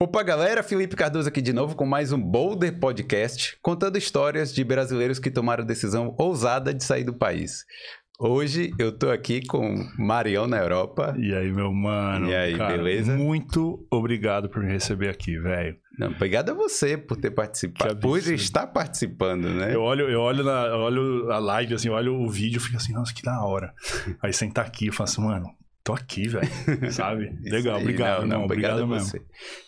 Opa, galera, Felipe Cardoso aqui de novo com mais um Boulder Podcast, contando histórias de brasileiros que tomaram a decisão ousada de sair do país. Hoje eu tô aqui com Marião na Europa. E aí, meu mano? E aí, cara, beleza? Muito obrigado por me receber aqui, velho. Não, obrigado a você por ter participado, por estar participando, né? Eu olho, eu olho, na, eu olho a live, assim, olho o vídeo e fico assim, nossa, que da hora. Aí sentar aqui, falo assim, mano, tô aqui, velho. Sabe? Legal, aí. obrigado, Não, não, obrigado, obrigado, a mesmo. você.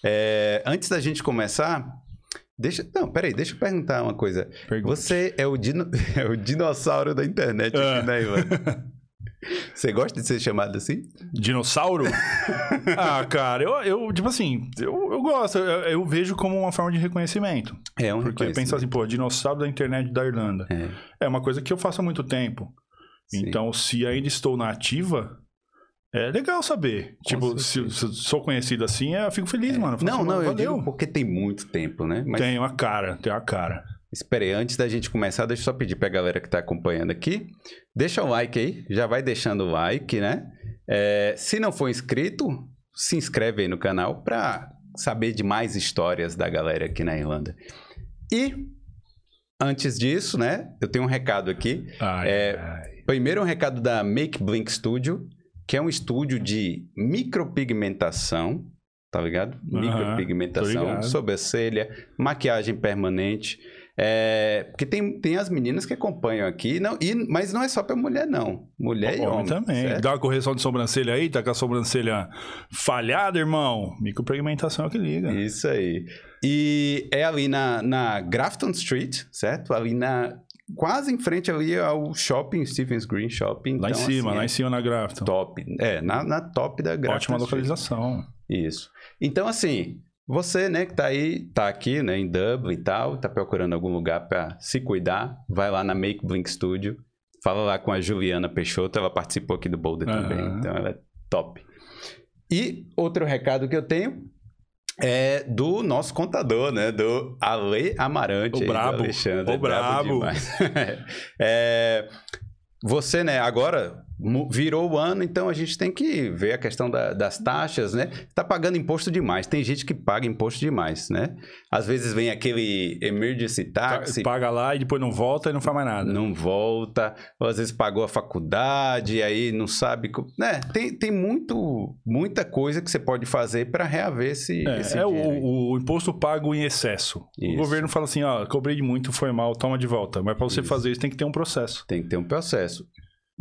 É, antes da gente começar, deixa. Não, peraí, deixa eu perguntar uma coisa. Pergunta. Você é o, dino- é o dinossauro da internet É. aqui, né, Ivan? Você gosta de ser chamado assim? Dinossauro? ah, cara, eu, eu tipo assim, eu, eu gosto, eu, eu vejo como uma forma de reconhecimento. É um Porque eu penso assim, pô, dinossauro da internet da Irlanda. É. É uma coisa que eu faço há muito tempo. Sim. Então, se ainda estou na ativa, é legal saber. tipo, se, se sou conhecido assim, eu fico feliz, mano. Eu Não, assim, não, mano, eu valeu. digo porque tem muito tempo, né? Mas Tem uma cara, tem uma cara. espera aí, antes da gente começar, deixa eu só pedir pra galera que tá acompanhando aqui. Deixa o like aí, já vai deixando o like, né? É, se não for inscrito, se inscreve aí no canal pra saber de mais histórias da galera aqui na Irlanda. E antes disso, né? Eu tenho um recado aqui. Ai, É, ai. Primeiro um recado da Make Blink Studio, que é um estúdio de micropigmentação, tá ligado? Micropigmentação, tô ligado. sobrancelha, maquiagem permanente. É, porque tem, tem as meninas que acompanham aqui, não, e, mas não é só pra mulher, não. Mulher e homem. também. certo? Dá uma correção de sobrancelha aí, tá com a sobrancelha falhada, irmão. Micropigmentação é o que liga. Isso aí. E é ali na, na Grafton Street, certo? Ali na. Quase em frente ali ao shopping, Stevens Green Shopping. Lá em Então, cima, assim, lá é em cima na Grafton. top. É, na, na top da Grafton Ótima Street. localização. Isso. Então, assim, você, né, que tá aí, tá aqui, né, em Dublin e tal, tá procurando algum lugar pra se cuidar, vai lá na Make Blink Studio, fala lá com a Juliana Peixoto, ela participou aqui do Boulder Aham. também, então ela é top. E outro recado que eu tenho é do nosso contador, né, do Ale Amarante. O brabo, Alexandre, o brabo. demais. É, você, né, agora virou o ano, então a gente tem que ver a questão da- das taxas, né? Tá pagando imposto demais. Tem gente que paga imposto demais, né? Às vezes vem aquele emergency tax, Paga lá e depois não volta e não faz mais nada. não volta, ou às vezes pagou a faculdade e aí não sabe, né? Tem, tem muito, muita coisa que você pode fazer para reaver esse, É, esse é o, o imposto pago em excesso. Isso. O governo fala assim, ó, cobrei de muito, foi mal, toma de volta. Mas pra você Isso. fazer isso tem que ter um processo. Tem que ter um processo.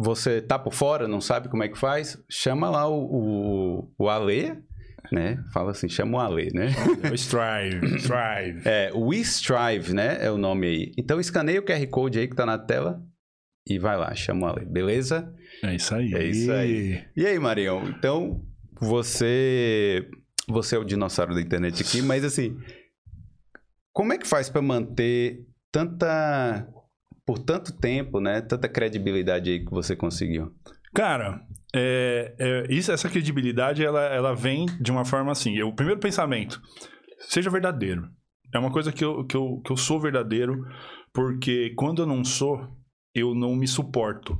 Você tá por fora, não sabe como é que faz? Chama lá o, o, o Ale, né? Fala assim, chama o Ale, né? O Strive, Strive. É, We Strive, né? É o nome aí. Então escaneia o QR Code aí que tá na tela e vai lá, chama o Ale, beleza? É isso aí. É isso aí. E aí, Marião? Então, você. Você é o dinossauro da internet aqui, mas assim. Como é que faz pra manter tanta. Por tanto tempo, né? Tanta credibilidade aí que você conseguiu. Cara, é, é, isso, essa credibilidade, ela, ela vem de uma forma assim. eu- O primeiro pensamento, seja verdadeiro. É uma coisa que eu, que, eu, que eu sou verdadeiro, porque quando eu não sou, eu não me suporto.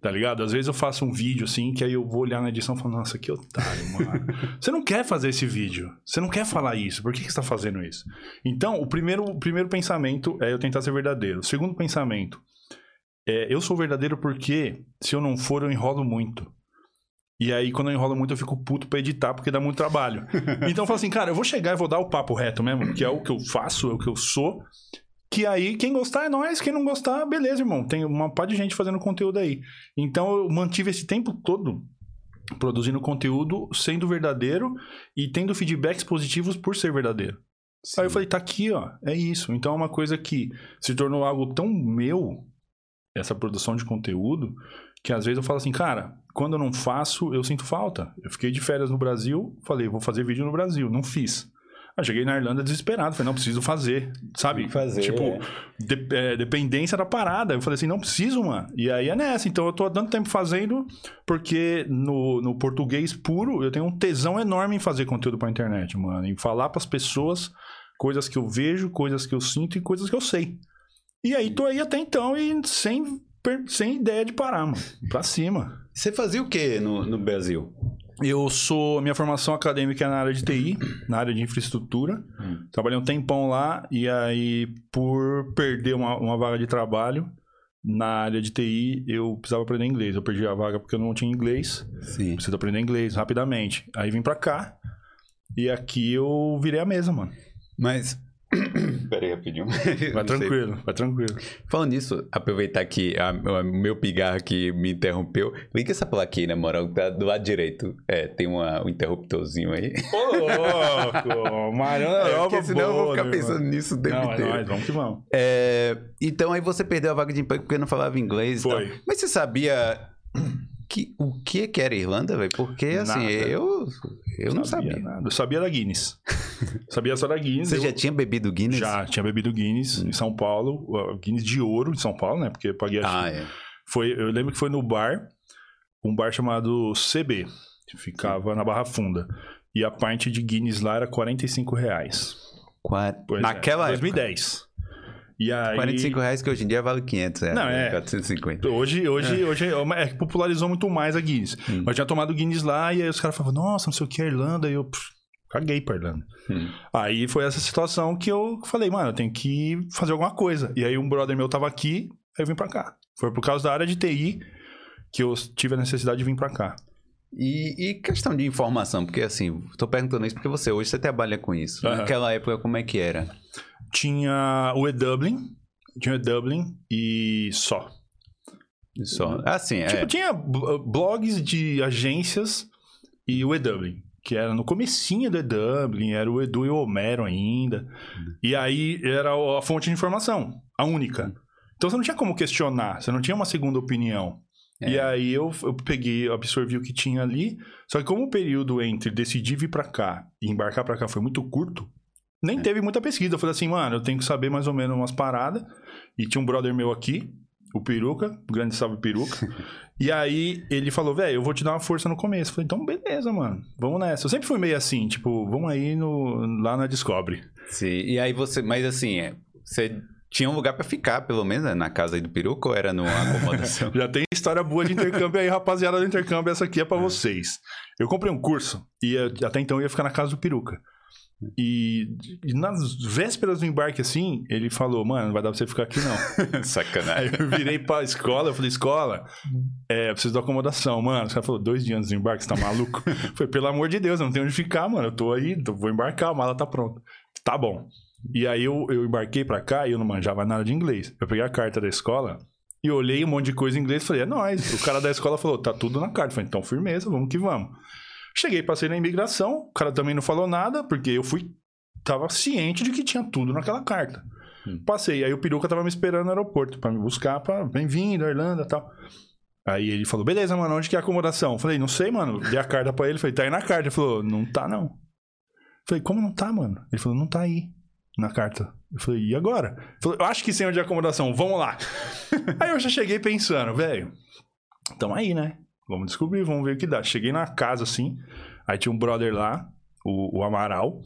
Tá ligado? Às vezes eu faço um vídeo assim, que aí eu vou olhar na edição e falo, nossa, que otário, mano. você não quer fazer esse vídeo. Você não quer falar isso. Por que, que você tá fazendo isso? Então, o primeiro, o primeiro pensamento é eu tentar ser verdadeiro. O segundo pensamento é eu sou verdadeiro porque se eu não for, eu enrolo muito. E aí, quando eu enrolo muito, eu fico puto pra editar, porque dá muito trabalho. Então eu falo assim, cara, eu vou chegar e vou dar o papo reto mesmo, que é o que eu faço, é o que eu sou. Que aí, quem gostar é nós, quem não gostar, beleza, irmão. Tem uma par de gente fazendo conteúdo aí. Então eu mantive esse tempo todo produzindo conteúdo, sendo verdadeiro e tendo feedbacks positivos por ser verdadeiro. Aí eu falei, tá aqui, ó, é isso. Então é uma coisa que se tornou algo tão meu, essa produção de conteúdo, que às vezes eu falo assim, cara, quando eu não faço, eu sinto falta. Eu fiquei de férias no Brasil, falei, vou fazer vídeo no Brasil, não fiz. Aí cheguei na Irlanda desesperado, falei, não, preciso fazer, sabe? Fazer, Tipo, é. de- é, dependência da parada. Eu falei assim, não preciso, mano. E aí é nessa. Então eu tô há tanto tempo fazendo, porque no, no português puro, eu tenho um tesão enorme em fazer conteúdo pra internet, mano. Em falar pras pessoas coisas que eu vejo, coisas que eu sinto e coisas que eu sei. E aí tô aí até então e sem, sem ideia de parar, mano. Pra cima. Você fazia o que no, no Brasil? Eu sou. Minha formação acadêmica é na área de TI, na área de infraestrutura. Hum. Trabalhei um tempão lá e aí, por perder uma, uma vaga de trabalho na área de TI, eu precisava aprender inglês. Eu perdi a vaga porque eu não tinha inglês. Sim. Preciso aprender inglês rapidamente. Aí vim pra cá e aqui eu virei a mesa, mano. Mas. Pera aí, rapidinho. Vai Não sei. tranquilo, vai tranquilo. Falando nisso, aproveitar que o meu pigarro aqui me interrompeu. Liga essa plaquinha, na moral, que tá do lado direito. É, tem uma, um interruptorzinho aí. Ô, louco! Mariana É, Europa porque senão eu vou ficar boa, né, pensando mano? nisso o tempo Não, é inteiro. nóis, vamos que vamos. É, então aí você perdeu a vaga de emprego porque não falava inglês Foi. tal. Mas você sabia que, o que que era Irlanda, velho? Porque assim, Nada. eu, eu não sabia. nada. Eu sabia da Guinness. sabia só da Guinness. Você eu- já tinha bebido Guinness? Já, tinha bebido Guinness em São Paulo. Guinness de ouro em São Paulo, né? Porque eu paguei a Ah, é. Foi, eu lembro que foi no bar, um bar chamado CB, que ficava na Barra Funda. E a pint de Guinness lá era 45 reais. Qua- é, Naquela época. 2010. E aí... 45 reais que hoje em dia vale 500, é. Não, é. 450. Hoje, hoje, hoje é, uma- é que popularizou muito mais a Guinness. Hum. Mas tinha tomado Guinness lá e aí os caras falavam, nossa, não sei o que, é Irlanda. E eu pff, caguei pra Irlanda. Hum. Aí foi essa situação que eu falei, mano, eu tenho que fazer alguma coisa. E aí um brother meu tava aqui, aí eu vim pra cá. Foi por causa da área de TI que eu tive a necessidade de vir pra cá. E, e questão de informação, porque assim, tô perguntando isso porque você hoje você trabalha com isso. Aham. Naquela época, como é que era? Tinha o E-Dublin, tinha o E-Dublin e só. Só. Assim, é. Tipo, tinha b- blogs de agências e o E-Dublin, que era no comecinho do E-Dublin, era o Edu e o Homero ainda. E aí era a fonte de informação, a única. Então você não tinha como questionar, você não tinha uma segunda opinião. É. E aí eu, eu peguei, eu absorvi o que tinha ali. Só que como o período entre decidir vir pra cá e embarcar pra cá foi muito curto, nem É. teve muita pesquisa. Eu falei assim, mano, eu tenho que saber mais ou menos umas paradas. E tinha um brother meu aqui, o Peruca, o grande salve Peruca. e aí ele falou, velho, eu vou te dar uma força no começo. Eu falei, então beleza, mano, vamos nessa. Eu sempre fui meio assim, tipo, vamos aí no, lá na Descobre. Sim. E aí você. Mas assim, é, você tinha um lugar pra ficar, pelo menos, né, na casa aí do peruca ou era numa acomodação? Já tem história boa de intercâmbio aí, rapaziada do intercâmbio. Essa aqui é pra vocês. Eu comprei um curso e até então eu ia ficar na casa do peruca. E, e nas vésperas do embarque, assim, ele falou: Mano, não vai dar pra você ficar aqui não. Aí Sacanagem. eu virei pra escola, eu falei: Escola, é, eu preciso de acomodação. Mano, o cara falou: Dois dias antes do embarque, você tá maluco? Foi, pelo amor de Deus, eu não tenho onde ficar, mano. Eu tô aí, vou embarcar, a mala tá pronta. Tá bom. E aí eu, eu embarquei pra cá e eu não manjava nada de inglês. Eu peguei a carta da escola e olhei um monte de coisa em inglês e falei, é nóis. O cara da escola falou, tá tudo na carta. Eu falei, então firmeza, vamos que vamos. Cheguei, passei na imigração, o cara também não falou nada, porque eu fui. Tava ciente de que tinha tudo naquela carta. Hum. Passei, aí o peruca tava me esperando no aeroporto pra me buscar, pra bem-vindo, Irlanda e tal. Aí ele falou, beleza, mano, onde que é a acomodação? Eu Falei, não sei, mano. Dei a carta pra ele, falei, tá aí na carta. Ele falou, não tá não. Eu Falei, como não tá, mano? Ele falou, não tá aí na carta. Eu falei, e agora? Ele falou, eu acho que sem onde é a acomodação, vamos lá. aí eu já cheguei pensando, velho, tamo aí, né? Vamos descobrir, vamos ver o que dá. Cheguei na casa assim, aí tinha um brother lá, o, o Amaral.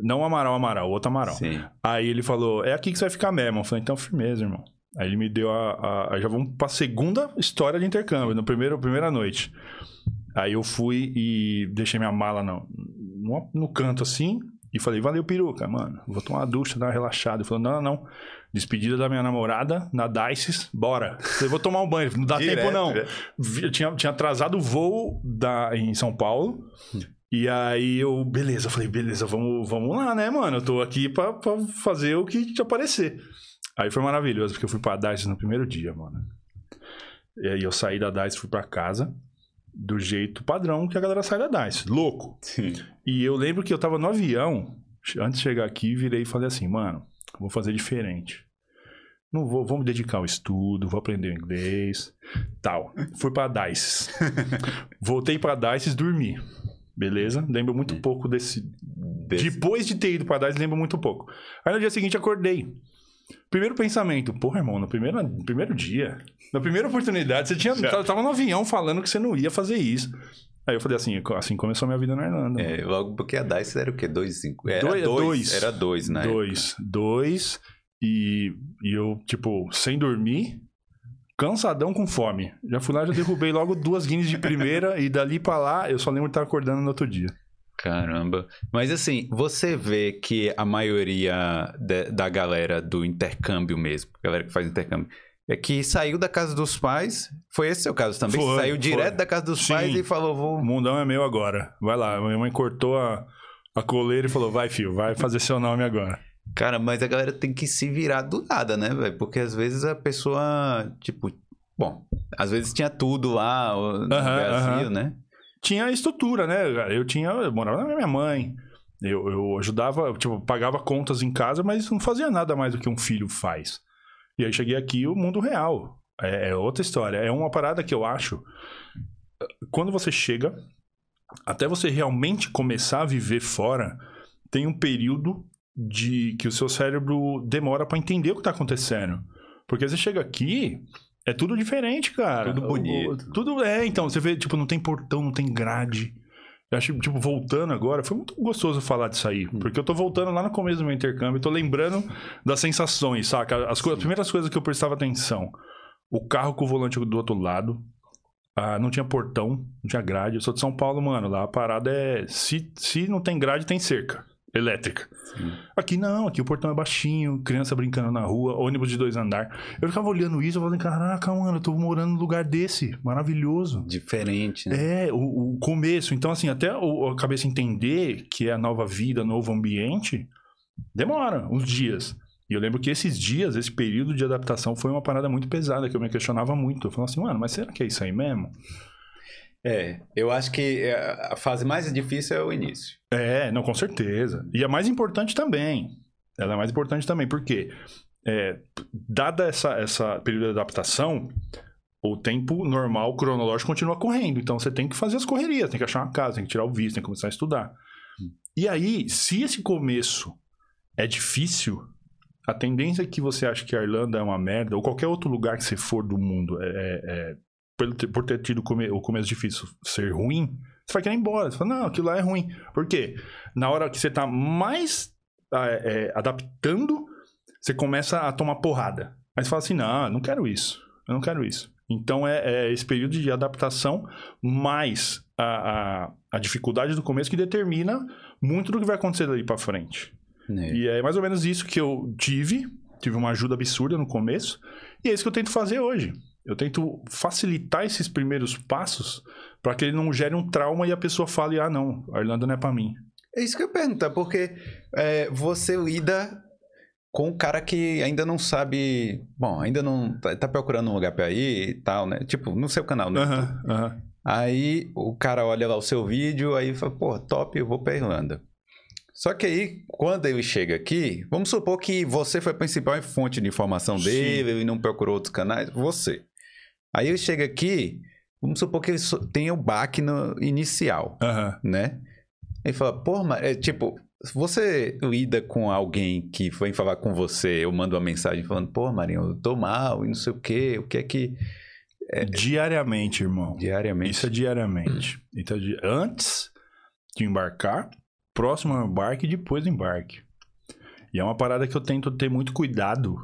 Não o Amaral, Amaral, o outro Amaral. Sim. Aí ele falou, é aqui que você vai ficar mesmo. Eu falei, então firmeza, irmão. Aí ele me deu a. a- já vamos pra segunda história de intercâmbio, na primeira, primeira noite. Aí eu fui e deixei minha mala no, no, no canto assim e falei, valeu, peruca, mano. Vou tomar uma ducha, dar uma relaxada. Ele falou, não, não, não. Despedida da minha namorada na Dices, bora. Eu Falei, vou tomar um banho. Não dá Direto, tempo, não. né? Eu tinha, tinha atrasado o voo da, em São Paulo. E aí eu, beleza, eu falei, beleza, vamos, vamos lá, né, mano? Eu tô aqui pra, pra fazer o que te aparecer. Aí foi maravilhoso, porque eu fui pra DICE no primeiro dia, mano. E aí eu saí da DICE, fui pra casa, do jeito padrão que a galera sai da DICE, louco. Sim. E eu lembro que eu tava no avião, antes de chegar aqui, virei e falei assim, mano, vou fazer diferente. Não vou, vou me dedicar ao estudo, vou aprender inglês, tal. Fui pra DICE. Voltei pra DICE e dormi. Beleza? Lembro muito pouco desse, Desse- depois de ter ido pra DICE, lembro muito pouco. Aí no dia seguinte acordei. Primeiro pensamento, porra, irmão, no primeiro, no primeiro dia, na primeira oportunidade, você tinha, Já. tava no avião falando que você não ia fazer isso. Aí eu falei assim, assim começou a minha vida na Irlanda. É, logo porque a DICE era o quê? 2,5? Era Dois- 2. dois. Era 2, né? dois. Dois. E, e eu, tipo, sem dormir, cansadão com fome. Já fui lá, já derrubei logo duas guinness de primeira e dali pra lá eu só lembro de estar acordando no outro dia. Caramba. Mas assim, você vê que a maioria de, da galera do intercâmbio mesmo, galera que faz intercâmbio, é que saiu da casa dos pais. Foi esse seu caso também? Foi, saiu foi. direto da casa dos Sim. pais e falou, vou. O mundão é meu agora. Vai lá. Minha mãe cortou a, a coleira e falou: vai, filho, vai fazer seu nome agora. Cara, mas a galera tem que se virar do nada, né, velho? Porque às vezes a pessoa, tipo, bom, às vezes tinha tudo lá no Brasil, né? Tinha a estrutura, né? Eu tinha. Eu morava na minha mãe. Eu, eu ajudava, tipo, pagava contas em casa, mas não fazia nada mais do que um filho faz. E aí cheguei aqui, o mundo real. É, é outra história. É uma parada que eu acho. Quando você chega, até você realmente começar a viver fora, tem um período de que o seu cérebro demora pra entender o que tá acontecendo. Porque você chega aqui, é tudo diferente, cara. Tudo bonito. o- tudo é, então, você vê, tipo, não tem portão, não tem grade. Eu acho, tipo, voltando agora, foi muito gostoso falar disso aí. Hum. Porque eu tô voltando lá no começo do meu intercâmbio, tô lembrando das sensações, saca? As, as primeiras coisas que eu prestava atenção. O carro com o volante do outro lado. Ah, não tinha portão, não tinha grade. Eu sou de São Paulo, mano. Lá a parada é. Se, se não tem grade, tem cerca elétrica. Sim. Aqui não, aqui o portão é baixinho, criança brincando na rua, ônibus de dois andar. Eu ficava olhando isso e falando, caraca, mano, eu tô morando num lugar desse, maravilhoso. Diferente, né? É, o, o começo. Então, assim, até o- a cabeça entender que é a nova vida, novo ambiente, demora uns dias. E eu lembro que esses dias, esse período de adaptação foi uma parada muito pesada, que eu me questionava muito. Eu falava assim, mano, mas será que é isso aí mesmo? É, eu acho que é, a fase mais difícil é o início. É, não, com certeza. E é mais importante também. Ela é mais importante também, porque é, dada essa, essa período de adaptação, o tempo normal, cronológico, continua correndo. Então você tem que fazer as correrias, tem que achar uma casa, tem que tirar o visto, tem que começar a estudar. E aí, se esse começo é difícil, a tendência é que você acha que a Irlanda é uma merda, ou qualquer outro lugar que você for do mundo, é, é- é- por, ter, tido o começo difícil ser ruim, você vai querer ir embora. Você fala, não, aquilo lá é ruim. Por quê? Na hora que você tá mais ah, é, adaptando, você começa a tomar porrada. Aí você fala assim, não, eu não quero isso. Eu não quero isso. Então é, é esse período de adaptação mais a, a, a dificuldade do começo que determina muito do que vai acontecer dali pra frente. né? E é mais ou menos isso que eu tive. Tive uma ajuda absurda no começo. E é isso que eu tento fazer hoje. Eu tento facilitar esses primeiros passos para que ele não gere um trauma e a pessoa fale: ah, não, a Irlanda não é para mim. É isso que eu ia perguntar, porque é, você lida com um cara que ainda não sabe. Bom, ainda não. Tá, tá procurando um lugar pra ir e tal, né? Tipo, no seu canal, né? Aham, aham. Aí o cara olha lá o seu vídeo, aí fala, pô, top, eu vou pra Irlanda. Só que aí, quando ele chega aqui, vamos supor que você foi a principal fonte de informação Sim. dele, ele não procurou outros canais, você. Aí ele chega aqui, vamos supor que tenha o baque no inicial, Aham. né? Ele fala, pô, mas, é, tipo, você lida com alguém que vem falar com você, eu mando uma mensagem falando, pô, Marinho, eu tô mal e não sei o quê, o que é que. Diariamente, irmão. Diariamente. Isso é diariamente. Então, di- antes de embarcar, próximo ao embarque e depois do embarque. E é uma parada que eu tento ter muito cuidado,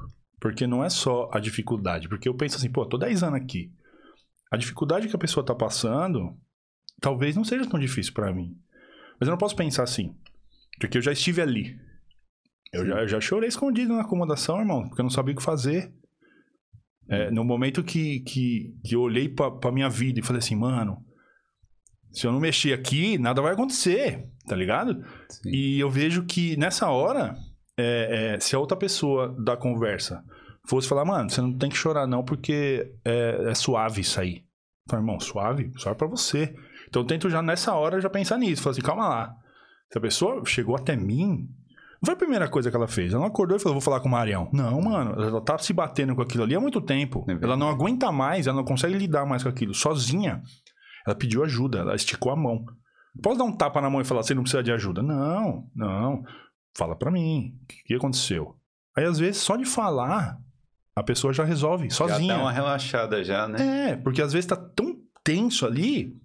porque não é só a dificuldade. Porque eu penso assim, pô, tô 10 anos aqui. A dificuldade que a pessoa tá passando, talvez não seja tão difícil pra mim. Mas eu não posso pensar assim, porque eu já estive ali. Eu já, eu já chorei escondido na acomodação, irmão, porque eu não sabia o que fazer. É, no momento que, que, que eu olhei pra, pra minha vida e falei assim, mano, se eu não mexer aqui, nada vai acontecer, tá ligado? Sim. E eu vejo que nessa hora, é, é, se a outra pessoa da conversa fosse falar, mano, você não tem que chorar não, porque é, é suave isso aí. Falei, irmão, suave? Suave pra você. Então eu tento já nessa hora já pensar nisso. Falar assim, calma lá. Se a pessoa chegou até mim, não foi a primeira coisa que ela fez. Ela não acordou e falou, vou falar com o Marião. Não, mano, ela tá se batendo com aquilo ali há muito tempo. É ela não aguenta mais, ela não consegue lidar mais com aquilo. Sozinha, ela pediu ajuda, ela esticou a mão. Posso dar um tapa na mão e falar, você não precisa de ajuda? Não, não. Fala pra mim, o que, que aconteceu? Aí, às vezes, só de falar, a pessoa já resolve, sozinha. Já dá uma relaxada já, né? É, porque às vezes tá tão tenso ali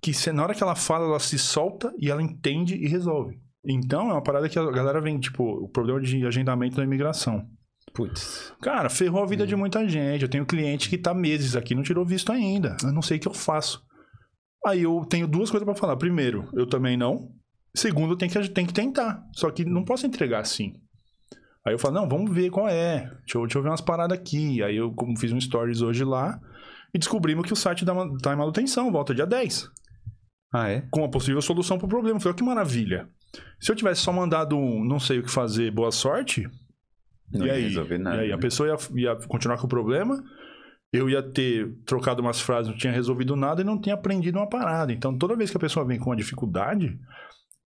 que você- na hora que ela fala, ela se solta e ela entende e resolve. Então é uma parada que a galera vem, tipo, o problema de agendamento da imigração. Putz. Cara, ferrou a vida de muita gente. Eu tenho cliente que tá meses aqui não tirou visto ainda. Eu não sei o que eu faço. Aí eu tenho duas coisas pra falar. Primeiro, eu também não. Segundo, tenho que, tenho que tentar. Só que não posso entregar assim. Aí eu falo, não, vamos ver qual é. Deixa eu, deixa eu ver umas paradas aqui. Aí eu como fiz um stories hoje lá e descobrimos que o site da, tá em manutenção, volta dia 10. Ah, é? Com a possível solução pro problema. Eu falei, que maravilha. Se eu tivesse só mandado um não sei o que fazer, boa sorte, Não e ia aí? resolver nada. E aí, a né? pessoa ia, ia continuar com o problema, eu ia ter trocado umas frases, não tinha resolvido nada e não tinha aprendido uma parada. Então, toda vez que a pessoa vem com uma dificuldade,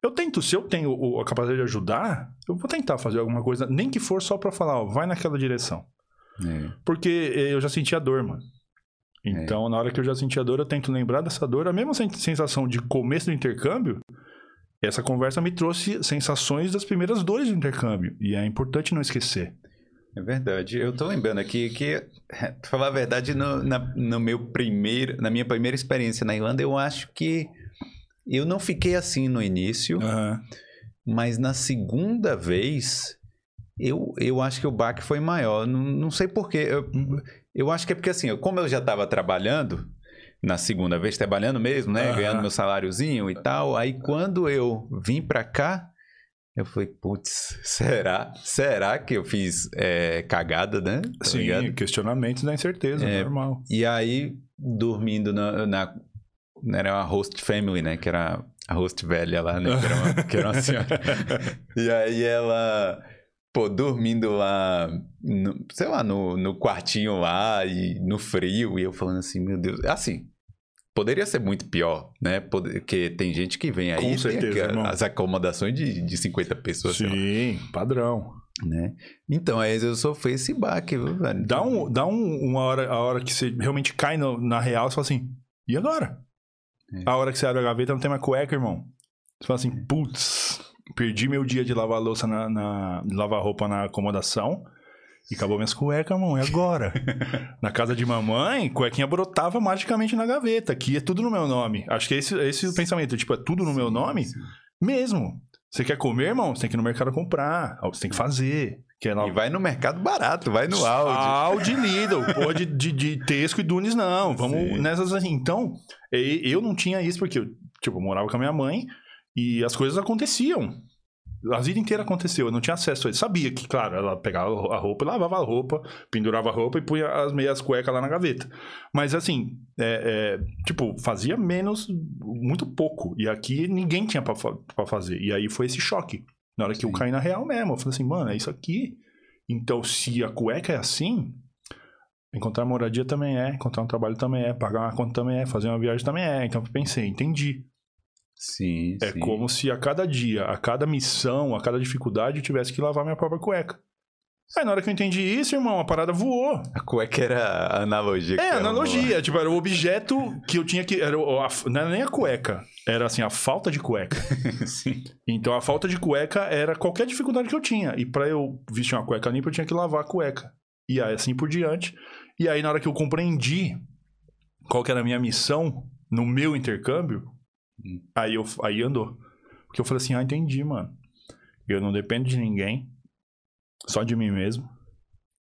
eu tento, se eu tenho a capacidade de ajudar, eu vou tentar fazer alguma coisa, nem que for só pra falar, ó, vai naquela direção. É. Porque eh, eu já senti a dor, mano. Então, na hora que eu já senti a dor, eu tento lembrar dessa dor. A mesma sen- sensação de começo do intercâmbio, essa conversa me trouxe sensações das primeiras dores do intercâmbio. E é importante não esquecer. É verdade. Eu tô lembrando aqui que, pra falar a verdade, no, na, no meu primeiro, na minha primeira experiência na Irlanda, eu acho que eu não fiquei assim no início, Aham. mas na segunda vez, eu, eu acho que o baque foi maior. Não, não sei porquê. Eu, eu acho que é porque, assim, como eu já estava trabalhando, na segunda vez, trabalhando mesmo, né? Aham. Ganhando meu saláriozinho e tal. Aí, quando eu vim pra cá, eu falei, putz, será? Será que eu fiz é, cagada, né? Tá Sim, ligado? questionamentos da incerteza, É. normal. E aí, dormindo na, na- Era uma host family, né? Que era a host velha lá, né? Que era uma, que era uma senhora. E aí ela... Pô, dormindo lá, no- sei lá, no, no quartinho lá e no frio. E eu falando assim, meu Deus... Assim, poderia ser muito pior, né? Porque tem gente que vem aí Com e certeza, irmão. as acomodações de, de 50 pessoas, Sim, padrão. né? Então, aí eu sofri esse baque, velho? Dá, um, dá um, uma hora, a hora que você realmente cai no- na real, você fala assim, e agora? É. A hora que você abre a gaveta não tem mais cueca, irmão. Você fala assim, putz, perdi meu dia de lavar louça na, na lavar roupa na acomodação e acabou minhas cuecas, irmão. E agora? na casa de mamãe, cuequinha brotava magicamente na gaveta, que é tudo no meu nome. Acho que esse, esse é o pensamento, tipo, é tudo no meu nome? Mesmo. Você quer comer, irmão? Você tem que ir no mercado comprar. Você tem que fazer. Lá E vai no mercado barato, vai no Audi. Audi Lidl, pô, de, de, de Tesco e Dunes, não. Vamos Sim. nessas assim. Então, eu não tinha isso porque eu, tipo, eu morava com a minha mãe e as coisas aconteciam. A vida inteira aconteceu, eu não tinha acesso a isso. Sabia que, claro, ela pegava a roupa lavava a roupa, pendurava a roupa e punha as meias cuecas lá na gaveta. Mas assim, é, é, tipo, fazia menos, muito pouco. E aqui ninguém tinha pra fazer. E aí foi esse choque. Na hora que eu Sim. caí na real mesmo, eu falei assim, mano, é isso aqui. Então, se a cueca é assim, encontrar moradia também é, encontrar um trabalho também é, pagar uma conta também é, fazer uma viagem também é. Então, eu pensei, entendi. Sim, É sim. como se a cada dia, a cada missão, a cada dificuldade, eu tivesse que lavar minha própria cueca. Aí, na hora que eu entendi isso, irmão, a parada voou. A cueca era a analogia. que É, analogia. Tipo, era o objeto que eu tinha que. Era a- não era nem a cueca. Era assim, a falta de cueca. sim. Então a falta de cueca era qualquer dificuldade que eu tinha. E pra eu vestir uma cueca limpa, eu tinha que lavar a cueca. E aí assim por diante. E aí, na hora que eu compreendi qual que era a minha missão no meu intercâmbio, Hum. aí, eu, aí andou. Porque eu falei assim: ah, entendi, mano. Eu não dependo de ninguém, só de mim mesmo.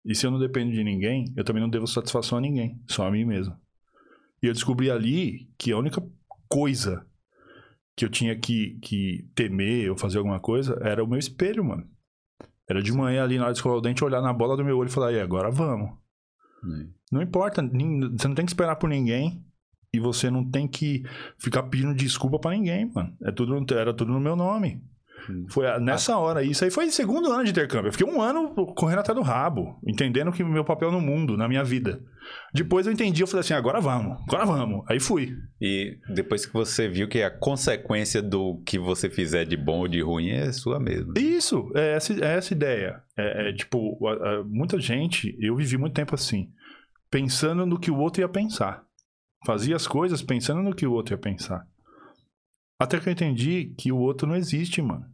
E se eu não dependo de ninguém, eu também não devo satisfação a ninguém, só a mim mesmo. E eu descobri ali que a única coisa que eu tinha que, que temer ou fazer alguma coisa era o meu espelho, mano. Era de manhã ali na hora de escovar o dente, olhar na bola do meu olho e falar, e agora vamos. Não importa, você não tem que esperar por ninguém e você não tem que ficar pedindo desculpa pra ninguém, mano. É tudo, era tudo no meu nome. Hum. Foi a- nessa hora, isso aí foi segundo ano de intercâmbio. Eu fiquei um ano correndo até do rabo, entendendo que o meu papel no mundo, na minha vida. Depois eu entendi, eu falei assim, agora vamos, agora vamos. Aí fui. E depois que você viu que a consequência do que você fizer de bom ou de ruim é sua mesmo. Isso, é essa, é essa ideia. É, é, tipo, a- a- muita gente, eu vivi muito tempo assim, pensando no que o outro ia pensar. Fazia as coisas pensando no que o outro ia pensar. Até que eu entendi que o outro não existe, mano.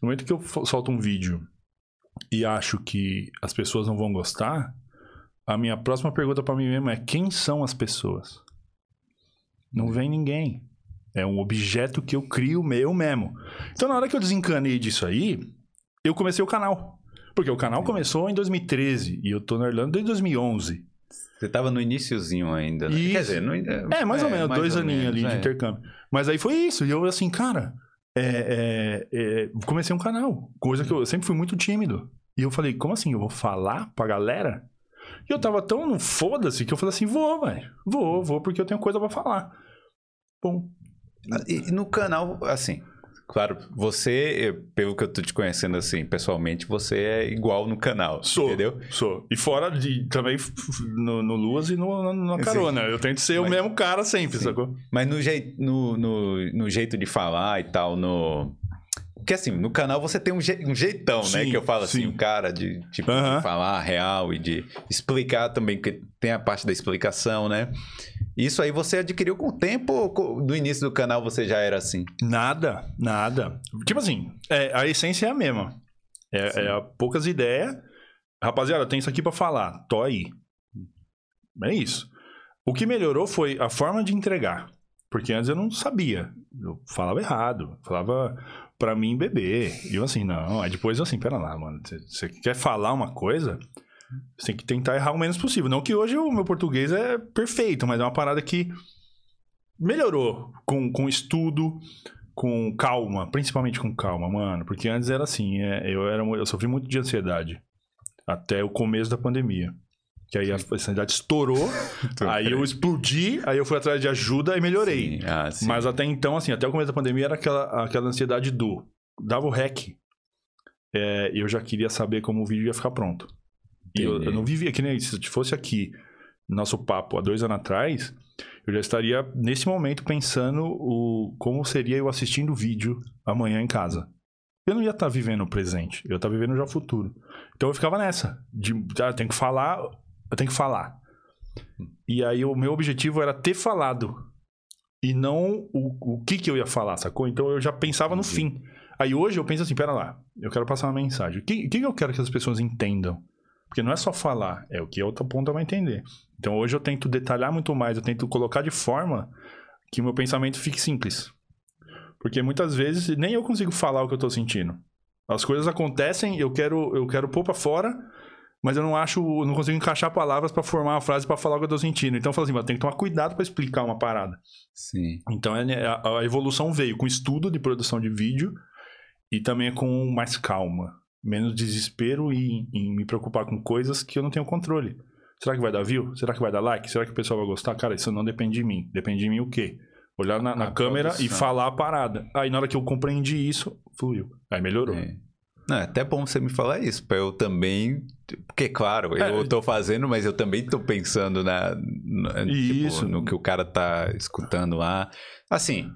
No momento que eu solto um vídeo e acho que as pessoas não vão gostar, a minha próxima pergunta pra mim mesmo é: quem são as pessoas? Não vem ninguém. É um objeto que eu crio meu mesmo. Então, na hora que eu desencanei disso aí, eu comecei o canal. Porque o canal começou em 2013 e eu tô na Irlanda desde 2011. Você tava no iniciozinho ainda, né? Quer dizer, no, É, mais ou menos, dois aninhos ali de é. intercâmbio. Mas aí foi isso. E eu, assim, cara, é, é, é, comecei um canal. Coisa que eu sempre fui muito tímido. E eu falei, como assim? Eu vou falar pra galera? E eu tava tão no foda-se que eu falei assim, vou, velho. Vou, vou, porque eu tenho coisa pra falar. Bom, E no canal, assim, claro, você, eu- pelo que eu tô te conhecendo assim, pessoalmente, você é igual no canal, sou. entendeu? Sou. E fora de também no, no Luas e no, na- na Sim. carona. Eu tento ser o Mas- mesmo cara sempre, Sim. sacou? Mas no, jei, no, no, no jeito de falar e tal, no... Porque assim, no canal você tem um, je- um jeitão, né? Sim, Que eu falo assim, sim. o cara de, tipo, Aham. de falar real e de explicar também, porque tem a parte da explicação, né? Isso aí você adquiriu com o tempo ou no início do canal você já era assim? Nada, nada. Tipo assim, é, a essência é a mesma. É, é poucas ideias. Rapaziada, tem isso aqui pra falar. Tô aí. É isso. O que melhorou foi a forma de entregar. Porque antes eu não sabia. Eu falava errado. Falava pra mim beber. E eu assim, não. Aí depois eu assim, pera lá, mano. Você- quer falar uma coisa? Você tem que tentar errar o menos possível. Não que hoje o meu português é perfeito, mas é uma parada que melhorou com, com estudo, com calma, principalmente com calma, mano. Porque antes era assim, é, eu, era, eu sofri muito de ansiedade. Até o começo da pandemia. Que aí a ansiedade estourou, aí eu explodi, aí eu fui atrás de ajuda e melhorei. Sim, ah, sim. Mas até então, assim, até o começo da pandemia era aquela, aquela ansiedade do. Dava o rec. É, eu já queria saber como o vídeo ia ficar pronto. E eu, eu não vivia, que nem se fosse aqui, nosso papo há dois anos atrás, eu já estaria nesse momento pensando o, como seria eu assistindo o vídeo amanhã em casa. Eu não ia estar vivendo o presente, eu ia estar vivendo já o futuro. Então eu ficava nessa, de ah, eu tenho que falar, eu tenho que falar. E aí o meu objetivo era ter falado e não o, o que que eu ia falar, sacou? Então eu já pensava no fim. Aí hoje eu penso assim, pera lá, eu quero passar uma mensagem. O que, que eu quero que as pessoas entendam? Porque não é só falar, é o que a outra ponta vai entender. Então hoje eu tento detalhar muito mais, eu tento colocar de forma que o meu pensamento fique simples. Porque muitas vezes nem eu consigo falar o que eu tô sentindo. As coisas acontecem, eu quero, eu quero pôr pra fora, mas eu não acho, eu não consigo encaixar palavras pra formar uma frase pra falar o que eu tô sentindo. Então eu falo assim, tem que tomar cuidado pra explicar uma parada. Sim. Então é- a, a evolução veio com estudo de produção de vídeo e também com mais calma, menos desespero e em me preocupar com coisas que eu não tenho controle. Será que vai dar view? Será que vai dar like? Será que o pessoal vai gostar? Cara, isso não depende de mim. Depende de mim o quê? Olhar na, na câmera e produção. falar a parada. Aí na hora que eu compreendi isso, fluiu. Aí melhorou. É. Não, é até bom você me falar isso, pra eu também. Porque, claro, eu É. tô fazendo, mas eu também tô pensando na, na- tipo, no que o cara tá escutando lá. Assim,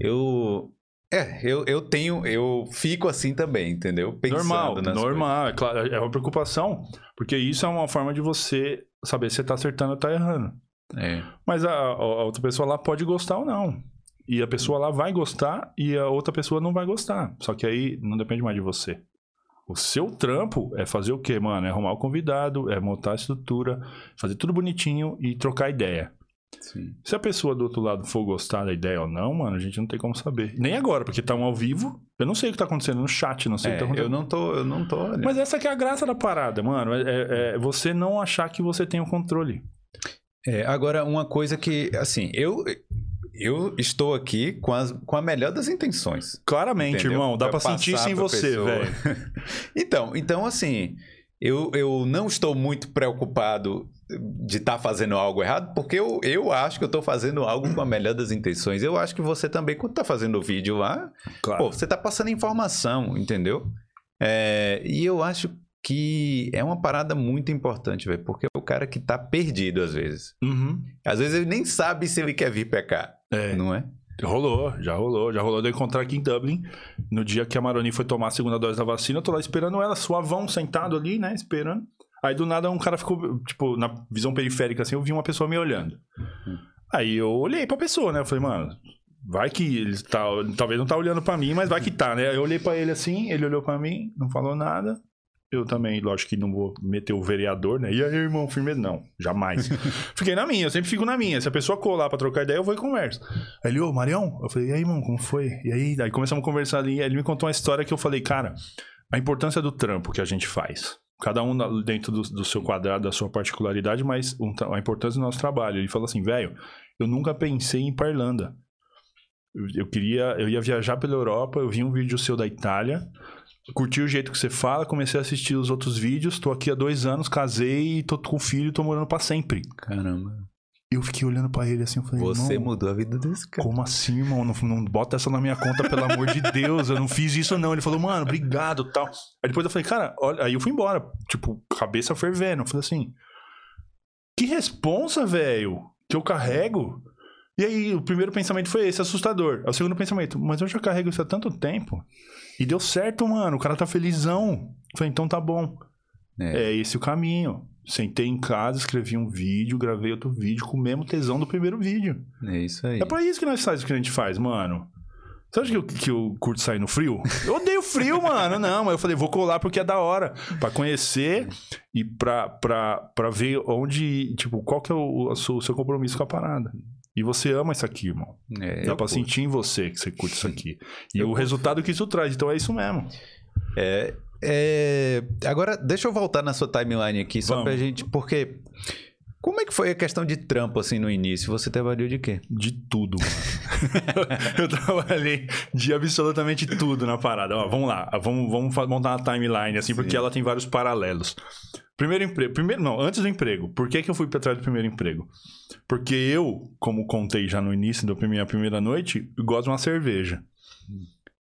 eu. É, eu, eu tenho. Eu fico assim também, entendeu? Pensando normal, normal. É, claro, é uma preocupação, porque isso é uma forma de você saber se você tá acertando ou tá errando. É. Mas a- a outra pessoa lá pode gostar ou não. E a pessoa lá vai gostar e a outra pessoa não vai gostar. Só que aí não depende mais de você. O seu trampo é fazer o quê, mano? É arrumar o convidado, é montar a estrutura, fazer tudo bonitinho e trocar ideia. Sim. Se a pessoa do outro lado for gostar da ideia ou não, mano, a gente não tem como saber. Nem agora, porque tá um ao vivo. Eu não sei o que tá acontecendo no chat, não sei o É, que tá acontecendo. eu não tô. Eu não tô. olhando. Mas essa que é a graça da parada, mano. É, é- é você não achar que você tem o controle. É, agora, uma coisa que, assim, eu. Eu estou aqui com, as, com a melhor das intenções. Claramente, Entendeu? irmão. Dá Pra pra sentir isso em você, velho. Então, então assim, eu, eu não estou muito preocupado de estar fazendo algo errado, porque eu, eu acho que eu estou fazendo algo com a melhor das intenções. Eu acho que você também, quando está fazendo o vídeo lá, Claro. pô, você está passando informação, entendeu? É, e eu acho que é uma parada muito importante, velho, porque é o cara que tá perdido às vezes. Uhum. Às vezes ele nem sabe se ele quer vir cá, É, não é? rolou, já rolou. Já rolou de eu encontrar aqui em Dublin. No dia que a Maroni foi tomar a segunda dose da vacina, eu tô lá esperando ela, suavão, sentado ali, né? Esperando. Aí do nada um cara ficou, tipo, na visão periférica assim, eu vi uma pessoa me olhando. Aí eu olhei pra pessoa, né? Eu falei, mano, vai que ele tá. Talvez não tá olhando pra mim, mas vai que tá, né? Eu olhei pra ele assim, ele olhou pra mim, não falou nada. Eu também, lógico que não vou meter o vereador, né? E aí, irmão, firmeza? Não, jamais. Fiquei na minha, eu sempre fico na minha. Se a pessoa colar pra trocar ideia, eu vou e converso. Aí ele, ô, Marião? Eu falei, e aí, irmão, como foi? E aí, aí começamos a conversar ali. Aí ele me contou uma história que eu falei, cara, a importância do trampo que a gente faz. Cada um dentro do, do seu quadrado, da sua particularidade, mas a importância do nosso trabalho. Ele falou assim, velho, eu nunca pensei em ir pra Irlanda. Eu, eu queria, eu ia viajar pela Europa, eu vi um vídeo seu da Itália, curti o jeito que você fala, comecei a assistir os outros vídeos, tô aqui há dois anos, casei, tô com filho, tô morando pra sempre. Caramba. Eu fiquei olhando pra ele assim, eu falei, Você mudou a vida desse cara. como assim, irmão? Não, não bota essa na minha conta, pelo amor de Deus. Eu não fiz isso, não. Ele falou, mano, obrigado tal. Aí depois eu falei, cara, olha. Aí eu fui embora. Tipo, cabeça fervendo. Eu falei assim: que responsa, velho, que eu carrego. E aí, o primeiro pensamento foi esse, assustador. O segundo pensamento, mas eu já carrego isso há tanto tempo. E deu certo, mano. O cara tá felizão. Eu falei, então tá bom. É. É esse o caminho. Sentei em casa, escrevi um vídeo, gravei outro vídeo com o mesmo tesão do primeiro vídeo. É isso aí. É pra isso que nós fazemos o que a gente faz, mano. Você acha que eu, que eu curto sair no frio? Eu odeio frio, mano. Não, mas eu falei, vou colar porque é da hora. Pra conhecer e pra, pra, pra ver onde, tipo, qual que é o, o seu, o seu compromisso com a parada. E você ama isso aqui, irmão. É, Dá pra curto. sentir em você que você curte isso aqui. E Eu o curto. resultado que isso traz. Então é isso mesmo. É, é, agora, deixa eu voltar na sua timeline aqui, só Vamos. pra gente. Porque. Como é que foi a questão de trampo, assim, no início? Você trabalhou de quê? De tudo, mano. eu trabalhei de absolutamente tudo na parada. Ó, vamos lá, vamos, vamos montar uma timeline, assim, porque Sim. ela tem vários paralelos. Primeiro emprego. Primeiro, não, antes do emprego. Por que, que eu fui pra trás do primeiro emprego? Porque eu, como contei já no início da minha primeira noite, gosto de uma cerveja.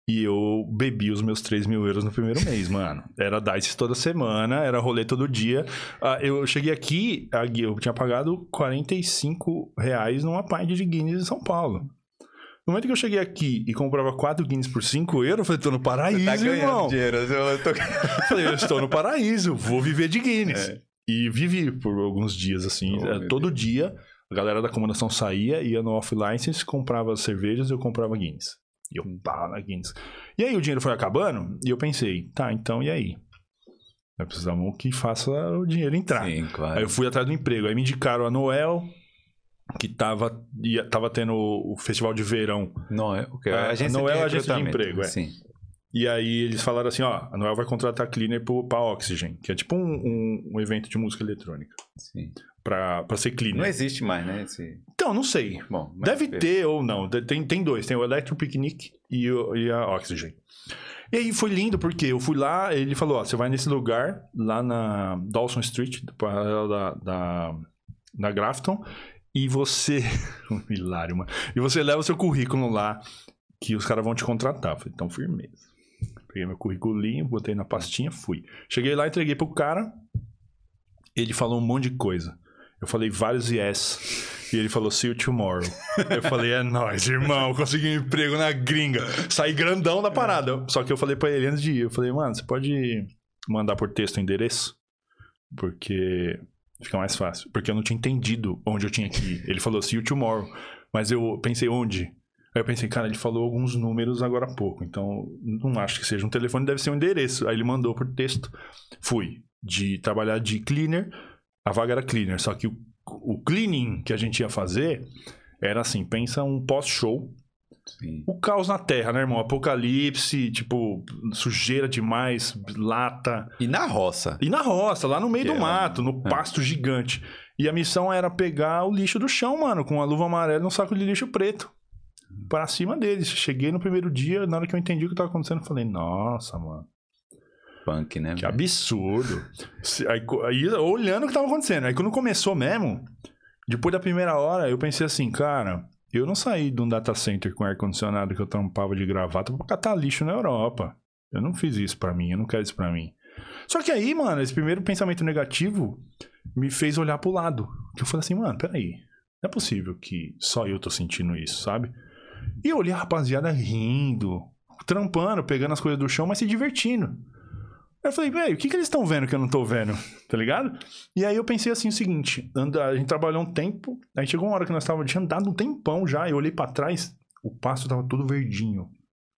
E eu bebi os meus 3 mil euros no primeiro mês, mano. Era dice toda semana, era rolê todo dia. Ah, eu cheguei aqui, eu tinha pagado 45 reais numa pint de Guinness em São Paulo. No momento que eu cheguei aqui e comprava 4 Guinness por 5 euros, eu falei, tô no paraíso, Tá irmão. dinheiro. Eu tô... Eu falei, eu estou no paraíso, vou viver de Guinness. É. E vivi por alguns dias, assim. Oh, meu todo dia, a galera da acomodação saía, ia no off-license, comprava as cervejas e eu comprava Guinness. E eu pá na Guinness. E aí o dinheiro foi acabando e eu pensei, tá, então e aí? Nós precisamos que faça o dinheiro entrar. Sim, claro. Aí eu fui atrás do emprego. Aí me indicaram a Noel, que tava, ia, tava tendo o festival de verão. Não, é o que? A- A agência é de a agência de emprego, é. Sim. E aí eles falaram assim, ó, a Noel vai contratar cleaner pro, pra Oxygen, que é tipo um, um, um evento de música eletrônica. sim. Pra, pra ser cleaner. Não existe mais, né? Esse... Então, não sei. Bom, Deve ter ou não. Tem, tem dois. Tem o Electro Picnic e, o- e a Oxygen. E aí foi lindo porque eu fui lá, ele falou, ó, você vai nesse lugar, lá na Dawson Street, paralela da, da, da Grafton, e você... Hilário, mano. E você leva o seu currículo lá, que os caras vão te contratar. Eu falei, então, firmeza. Peguei meu currículinho, botei na pastinha, fui. Cheguei lá, entreguei pro cara, ele falou um monte de coisa. Eu falei vários yes. E ele falou, see you tomorrow. Eu falei, é nóis, irmão. Consegui um emprego na gringa. Saí grandão da parada. Só que eu falei pra ele antes de ir, eu falei, mano, você pode mandar por texto o endereço? Porque fica mais fácil. Porque eu não tinha entendido onde eu tinha que ir. Ele falou, see you tomorrow. Mas eu pensei, onde? Aí eu pensei, cara, ele falou alguns números agora há pouco. Então, não acho que seja um telefone, deve ser um endereço. Aí ele mandou por texto. Fui. De trabalhar de cleaner. A vaga era cleaner. Só que o, o cleaning que a gente ia fazer era assim, pensa um pós-show. O caos na Terra, né, irmão? Apocalipse, tipo, sujeira demais, lata. E na roça? E na roça, lá no meio Que do é mato, no é. pasto gigante. E a missão era pegar o lixo do chão, mano, com uma luva amarela e um saco de lixo preto. Pra cima deles. Cheguei no primeiro dia, na hora que eu entendi o que tava acontecendo, eu falei, nossa, mano, Punk, né? que absurdo. Aí, aí, olhando o que tava acontecendo. Aí quando começou mesmo, depois da primeira hora, eu pensei assim, cara, eu não saí de um data center com ar-condicionado que eu tampava de gravata pra catar lixo na Europa. Eu não fiz isso pra mim, eu não quero isso pra mim. Só que aí, mano, esse primeiro pensamento negativo me fez olhar pro lado. Que eu falei assim, mano, peraí. Não é possível que só eu tô sentindo isso, sabe? E eu olhei a rapaziada rindo, trampando, pegando as coisas do chão, mas se divertindo. Aí eu falei, velho, o que, que eles estão vendo que eu não tô vendo? Tá ligado? E aí eu pensei assim o seguinte: anda, a gente trabalhou um tempo, aí chegou uma hora que nós estávamos, tinha andado um tempão já, eu olhei pra trás, o pasto tava todo verdinho.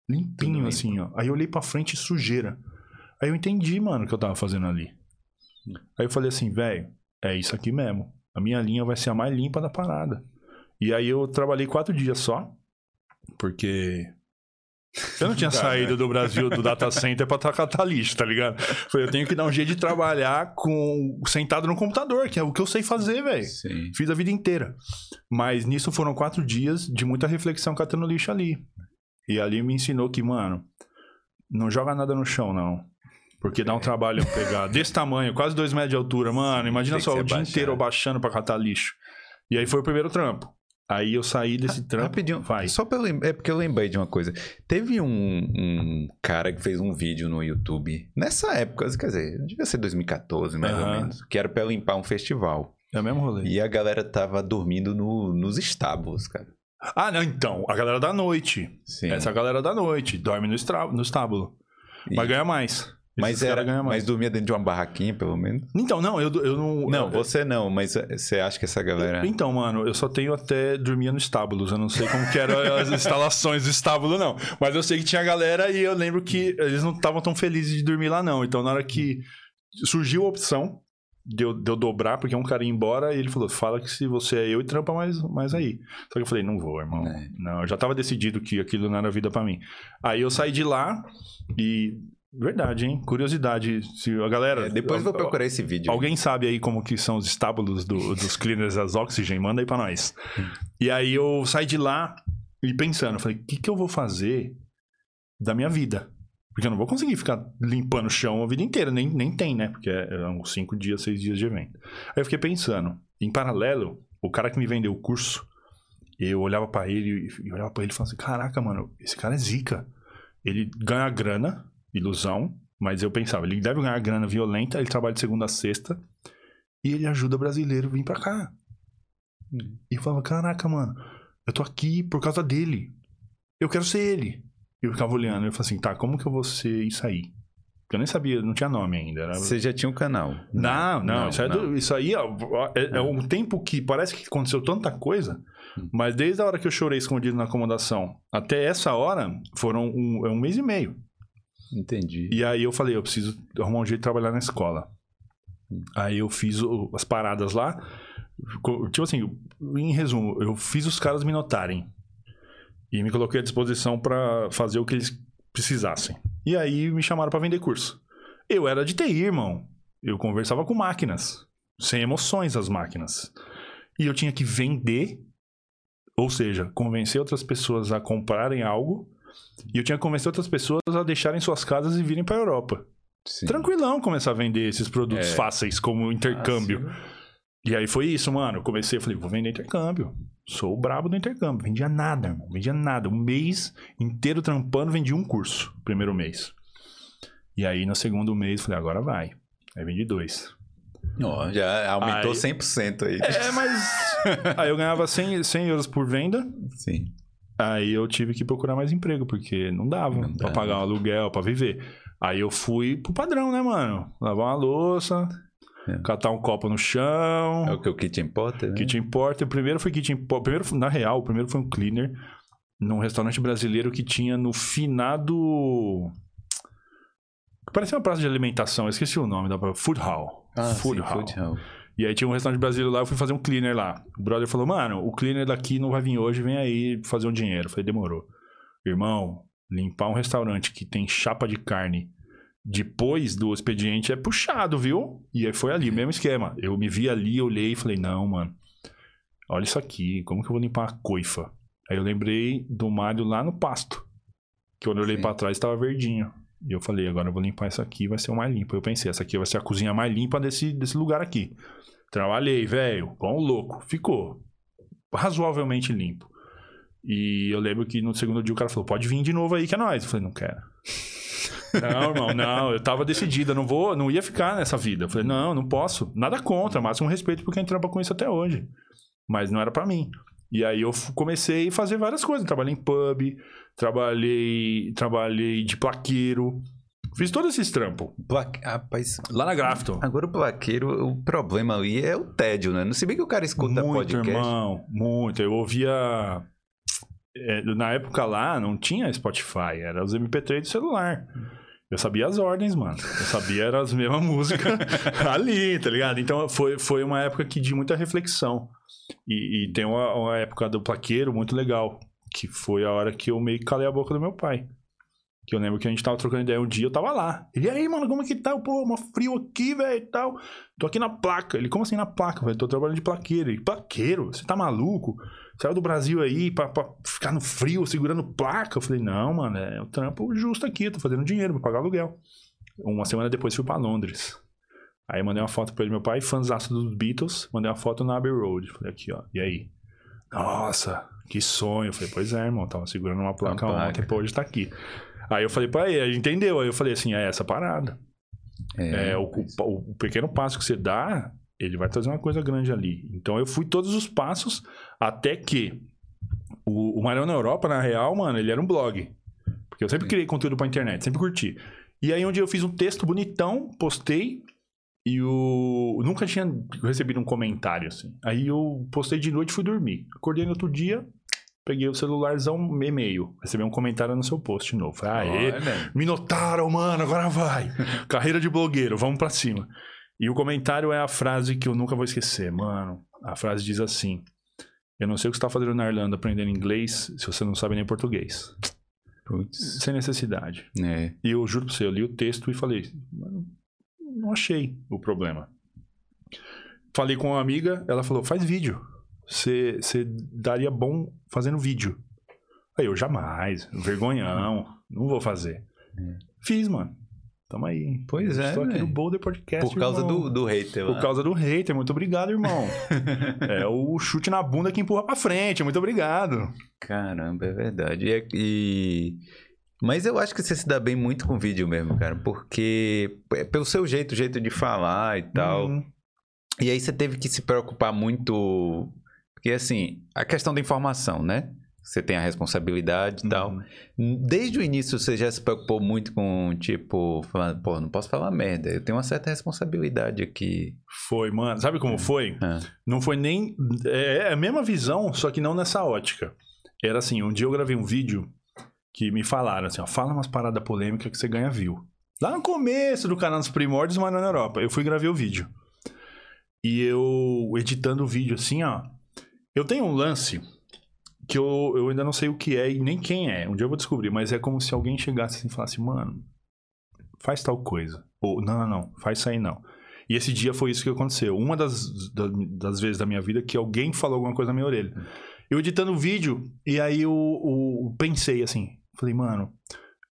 Limpinho, limpo. assim, ó. Aí eu olhei pra frente, sujeira. Aí eu entendi, mano, o que eu tava fazendo ali. Aí eu falei assim, velho, é isso aqui mesmo. A minha linha vai ser a mais limpa da parada. E aí eu trabalhei quatro dias só, porque Eu não tinha saído do Brasil do data center pra tacar lixo, tá ligado? Falei, eu tenho que dar um jeito de trabalhar com sentado no computador, que é o que eu sei fazer, velho. Fiz a vida inteira. Mas nisso foram quatro dias de muita reflexão catando lixo ali. E ali me ensinou que, mano, não joga nada no chão, não. Porque dá um trabalho pegar desse tamanho, quase dois metros de altura, mano. Imagina só, o dia baixado. inteiro abaixando pra catar lixo. E aí foi o primeiro trampo. Aí eu saí desse trampo. Rapidinho, Vai. só pra eu lem- é porque eu lembrei de uma coisa. Teve um, um cara que fez um vídeo no YouTube, nessa época, quer dizer, devia ser 2014, mais ou Aham. menos, que era pra limpar um festival. É o mesmo rolê. E a galera tava dormindo no- nos estábulos, cara. Ah, não, então. A galera da noite. Sim. Essa galera da noite. Dorme no, estra... no estábulo. E- Mas ganha mais. Mas, era, mas dormia dentro de uma barraquinha, pelo menos. Então, não, eu, eu não. Não, eu- você não, mas você acha que essa galera. Então, mano, eu só tenho até dormia no estábulos. Eu não sei como que eram as instalações do estábulo, não. Mas eu sei que tinha galera e eu lembro que eles não estavam tão felizes de dormir lá, não. Então, na hora que surgiu a opção de eu, de eu dobrar, porque um cara ia embora, e ele falou: fala que se você é eu e trampa mais, mais aí. Só que eu falei: não vou, irmão. É. Não, eu já tava decidido que aquilo não era vida pra mim. Aí eu saí de lá e. Verdade, hein? Curiosidade. Se a galera. É, depois eu vou procurar esse vídeo. Alguém sabe aí como que são os estábulos do- dos cleaners das Oxygen? Manda aí pra nós. E aí eu saí de lá e pensando, falei, o que, que eu vou fazer da minha vida? Porque eu não vou conseguir ficar limpando o chão a vida inteira, nem, nem tem, né? Porque é, é uns cinco dias, seis dias de evento. Aí eu fiquei pensando, em paralelo, o cara que me vendeu o curso, eu olhava pra ele e e olhava pra ele e falava assim, caraca, mano, esse cara é zica. Ele ganha grana, ilusão, mas eu pensava, ele deve ganhar grana violenta, ele trabalha de segunda a sexta, e ele ajuda brasileiro a vir pra cá. E eu falava, caraca, mano, eu tô aqui por causa dele. Eu quero ser ele. E eu ficava olhando, eu falava assim, tá, como que eu vou ser isso aí? Porque eu nem sabia, não tinha nome ainda. Era... Você já tinha um canal. Não, não, isso, é do- não. isso aí ó, é, é um tempo que parece que aconteceu tanta coisa, Hum. mas desde a hora que eu chorei escondido na acomodação até essa hora, foram um, é um mês e meio. Entendi. E aí eu falei, eu preciso arrumar um jeito de trabalhar na escola. Aí eu fiz o- as paradas lá. Tipo assim, em resumo, eu fiz os caras me notarem. E me coloquei à disposição pra fazer o que eles precisassem. E aí me chamaram pra vender curso. Eu era de TI, irmão. Eu conversava com máquinas. Sem emoções as máquinas. E eu tinha que vender. Ou seja, convencer outras pessoas a comprarem algo. E eu tinha que convencer outras pessoas a deixarem suas casas e virem pra Europa. Sim. Tranquilão começar a vender esses produtos É. fáceis como intercâmbio. Ah. E aí foi isso, mano. Eu comecei, eu falei, vou vender intercâmbio. Sou o brabo do intercâmbio. Vendia nada, irmão. Vendia nada. Um mês inteiro trampando, vendi um curso. Primeiro mês. E aí, no segundo mês, falei, agora vai. Aí vendi dois. Ó, já aumentou Aí- 100% aí. É, mas... aí eu ganhava 100, 100 euros por venda. Sim. Aí eu tive que procurar mais emprego, porque não dava Não pra dá. pagar um aluguel, pra viver. Aí eu fui pro padrão, né, mano? Lavar uma louça, É. catar um copo no chão. É o que o Kit importa, né? Kitchen Porter. O primeiro foi Kitchen Porter. Primeiro, na real, o primeiro foi um cleaner num restaurante brasileiro que tinha no finado. Parecia uma praça de alimentação, eu esqueci o nome, da Food Hall. Ah, Food sim, Hall. Food Hall. E aí tinha um restaurante brasileiro lá, eu fui fazer um cleaner lá. O brother falou, mano, o cleaner daqui não vai vir hoje, vem aí fazer um dinheiro. Eu falei, demorou. Irmão, limpar um restaurante que tem chapa de carne depois do expediente é puxado, viu? E aí foi ali, mesmo esquema. Eu me vi ali, olhei e falei, não, mano, olha isso aqui, como que eu vou limpar a coifa? Aí eu lembrei do Mário lá no pasto. Que quando eu olhei pra trás tava verdinho. E eu falei, agora eu vou limpar isso aqui, vai ser o mais limpo. Eu pensei, essa aqui vai ser a cozinha mais limpa desse, desse lugar aqui. Trabalhei, velho, com um louco. Ficou razoavelmente limpo. E eu lembro que no segundo dia o cara falou: pode vir de novo aí que é nóis. Eu falei, não quero. não, irmão, não. Eu tava decidida, não vou, não ia ficar nessa vida. Eu falei, não, não posso. Nada contra, máximo respeito por quem trampa com isso até hoje. Mas não era pra mim. E aí eu comecei a fazer várias coisas. Trabalhei em pub, trabalhei, trabalhei de plaqueiro. Fiz todos esses trampos. Plaque... Rapaz, Lá na Grafton. agora o plaqueiro, o problema ali é o tédio, né? Não se bem que o cara escuta muito, podcast. irmão, muito. Eu ouvia. é, na época lá não tinha Spotify, era os MP3 do celular. Eu sabia as ordens, mano. Eu sabia era as mesmas músicas ali, tá ligado? Então foi, foi uma época que de muita reflexão. E, e tem uma, uma época do plaqueiro muito legal, que foi a hora que eu meio que calei a boca do meu pai. Que eu lembro que a gente tava trocando ideia um dia, eu tava lá. Ele, e aí, mano, como é que tá? Pô, uma frio aqui, velho, e tal. Tô aqui na placa. Ele, como assim na placa, velho? Tô trabalhando de plaqueiro. Ele, plaqueiro? Você tá maluco? Saiu do Brasil aí pra, pra ficar no frio, segurando placa? Eu falei, não, mano, é o trampo justo aqui, tô fazendo dinheiro pra pagar aluguel. Uma semana depois fui pra Londres. Aí mandei uma foto pra ele, meu pai, fãzaço dos Beatles, mandei uma foto na Abbey Road. Falei, aqui, ó, e aí? Nossa, que sonho. Eu falei, pois é, irmão, tava segurando uma placa Uma ontem, pô, hoje tá aqui. Aí eu falei pra ele, a gente entendeu. Aí eu falei assim, é essa parada. É, o, o- o pequeno passo que você dá, ele vai trazer uma coisa grande ali. Então eu fui todos os passos até que o, o Marião na Europa, na real, mano, ele era um blog. Porque eu sempre criei conteúdo pra internet, sempre curti. E aí um dia eu fiz um texto bonitão, postei e o nunca tinha recebido um comentário assim. Aí eu postei de noite e fui dormir. Acordei no outro dia, peguei o celularzão, e-mail, recebi um comentário no seu post de novo. Falei, Aê, Olha. me notaram, mano, agora vai. Carreira de blogueiro, vamos pra cima. E o comentário é a frase que eu nunca vou esquecer, mano. A frase diz assim: Eu não sei o que você tá fazendo na Irlanda aprendendo inglês se você não sabe nem português. Putz. Sem necessidade. É. E eu juro pra você, eu li o texto e falei: "Mano, Não achei o problema. Falei com uma amiga, ela falou: Faz vídeo. Você daria bom fazendo vídeo. Aí eu jamais, vergonhão, não vou fazer. Fiz, mano. Tamo aí. Pois é, Estou aqui velho. no Boulder Podcast. Por causa irmão. do, do hater lá. Por causa do hater. Muito obrigado, irmão. é o chute na bunda que empurra pra frente. Muito obrigado. Caramba, é verdade. E, é- e- Mas eu acho que você se dá bem muito com vídeo mesmo, cara. Porque é pelo seu jeito, jeito de falar e tal. Hum, E aí você teve que se preocupar muito. Porque assim, a questão da informação, né? Você tem a responsabilidade e tal. hum. Desde o início você já se preocupou muito com, tipo, falando, pô, não posso falar merda. Eu tenho uma certa responsabilidade aqui. Foi, mano. Sabe como foi? Ah, Não foi nem. É é a mesma visão, só que não nessa ótica. Era assim: um dia eu gravei um vídeo que me falaram assim: ó, fala umas paradas polêmicas que você ganha view. Lá no começo do canal dos Primórdios, mas não na Europa. Eu fui gravei o vídeo. E eu, editando o vídeo assim, ó. Eu tenho um lance que eu, eu ainda não sei o que é e nem quem é. Um dia eu vou descobrir, mas é como se alguém chegasse assim e falasse: mano, faz tal coisa. Ou, não, não, não, faz isso aí não. E esse dia foi isso que aconteceu. Uma das, da- das vezes da minha vida que alguém falou alguma coisa na minha orelha. Eu editando o vídeo, e aí eu, eu pensei assim, falei, mano,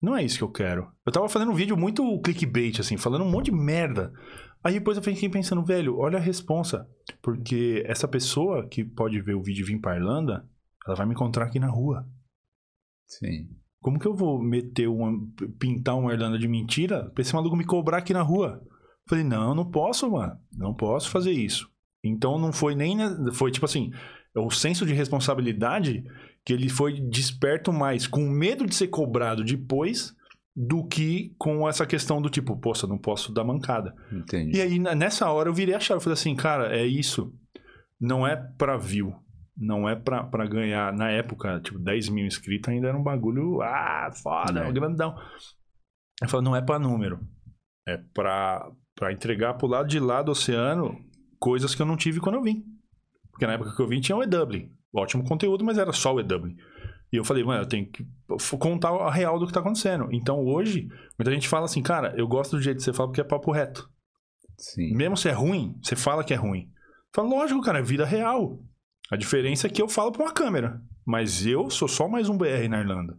não é isso que eu quero. Eu tava fazendo um vídeo muito clickbait, assim, falando um monte de merda. Aí depois eu fiquei pensando, velho, olha a responsa. Porque essa pessoa que pode ver o vídeo e vir pra Irlanda, ela vai me encontrar aqui na rua. sim. Como que eu vou meter uma. pintar uma Irlanda de mentira pra esse maluco me cobrar aqui na rua? Falei, não, não posso, mano. Não posso fazer isso. Então não foi nem. Foi tipo assim, o senso de responsabilidade que ele foi desperto mais com medo de ser cobrado depois do que com essa questão do tipo, poxa, não posso dar mancada. Entendi. E aí, nessa hora, eu virei a chave. Eu falei assim, cara, é isso. Não é pra view. Não é pra, pra ganhar. Na época, tipo, 10 mil inscritos ainda era um bagulho. Ah, foda, É. grandão. Eu falei, não é pra número. É pra, pra entregar pro lado de lá do oceano coisas que eu não tive quando eu vim. Porque na época que eu vim tinha o EW. Ótimo conteúdo, mas era só o EW. E eu falei, mano, eu tenho que contar a real do que tá acontecendo. Então hoje, muita gente fala assim, cara, eu gosto do jeito que você fala porque é papo reto. Sim. Mesmo se é ruim, você fala que é ruim. Fala, lógico, cara, é vida real. A diferença é que eu falo pra uma câmera. Mas eu sou só mais um BR na Irlanda.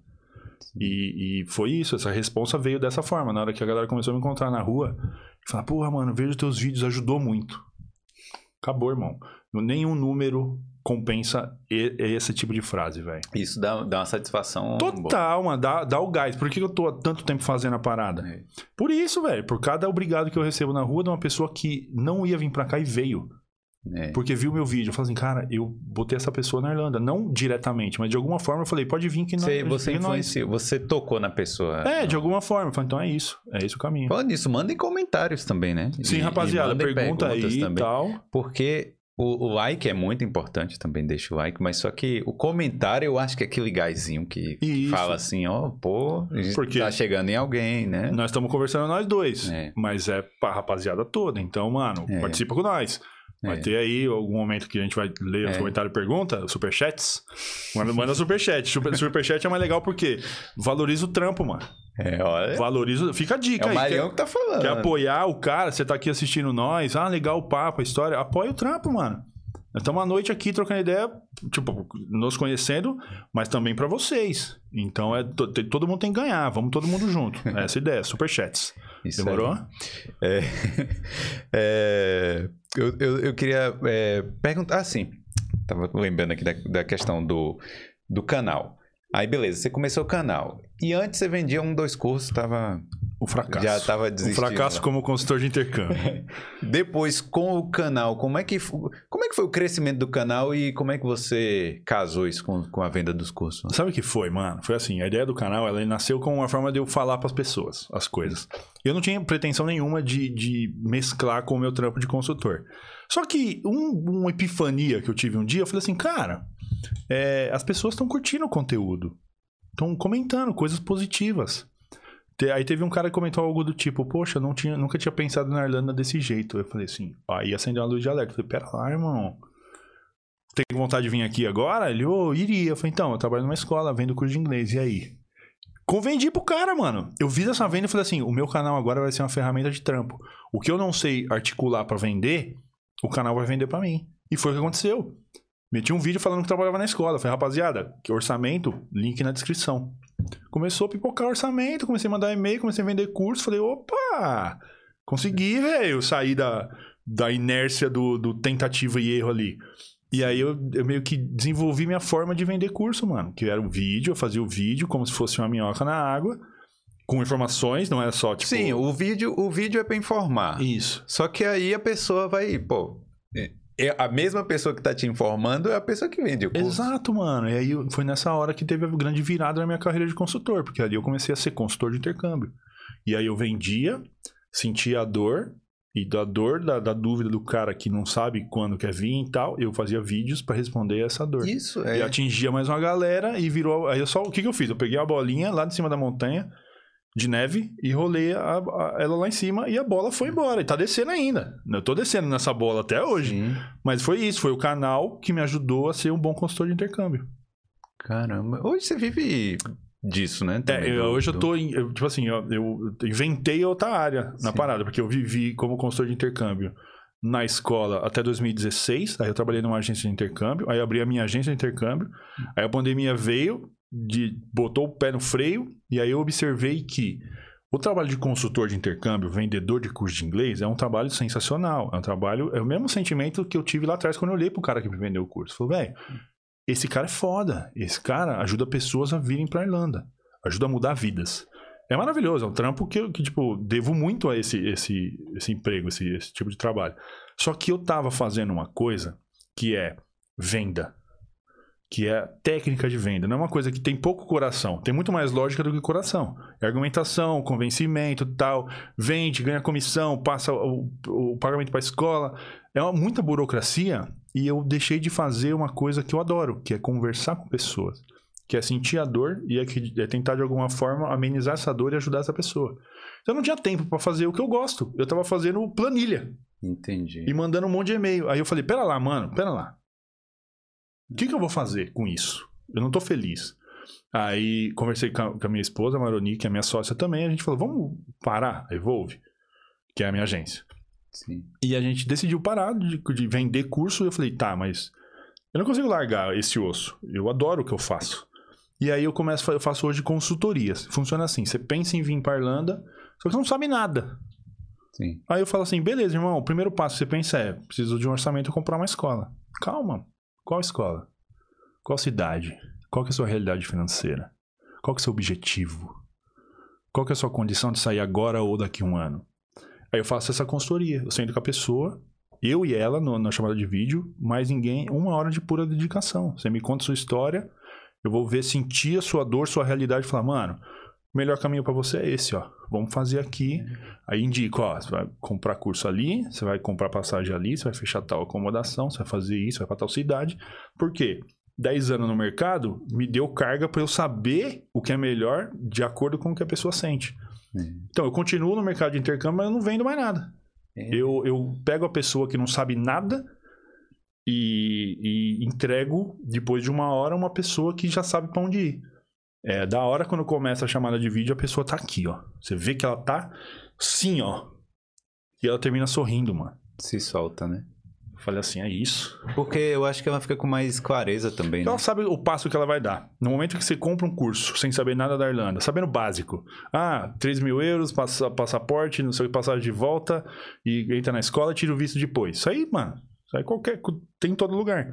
E, e foi isso, essa resposta veio dessa forma. Na hora que a galera começou a me encontrar na rua, falar, porra, mano, vejo teus vídeos, ajudou muito. Acabou, irmão. Nenhum número compensa e- esse tipo de frase, velho. Isso dá, dá uma satisfação. Total, mano, dá, dá o gás. Por que eu tô há tanto tempo fazendo a parada? É. Por isso, velho. Por cada obrigado que eu recebo na rua de uma pessoa que não ia vir pra cá e veio. É. Porque viu meu vídeo. Eu falei assim, cara, eu botei essa pessoa na Irlanda. Não diretamente, mas de alguma forma eu falei, pode vir que não. Você, você influenciou, você tocou na pessoa. É, de alguma forma. Eu falei, então é isso. É esse o caminho. Falando nisso, mandem comentários também, né? Sim, E- e rapaziada, mandem pergunta aí e tal. Porque o, o like é muito importante também, deixa o like, mas só que o comentário eu acho que é aquele gásinho que, que fala assim, ó, pô, a gente Porque- tá chegando em alguém, né? Nós estamos conversando nós dois. É. Mas é pra rapaziada toda. Então, mano, É. participa com nós. Vai É. ter aí algum momento que a gente vai ler os É. comentários e pergunta, superchats. Manda, manda superchat. Super, superchat é mais legal porque valoriza o trampo, mano. É, olha. Valoriza. Fica a É dica o aí. Marião Quer, que tá falando. quer apoiar o cara? Você tá aqui assistindo nós. Ah, legal o papo, a história. Apoia o trampo, mano. Nós estamos à noite aqui trocando ideia, tipo, nos conhecendo, mas também pra vocês. Então, é, todo mundo tem que ganhar. Vamos todo mundo junto. É essa ideia. Superchats. Isso Demorou? É, é, eu, eu, eu queria é, perguntar assim. Tava lembrando aqui da, da questão do, do canal. Aí, beleza, você começou o canal. E antes você vendia um, dois cursos, tava, O fracasso. já tava O desistindo. fracasso como consultor de intercâmbio. Depois, com o canal, como é, que, como é que foi o crescimento do canal e como é que você casou isso com, com a venda dos cursos? Sabe o que foi, mano? Foi assim, a ideia do canal, ela nasceu como uma forma de eu falar pras pessoas as coisas. Eu não tinha pretensão nenhuma de, de mesclar com o meu trampo de consultor. Só que um, uma epifania que eu tive um dia, eu falei assim, cara, é, as pessoas estão curtindo o conteúdo. Estão comentando coisas positivas. Aí teve um cara que comentou algo do tipo, poxa, não tinha, nunca tinha pensado na Irlanda desse jeito. Eu falei assim, aí acendeu uma luz de alerta. Eu falei, pera lá, irmão. Tem vontade de vir aqui agora? Ele, ô, iria. Eu falei, então, eu trabalho numa escola, vendo curso de inglês, e aí? Convendi pro cara, mano. Eu fiz essa venda e falei assim, o meu canal agora vai ser uma ferramenta de trampo. O que eu não sei articular pra vender, o canal vai vender pra mim. E foi o que aconteceu. Meti um vídeo falando que trabalhava na escola. Falei, rapaziada, que orçamento, link na descrição. Começou a pipocar orçamento, comecei a mandar e-mail, comecei a vender curso. Falei, opa, consegui, velho, sair da, da inércia do, do tentativa e erro ali. E aí eu, eu meio que desenvolvi minha forma de vender curso, mano. Que era um vídeo, eu fazia o vídeo como se fosse uma minhoca na água, com informações, não era só tipo. Sim, o vídeo, o vídeo é pra informar. Isso. Só que aí a pessoa vai, pô. É- a mesma pessoa que tá te informando é a pessoa que vende o curso. Exato, mano. E aí foi nessa hora que teve a grande virada na minha carreira de consultor, porque ali eu comecei a ser consultor de intercâmbio. E aí eu vendia, sentia a dor, e da dor, da, da dúvida do cara que não sabe quando quer vir e tal, eu fazia vídeos pra responder essa dor. Isso, E é. atingia mais uma galera e virou. Aí eu só. O que, que eu fiz? Eu peguei a bolinha lá de cima da montanha de neve e rolei a- a- ela lá em cima e a bola foi embora. E tá descendo ainda. Eu tô descendo nessa bola até hoje. Sim. Mas foi isso, foi o canal que me ajudou a ser um bom consultor de intercâmbio. Caramba. Hoje você vive disso, né? É, eu- do- hoje eu do- tô em, eu, tipo assim, eu, eu inventei outra área na Sim. parada, porque eu vivi como consultor de intercâmbio na escola até 2016, aí eu trabalhei numa agência de intercâmbio, aí eu abri a minha agência de intercâmbio, aí a pandemia veio, de, botou o pé no freio, e aí eu observei que o trabalho de consultor de intercâmbio, vendedor de curso de inglês, é um trabalho sensacional. É um trabalho, é o mesmo sentimento que eu tive lá atrás quando eu olhei pro cara que me vendeu o curso. Falei, velho, esse cara é foda. Esse cara ajuda pessoas a virem pra Irlanda. Ajuda a mudar vidas. É maravilhoso, é um trampo que eu, que, tipo, devo muito a esse, esse, esse emprego, esse, esse tipo de trabalho. Só que eu tava fazendo uma coisa que é venda. Que é técnica de venda. Não é uma coisa que tem pouco coração. Tem muito mais lógica do que coração. É argumentação, convencimento tal. Vende, ganha comissão, passa o, o pagamento para a escola. É uma, muita burocracia e eu deixei de fazer uma coisa que eu adoro, que é conversar com pessoas. Que é sentir a dor e é, que- é tentar de alguma forma amenizar essa dor e ajudar essa pessoa. Então eu não tinha tempo para fazer o que eu gosto. Eu tava fazendo planilha Entendi. e mandando um monte de e-mail. Aí eu falei, pera lá, mano, pera lá. O que, que eu vou fazer com isso? Eu não tô feliz. Aí conversei com a, com a minha esposa, a Maroni, que é minha sócia também. A gente falou, vamos parar a Evolve, que é a minha agência. Sim. E a gente decidiu parar de, de vender curso. E eu falei, tá, mas eu não consigo largar esse osso. Eu adoro o que eu faço. E aí eu começo, eu faço hoje consultorias. Funciona assim: você pensa em vir para Irlanda, só que você não sabe nada. Sim. Aí eu falo assim, beleza, irmão, o primeiro passo que você pensa é, preciso de um orçamento e comprar uma escola. Calma, qual escola? Qual cidade? Qual é a sua realidade financeira? Qual é o seu objetivo? Qual é a sua condição de sair agora ou daqui a um ano? Aí eu faço essa consultoria, eu sento com a pessoa, eu e ela no- na chamada de vídeo, mais ninguém, uma hora de pura dedicação. Você me conta sua história, eu vou ver, sentir a sua dor, sua realidade e falar, mano, melhor caminho pra você é esse, ó. Vamos fazer aqui. Aí indico, ó, você vai comprar curso ali, você vai comprar passagem ali, você vai fechar tal acomodação, você vai fazer isso, vai pra tal cidade. Por quê? 10 anos no mercado me deu carga pra eu saber o que é melhor de acordo com o que a pessoa sente. É. Então, eu continuo no mercado de intercâmbio, mas eu não vendo mais nada. É. Eu, eu pego a pessoa que não sabe nada e, e entrego, depois de uma hora, uma pessoa que já sabe pra onde ir. É, da hora quando começa a chamada de vídeo, a pessoa tá aqui, ó. Você vê que ela tá sim, ó. E ela termina sorrindo, mano. Se solta, né? Eu falei assim, é isso. Porque eu acho que ela fica com mais clareza também, né? Ela sabe o passo que ela vai dar. No momento que você compra um curso sem saber nada da Irlanda, sabendo o básico. Ah, 3 mil euros, passa, passaporte, não sei o que, passagem de volta, e entra na escola tira o visto depois. Isso aí, mano. Isso aí qualquer. Tem em todo lugar.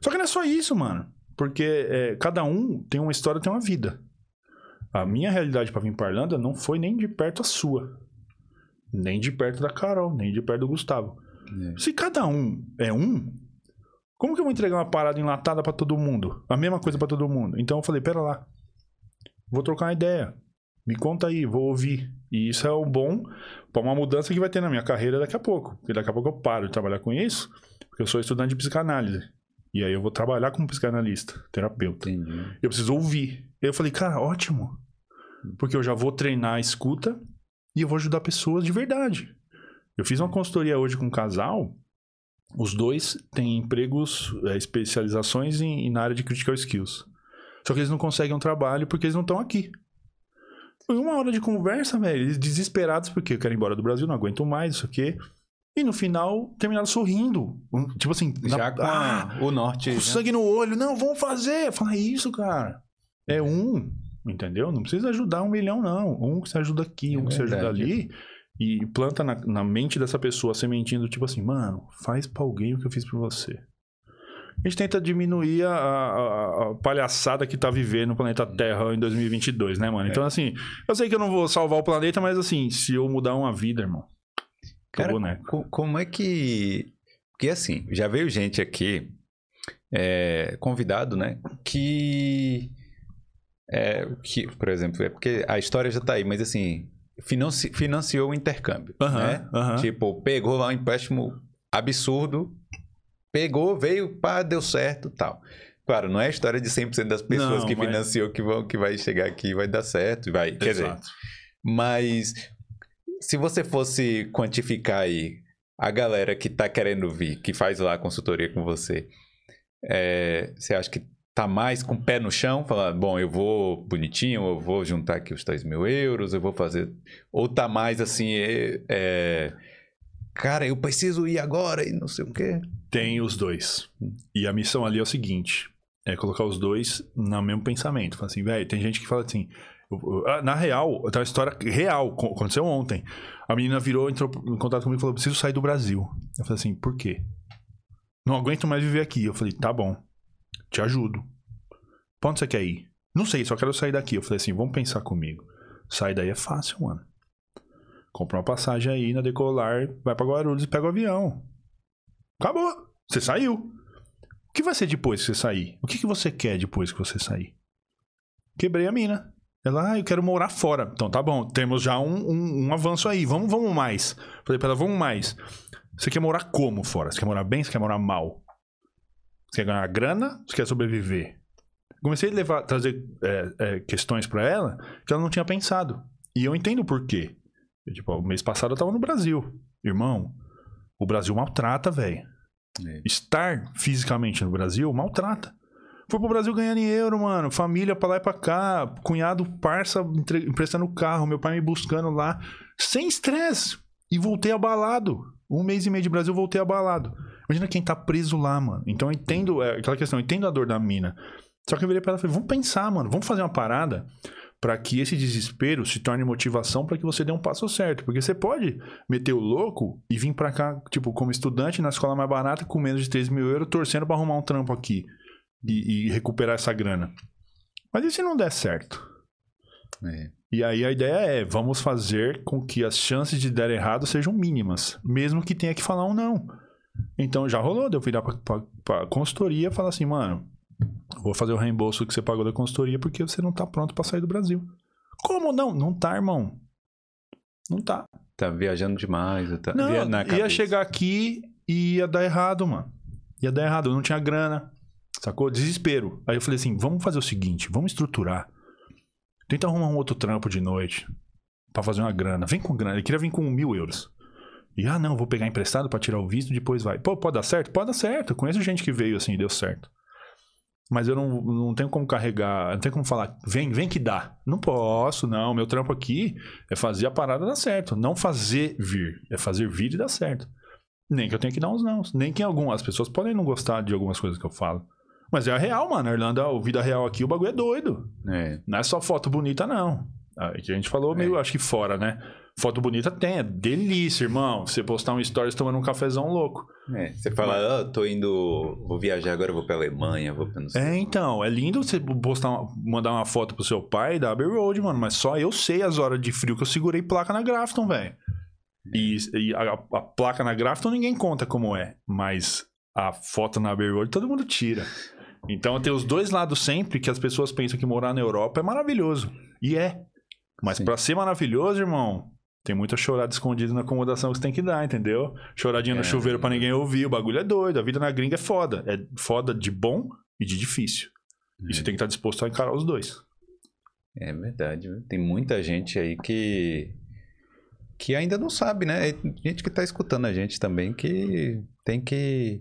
Só que não é só isso, mano. Porque é, cada um tem uma história, tem uma vida. A minha realidade para vir pra Irlanda não foi nem de perto a sua. Nem de perto da Carol, nem de perto do Gustavo. É. Se cada um é um, como que eu vou entregar uma parada enlatada pra todo mundo? A mesma coisa pra todo mundo. Então eu falei, pera lá. Vou trocar uma ideia. Me conta aí, vou ouvir. E isso é o bom pra uma mudança que vai ter na minha carreira daqui a pouco. Porque daqui a pouco eu paro de trabalhar com isso, porque eu sou estudante de psicanálise. E aí eu vou trabalhar como psicanalista, terapeuta. Entendi. Eu preciso ouvir. Eu falei, cara, ótimo. Porque eu já vou treinar a escuta e eu vou ajudar pessoas de verdade. Eu fiz uma consultoria hoje com um casal. Os dois têm empregos, é, especializações em, na área de critical skills. Só que eles não conseguem um trabalho porque eles não estão aqui. Foi uma hora de conversa, velho. Eles desesperados porque eu quero ir embora do Brasil, não aguento mais, isso aqui. E no final, terminaram sorrindo. Tipo assim, na- Já com Ah, o norte. com né? sangue no olho. Não, vamos fazer. Fala isso, cara. É um, entendeu? Não precisa ajudar um milhão, não. Um que você ajuda aqui, É um que você ajuda ali. E planta na, na mente dessa pessoa a sementinha do tipo assim, mano, faz pra alguém o que eu fiz pra você. A gente tenta diminuir a, a- a palhaçada que tá vivendo no planeta Terra em 2022, né, mano? Então, assim, eu sei que eu não vou salvar o planeta, mas assim, se eu mudar uma vida, irmão, Cara, né? co- como é que. Porque assim, já veio gente aqui, é, convidado, né? Que. É, que, por exemplo, é porque a história já tá aí, mas assim, financi- financiou o intercâmbio. né? Tipo, pegou lá um empréstimo absurdo, pegou, veio, pá, deu certo tal. Claro, não é a história de 100% das pessoas Não, que mas- financiou que, vão, que vai chegar aqui e vai dar certo. e Vai, quer dizer, Exato. mas se você fosse quantificar aí a galera que tá querendo vir, que faz lá a consultoria com você, é, você acha que tá mais com o pé no chão? Falar, bom, eu vou bonitinho, eu vou juntar aqui os 3 mil euros, eu vou fazer... Ou tá mais assim, é, é, cara, eu preciso ir agora e não sei o quê. Tem os dois. E a missão ali é o seguinte: é colocar os dois no mesmo pensamento. Fala assim, velho, tem gente que fala assim. Ah, Na real, tem uma história real, co- aconteceu ontem. A menina virou, entrou em contato comigo e falou: preciso sair do Brasil. Eu falei assim, por quê? Não aguento mais viver aqui. Eu falei, tá bom, te ajudo. Pra onde você quer ir? Não sei, só quero sair daqui. Eu falei assim, vamos pensar comigo. Sair daí é fácil, mano. Compra uma passagem aí na decolar, vai pra Guarulhos e pega o avião. Acabou. Você saiu. O que vai ser depois que você sair? O que, que você quer depois que você sair? Quebrei a mina. Ela, ah, eu quero morar fora. Então tá bom, temos já um, um, um avanço aí. Vamos, vamos mais. Falei pra ela, vamos mais. Você quer morar como fora? Você quer morar bem? Você quer morar mal? Você quer ganhar grana? Você quer sobreviver? Comecei a levar, trazer é, é, questões pra ela que ela não tinha pensado. E eu entendo por quê. Eu, tipo, o mês passado eu tava no Brasil. Irmão, o Brasil maltrata, velho. É. Estar fisicamente no Brasil maltrata. Fui pro Brasil ganhando euro, mano. Família pra lá e pra cá. Cunhado, parça, entre- emprestando carro. Meu pai me buscando lá. Sem estresse. E voltei abalado. Um mês e meio de Brasil, voltei abalado. Imagina quem tá preso lá, mano. Então eu entendo é, aquela questão. Eu entendo a dor da mina. Só que eu virei pra ela e falei, vamos pensar, mano. Vamos fazer uma parada pra que esse desespero se torne motivação pra que você dê um passo certo. Porque você pode meter o louco e vir pra cá, tipo, como estudante na escola mais barata com menos de 3 mil euros, torcendo pra arrumar um trampo aqui e, e recuperar essa grana. Mas e se não der certo? É. E aí a ideia é, vamos fazer com que as chances de dar errado sejam mínimas, mesmo que tenha que falar um não. Então já rolou, deu virar pra, pra, pra consultoria e falar assim, mano, vou fazer o reembolso que você pagou da consultoria porque você não tá pronto pra sair do Brasil. Como não? Não tá, irmão. Não tá. Tá viajando demais. Tá Não, ia chegar aqui e ia dar errado, mano. Ia dar errado, eu não tinha grana. Sacou? Desespero. Aí eu falei assim: vamos fazer o seguinte, vamos estruturar. Tenta arrumar um outro trampo de noite pra fazer uma grana. Vem com grana. Ele queria vir com mil euros. E, ah, não, vou pegar emprestado pra tirar o visto, depois vai. Pô, pode dar certo? Pode dar certo. Eu conheço gente que veio assim e deu certo. Mas eu não, não tenho como carregar, não tenho como falar, vem, vem que dá. Não posso, não. Meu trampo aqui é fazer a parada dar certo. Não fazer vir, é fazer vir e dar certo. Nem que eu tenha que dar uns não. Nem que algumas as pessoas podem não gostar de algumas coisas que eu falo. Mas é a real, mano. A Irlanda, a vida real aqui, o bagulho é doido. É. Não é só foto bonita, não. Ah, que a gente falou meio, acho que fora, né? Foto bonita tem, é delícia, irmão. Você postar um stories tomando um cafezão louco. É, Você fala, ah, tô indo, vou viajar agora, vou pra Alemanha, vou pra não sei. É, então, é lindo você postar mandar uma foto pro seu pai da Abbey Road, mano, mas só eu sei as horas de frio que eu segurei placa na Grafton, velho. E, e a, a placa na Grafton ninguém conta como é, mas a foto na Abbey Road todo mundo tira. Então tem os dois lados sempre que as pessoas pensam que morar na Europa é maravilhoso. E é. Mas pra ser maravilhoso, irmão, tem muita chorada escondida na acomodação que você tem que dar, entendeu? Choradinha no É. chuveiro pra ninguém ouvir, o bagulho é doido. A vida na gringa é foda. É foda de bom e de difícil. E você tem que estar disposto a encarar os dois. É verdade, tem muita gente aí que que ainda não sabe, né? É gente que tá escutando a gente também que tem que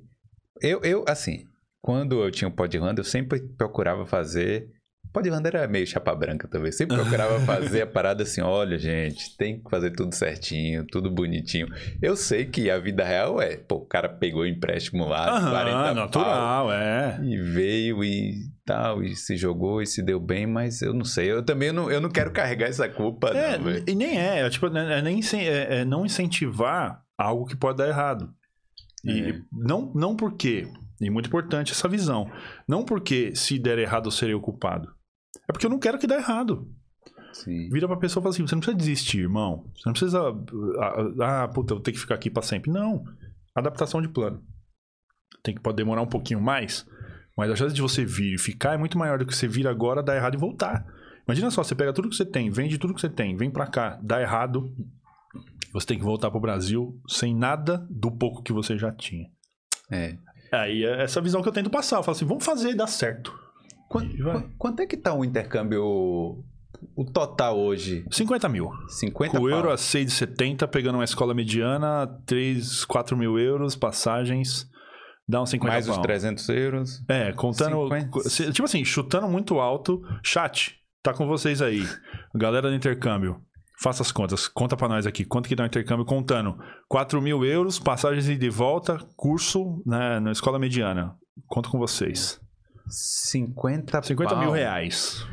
eu, eu assim, quando eu tinha o Podhand, eu sempre procurava fazer Podhand era meio chapa branca também. Sempre procurava fazer a parada assim, olha, gente, tem que fazer tudo certinho, tudo bonitinho. Eu sei que a vida real é, pô, o cara pegou empréstimo lá, 40 pau, natural, é. e veio e tal, e se jogou e se deu bem, mas eu não sei. Eu também não, eu não quero carregar essa culpa, É, não, e nem é, é, tipo, é, é nem é- é não incentivar algo que pode dar errado. E É. não, não porque, e muito importante essa visão, não porque se der errado eu serei o culpado. É porque eu não quero que dê errado. Sim. Vira pra pessoa e fala assim: você não precisa desistir, irmão. Você não precisa. Ah, ah, puta, eu vou ter que ficar aqui pra sempre. Não. Adaptação de plano. Tem que pode demorar um pouquinho mais, mas a chance de você vir e ficar é muito maior do que você vir agora, dar errado e voltar. Imagina só, você pega tudo que você tem, vende tudo que você tem, vem pra cá, dá errado, você tem que voltar pro Brasil sem nada do pouco que você já tinha. É. Aí é essa visão que eu tento passar. Eu falo assim, vamos fazer e dar certo. Quan- E vai. quan- quanto é que tá o intercâmbio, o total hoje? 50 mil. 50 Com o euro a 6,70, pegando uma escola mediana, 3, 4 mil euros, passagens, dá uns 50 Mais os pau. 300 euros? É, contando. 50. se- Tipo assim, chutando muito alto. Chat, tá com vocês aí. Galera do intercâmbio. Faça as contas. Conta pra nós aqui. Quanto que dá o intercâmbio contando? 4 mil euros, passagens ida e volta, curso né, na escola mediana. Conto com vocês. 50 50 pau. mil reais.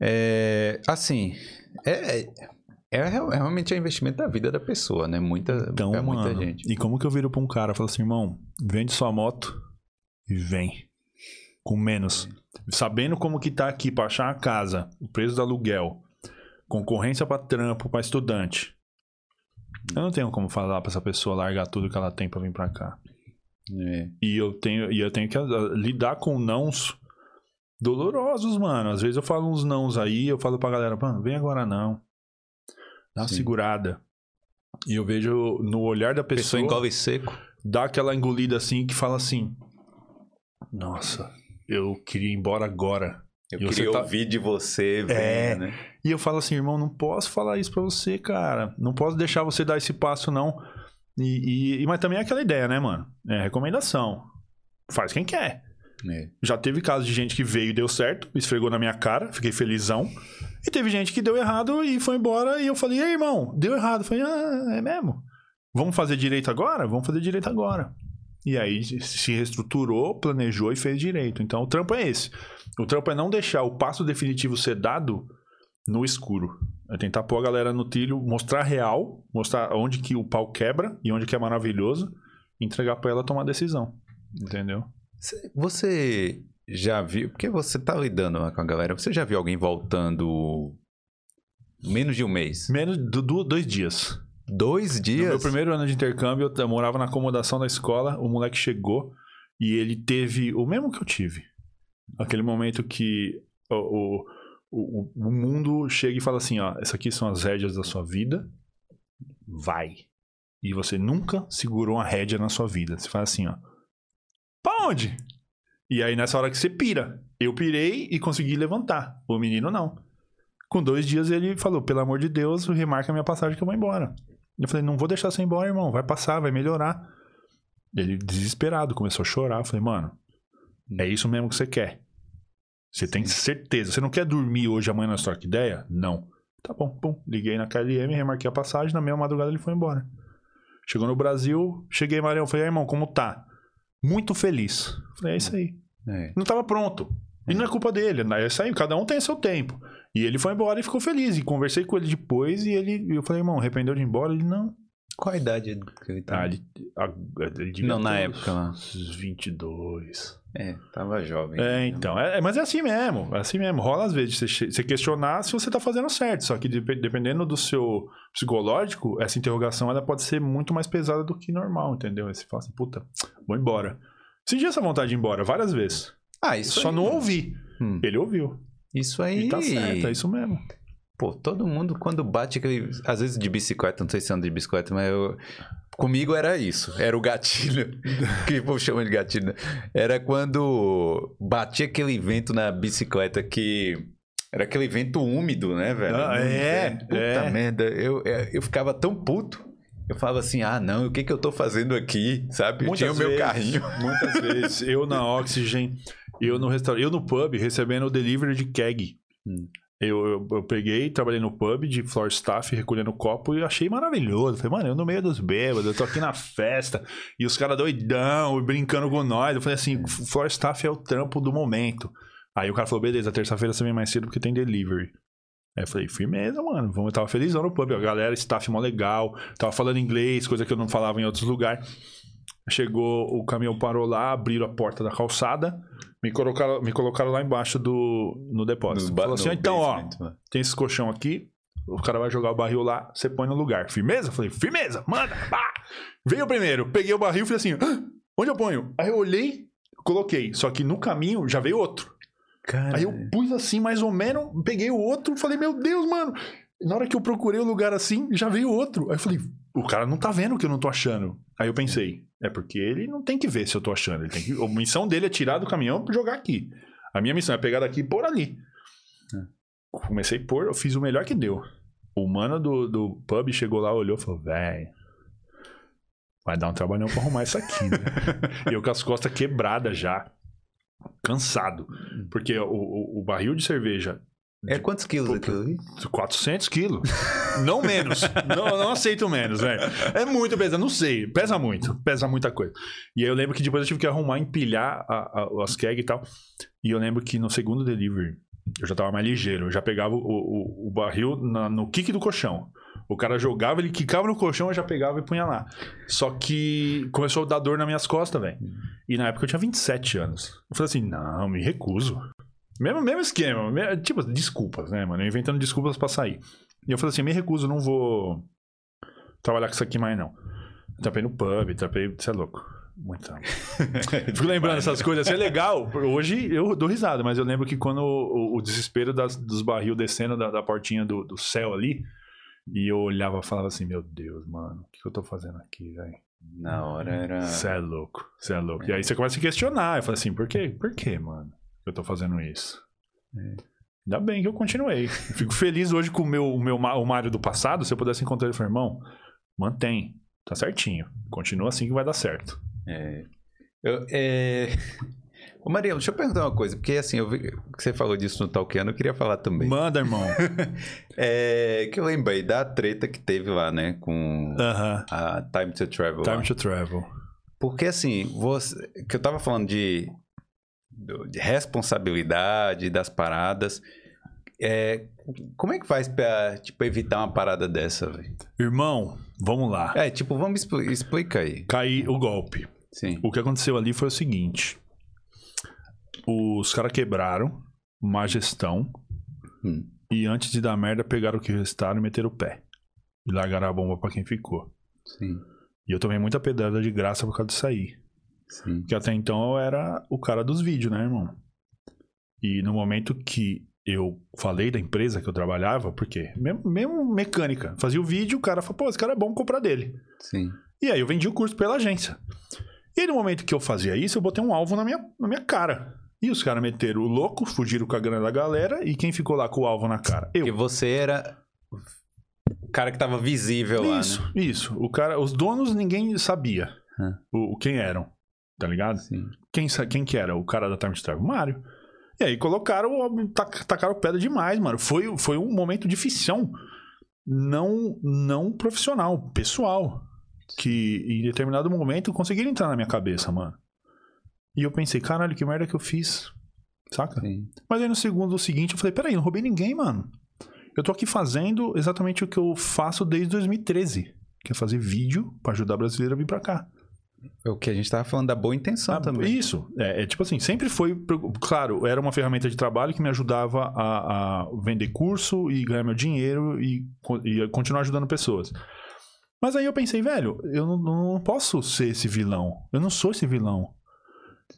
É, assim, é, é, é é realmente é investimento da vida da pessoa, né? Muita, Então, é muita mano, gente. e como que eu viro pra um cara e falo assim, irmão, vende sua moto e vem. Com menos. Sabendo como que tá aqui pra achar a casa, o preço do aluguel, concorrência pra trampo, pra estudante. Eu não tenho como falar pra essa pessoa largar tudo que ela tem pra vir pra cá. É. E eu tenho, e eu tenho que ah, lidar com nãos dolorosos, mano. Às vezes eu falo uns nãos aí, eu falo pra galera, mano, vem agora não. Dá uma Sim. segurada. E eu vejo no olhar da pessoa pessoa, engole seco. dá aquela engolida assim que fala assim: Nossa, eu queria ir embora agora. Eu E queria tá- ouvir de você, É. venha, né? E eu falo assim, irmão, não posso falar isso pra você, cara. Não posso deixar você dar esse passo, não. E, e- mas também é aquela ideia, né, mano? É recomendação. Faz quem quer. É. Já teve casos de gente que veio e deu certo, esfregou na minha cara, fiquei felizão. E teve gente que deu errado e foi embora. E eu falei, ei, irmão, deu errado. Eu falei, ah, é mesmo? Vamos fazer direito agora? Vamos fazer direito agora. E aí se reestruturou, planejou e fez direito. Então o trampo é esse. O trampo é não deixar o passo definitivo ser dado no escuro. É tentar pôr a galera no trilho, mostrar real, mostrar onde que o pau quebra e onde que é maravilhoso, e entregar pra ela tomar decisão. Entendeu? Cê- Você já viu, porque você tá lidando com a galera, você já viu alguém voltando menos de um mês? Menos de du- dois dias. Dois No dias? meu primeiro ano de intercâmbio, eu morava na acomodação da escola, o moleque chegou e ele teve o mesmo que eu tive. Aquele momento que o, o, o, mundo chega e fala assim, ó, essas aqui são as rédeas da sua vida, vai. E você nunca segurou uma rédea na sua vida. Você faz assim, ó, pra onde? E aí nessa hora que você pira. Eu pirei e consegui levantar. O menino não. Com dois dias ele falou, pelo amor de Deus, remarca a minha passagem que eu vou embora. Eu falei, não vou deixar você ir embora, irmão. Vai passar, vai melhorar. Ele, desesperado, começou a chorar. Eu falei, mano, é isso mesmo que você quer. Você tem certeza. Você não quer dormir hoje, amanhã nós troca ideia? Não. Tá bom, pum. Liguei na KLM, remarquei a passagem. Na mesma madrugada ele foi embora. Chegou no Brasil, cheguei em Maranhão. Falei, irmão, como tá? Muito feliz. Falei, é isso aí. É. Não tava pronto. E não é culpa dele, é isso aí, cada um tem seu tempo. E ele foi embora e ficou feliz. E conversei com ele depois e ele, eu falei, irmão, arrependeu de ir embora? Ele, não. Qual a idade que ele tá? Ah, ele, a- ele Não, na época lá. uns 22. É, tava jovem. É, então. É, mas é assim mesmo. É assim mesmo. Rola às vezes você, você questionar se você tá fazendo certo. Só que dep- dependendo do seu psicológico, essa interrogação ela pode ser muito mais pesada do que normal, entendeu? Aí você fala assim, puta, vou embora. Senti essa vontade de ir embora várias vezes. Ah, isso Só aí. não ouvi. Hum. Ele ouviu. Isso aí. E tá certo, é isso mesmo. Pô, todo mundo quando bate aquele. Às vezes de bicicleta, não sei se anda de bicicleta, mas eu. Comigo era isso. Era o gatilho. que eu chamo de gatilho. né? Era quando batia aquele vento na bicicleta que. Era aquele vento úmido, né, velho? Ah, é, Puta é. merda. Eu, eu ficava tão puto. Eu falava assim, ah, não, o que que eu tô fazendo aqui? Sabe? Eu tinha o meu vezes, carrinho. Muitas vezes. Eu na Oxygen, eu no restaurante, eu no pub, recebendo o delivery de keg. Hum. Eu, eu, eu peguei, trabalhei no pub de floor staff, recolhendo copo e achei maravilhoso. Falei, mano, eu no meio dos bêbados, eu tô aqui na festa e os caras doidão e brincando com nós. Eu falei assim, floor staff é o trampo do momento. Aí o cara falou, beleza, terça-feira você vem mais cedo porque tem delivery. Aí eu falei, firmeza, mano. Eu tava felizão no pub. A galera, staff mó legal. Tava falando inglês, coisa que eu não falava em outros lugares. Chegou, o caminhão parou lá, abriram a porta da calçada, me colocaram, me colocaram lá embaixo do no depósito. No Falou assim, então, ó, né? tem esse colchão aqui, o cara vai jogar o barril lá, você põe no lugar. Firmeza? Falei, firmeza, manda, pá! Veio primeiro, peguei o barril e falei assim, "Ah, onde eu ponho? Aí eu olhei, coloquei, só que no caminho já veio outro. Cara, Aí eu pus assim, mais ou menos, peguei o outro, falei, meu Deus, mano. Na hora que eu procurei o lugar assim, já veio outro. Aí eu falei, o cara não tá vendo o que eu não tô achando. Aí eu pensei, é porque ele não tem que ver se eu tô achando. Ele tem que... A missão dele é tirar do caminhão e jogar aqui. A minha missão é pegar daqui e pôr ali. Comecei a pôr, eu fiz o melhor que deu. O mano do, do pub chegou lá, olhou e falou, velho. Vai dar um trabalhão pra arrumar isso aqui, né? e eu com as costas quebradas já. Cansado. Porque o, o, o barril de cerveja, É quantos quilos aquilo ali? 400 quilos. Não menos. não, não aceito menos, velho. É muito pesado. Não sei. Pesa muito. Pesa muita coisa. E aí eu lembro que depois eu tive que arrumar, empilhar a- a- as keg e tal. E eu lembro que no segundo delivery, eu já tava mais ligeiro. Eu já pegava o, o- o barril na- no kick do colchão. O cara jogava, ele quicava no colchão, eu já pegava e punha lá. Só que começou a dar dor nas minhas costas, velho. E na época eu tinha 27 anos. Eu falei assim, não, me recuso. Mesmo, mesmo esquema. Tipo, desculpas, né, mano? Eu inventando desculpas pra sair. E eu falei assim, me recuso, não vou trabalhar com isso aqui mais, não. Trapei no pub, trapei... Você é louco. Muito. Fico lembrando essas coisas. Isso é legal. Hoje eu dou risada, mas eu lembro que quando o, o desespero das- dos barril descendo da, da portinha do, do céu ali, e eu olhava e falava assim, meu Deus, mano, o que, que eu tô fazendo aqui, velho? Na hora era. Você é louco, você é louco. E aí você começa a questionar. Eu falo assim, por quê? Por quê, mano? Que Eu tô fazendo isso. Ainda bem que eu continuei. Fico feliz hoje com o meu, o meu o Mário do passado. Se eu pudesse encontrar ele, eu falei, irmão, mantém. Tá certinho. Continua assim que vai dar certo. É. Eu, é... Ô, Mariano, deixa eu perguntar uma coisa, porque assim, eu vi que você falou disso no Talkando, eu queria falar também. Manda, irmão. É, que eu lembrei da treta que teve lá, né, com Aham. a Time to Travel. lá. Time to travel. Porque assim, você, que eu tava falando de, do- de responsabilidade das paradas. É, como é que faz pra, tipo, evitar uma parada dessa, velho? Irmão, vamos lá. É, tipo, vamos expli explica aí. Cair o golpe. Sim. O que aconteceu ali foi o seguinte: os caras quebraram má gestão Hum. e antes de dar merda, pegaram o que restaram e meteram o pé. E largaram a bomba pra quem ficou. Sim. E eu tomei muita pedrada de graça por causa disso aí. Sim. Porque até então eu era o cara dos vídeos, né, irmão? E no momento que eu falei da empresa que eu trabalhava, porque mesmo, mesmo mecânica, fazia o vídeo, o cara falou, pô, esse cara é bom comprar dele. Sim. E aí eu vendi o curso pela agência. E no momento que eu fazia isso, eu botei um alvo na minha, na minha cara. E os caras meteram o louco, fugiram com a grana da galera, e quem ficou lá com o alvo na cara? Eu. Porque você era cara que tava visível lá, Isso, né? isso. O cara, os donos ninguém sabia o, o- quem eram, tá ligado? Sim. Quem, quem que era o cara da Time Travel? Mário. E aí colocaram, tac- tacaram pedra demais, mano. Foi, foi um momento difícil. Não, não profissional, pessoal. Que em determinado momento conseguiram entrar na minha cabeça, mano. E eu pensei, caralho, que merda que eu fiz. Saca? Sim. Mas aí no segundo seguinte eu falei, peraí, não roubei ninguém, mano. Eu tô aqui fazendo exatamente o que eu faço desde 2013. Que é fazer vídeo pra ajudar brasileiro a vir pra cá. É o que a gente tava falando da boa intenção Ah, também. Isso. É, é tipo assim, sempre foi. Claro, era uma ferramenta de trabalho que me ajudava a, a vender curso e ganhar meu dinheiro e, e continuar ajudando pessoas. Mas aí eu pensei, velho, eu não, não posso ser esse vilão. Eu não sou esse vilão.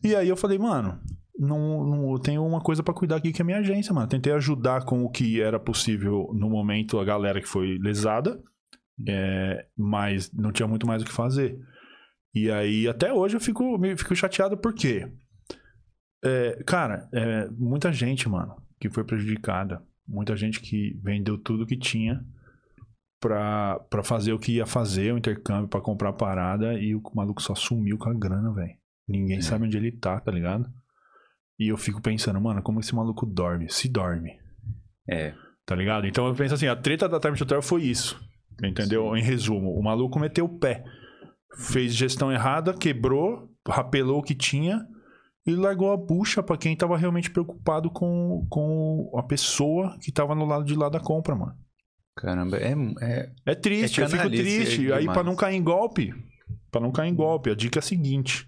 E aí eu falei, mano, não, não eu tenho uma coisa pra cuidar aqui que é a minha agência, mano. Tentei ajudar com o que era possível no momento a galera que foi lesada, é, mas não tinha muito mais o que fazer. E aí, até hoje eu fico, me- fico chateado porque, é, cara, é, muita gente, mano, que foi prejudicada. Muita gente que vendeu tudo que tinha pra, pra fazer o que ia fazer, o intercâmbio, pra comprar a parada, e o maluco só sumiu com a grana, velho. Ninguém É. sabe onde ele tá, tá ligado? E eu fico pensando, mano, como esse maluco dorme? Se dorme. É. Tá ligado? Então eu penso assim, a treta da Time to foi isso. Entendeu? Em resumo, o maluco meteu o pé. Fez gestão errada, quebrou, rapelou o que tinha e largou a bucha pra quem tava realmente preocupado com, com a pessoa que tava no lado de lá da compra, mano. Caramba, é, é- É triste, É eu fico triste. demais. Aí pra não cair em golpe, pra não cair em golpe, a dica é a seguinte: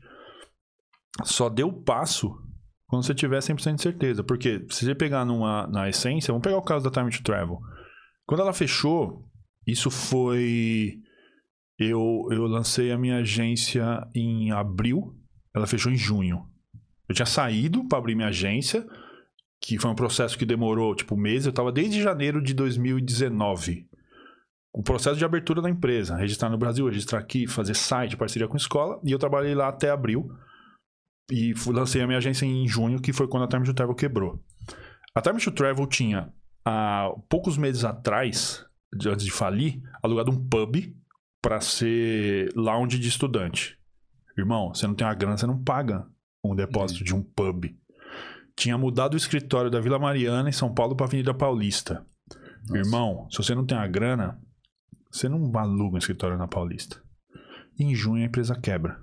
só dê o passo quando você tiver 100% de certeza. Porque se você pegar numa, na essência, vamos pegar o caso da Time to Travel. Quando ela fechou, isso foi. Eu, eu lancei a minha agência em abril, ela fechou em junho. Eu tinha saído pra abrir minha agência, que foi um processo que demorou tipo meses. Eu tava desde janeiro de 2019 o processo de abertura da empresa, registrar no Brasil, registrar aqui, fazer site, parceria com escola, e eu trabalhei lá até abril. E fui, lancei a minha agência em junho, que foi quando a Time to Travel quebrou. A Time to Travel tinha, há poucos meses atrás, antes de falir, alugado um pub para ser lounge de estudante. Irmão, você não tem uma grana, você não paga um depósito de um pub. Tinha mudado o escritório da Vila Mariana em São Paulo para Avenida Paulista. Irmão, se você não tem a grana, você não aluga um escritório na Paulista. E em junho a empresa quebra.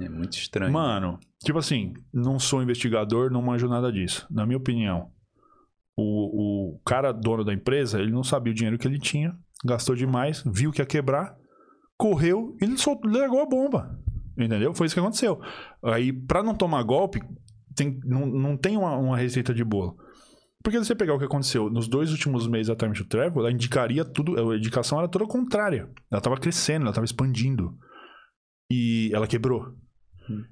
é muito estranho. Mano, tipo assim, não sou investigador, não manjo nada disso. Na minha opinião, o, o cara dono da empresa, ele não sabia o dinheiro que ele tinha, gastou demais, viu que ia quebrar, correu e ele soltou, largou a bomba. Entendeu? Foi isso que aconteceu. Aí, pra não tomar golpe, tem, não, não tem uma, uma receita de bolo. Porque se você pegar o que aconteceu nos dois últimos meses da Time to Travel, ela indicaria tudo, a indicação era toda contrária. Ela estava crescendo, ela estava expandindo. E ela quebrou.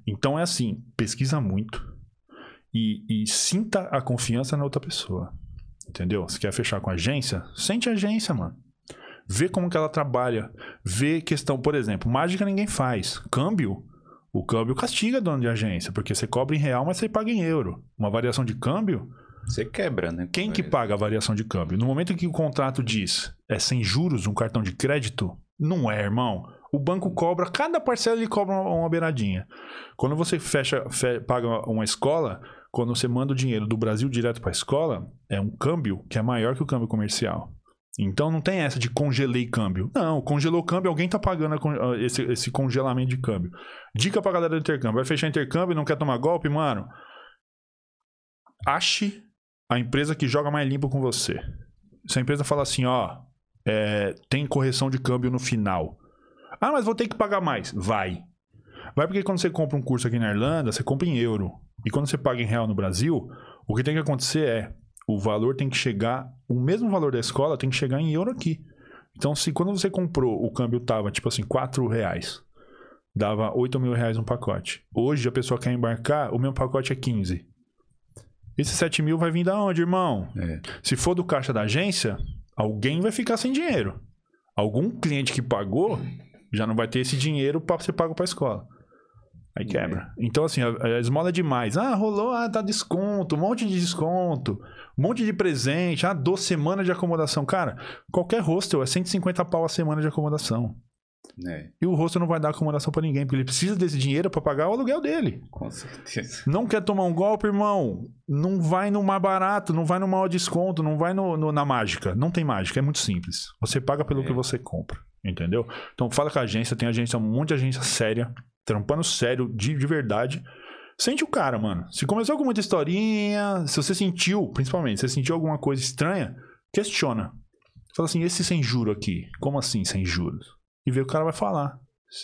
Então é assim, pesquisa muito e, e sinta a confiança na outra pessoa. Entendeu? Se quer fechar com a agência, sente a agência, mano. Vê como que ela trabalha. Vê questão, por exemplo, mágica ninguém faz. Câmbio, o câmbio castiga dono de agência, porque você cobra em real, mas você paga em euro. Uma variação de câmbio, Você quebra, né? quem que paga a variação de câmbio? No momento em que o contrato diz é sem juros um cartão de crédito, não é, irmão. O banco cobra, cada parcela ele cobra uma, beiradinha. Quando você fecha, fe- paga uma escola, quando você manda o dinheiro do Brasil direto para a escola, é um câmbio que é maior que o câmbio comercial. Então não tem essa de congelei câmbio. Não, congelou câmbio, alguém tá pagando esse, esse congelamento de câmbio. Dica pra galera do intercâmbio: vai fechar intercâmbio e não quer tomar golpe, mano? Ache a empresa que joga mais limpo com você. Se a empresa fala assim, ó, é, tem correção de câmbio no final. Ah, mas vou ter que pagar mais. Vai. Vai porque quando você compra um curso aqui na Irlanda, você compra em euro. E quando você paga em real no Brasil, o que tem que acontecer é o valor tem que chegar, o mesmo valor da escola tem que chegar em euro aqui. Então, se quando você comprou, o câmbio tava tipo assim, 4 reais, dava 8 mil reais um pacote. Hoje a pessoa quer embarcar, o mesmo pacote é 15. Esse 7 mil vai vir da onde, irmão? É. Se for do caixa da agência, alguém vai ficar sem dinheiro. Algum cliente que pagou já não vai ter esse dinheiro para ser pago para a escola. Aí quebra. Então, assim, a, a esmola é demais. Ah, rolou, ah, tá desconto, um monte de desconto, um monte de presente, ah, dou semana de acomodação. Cara, qualquer hostel é 150 pau a semana de acomodação. É, E o hostel não vai dar acomodação pra ninguém, porque ele precisa desse dinheiro pra pagar o aluguel dele. com certeza. Não quer tomar um golpe, irmão? Não vai no mais barato, não vai no maior desconto, não vai no, no- na mágica. Não tem mágica, é muito simples. Você paga pelo É. que você compra, entendeu? Então fala com a agência, tem agência, um monte de agência séria, trampando sério, de, de verdade. Sente o cara, mano. Se começou com muita historinha, se você sentiu, principalmente, se você sentiu alguma coisa estranha, questiona. Fala assim, esse sem juro aqui, como assim sem juros? E vê o cara vai falar.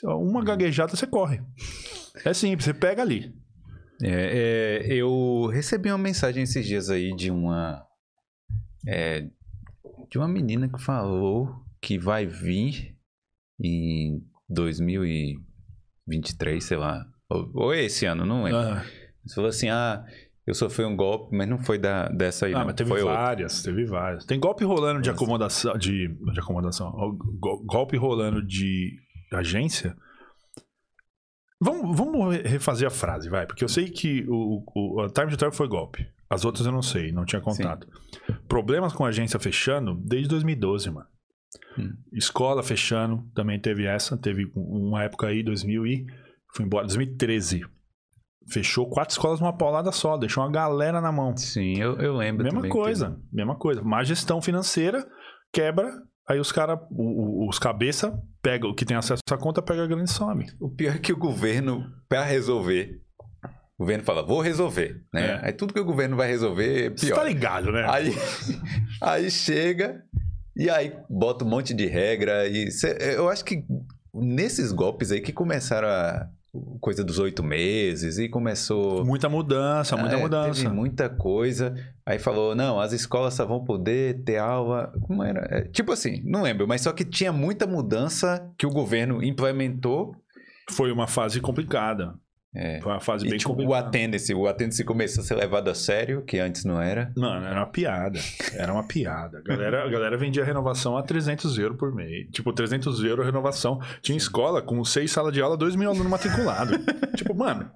Uma gaguejada, você corre. É simples, você pega ali. É, é, eu recebi uma mensagem esses dias aí de uma. é, de uma menina que falou que vai vir em 2023, sei lá. Ou, ou esse ano, não lembro. Ah. Você falou assim: ah, eu sofri um golpe, mas não foi da, dessa aí, Ah, não. mas teve foi outra. várias, teve várias. Tem golpe rolando de acomodação, de, de acomodação, golpe rolando de agência. Vamos, vamos re- refazer a frase, vai, porque eu sei que o, o, a Time to Travel foi golpe. As outras eu não sei, não tinha contato. Problemas com agência fechando desde 2012, mano. Hum. Escola fechando, também teve essa, teve uma época aí, 2000 e foi embora, 2013. Fechou quatro escolas numa paulada só, deixou uma galera na mão. Sim, eu, eu lembro. Mesma também que- coisa, mesma coisa. Má gestão financeira, quebra, aí os caras, os cabeça, pega o que tem acesso à conta, pega a grande e some. O pior é que o governo, para resolver, o governo fala, vou resolver. Né? É. Aí tudo que o governo vai resolver é Você pior. tá ligado, né? Aí, aí chega e aí bota um monte de regra. E cê- eu acho que nesses golpes aí que começaram a coisa dos oito meses e começou. Muita mudança, muita É, mudança. Teve muita coisa. Aí falou: não, as escolas só vão poder ter aula. Como era? É, tipo assim, não lembro, mas só que tinha muita mudança que o governo implementou. Foi uma fase complicada. É. Foi uma fase E bem tipo, o complicada. attendance, o attendance começou a ser levado a sério, que antes não era. Mano, era uma piada. Era uma piada. A galera, a galera vendia renovação a 300 euros por mês. Tipo, 300 euros renovação. Tinha escola com seis salas de aula, 2 mil alunos matriculados. tipo, mano,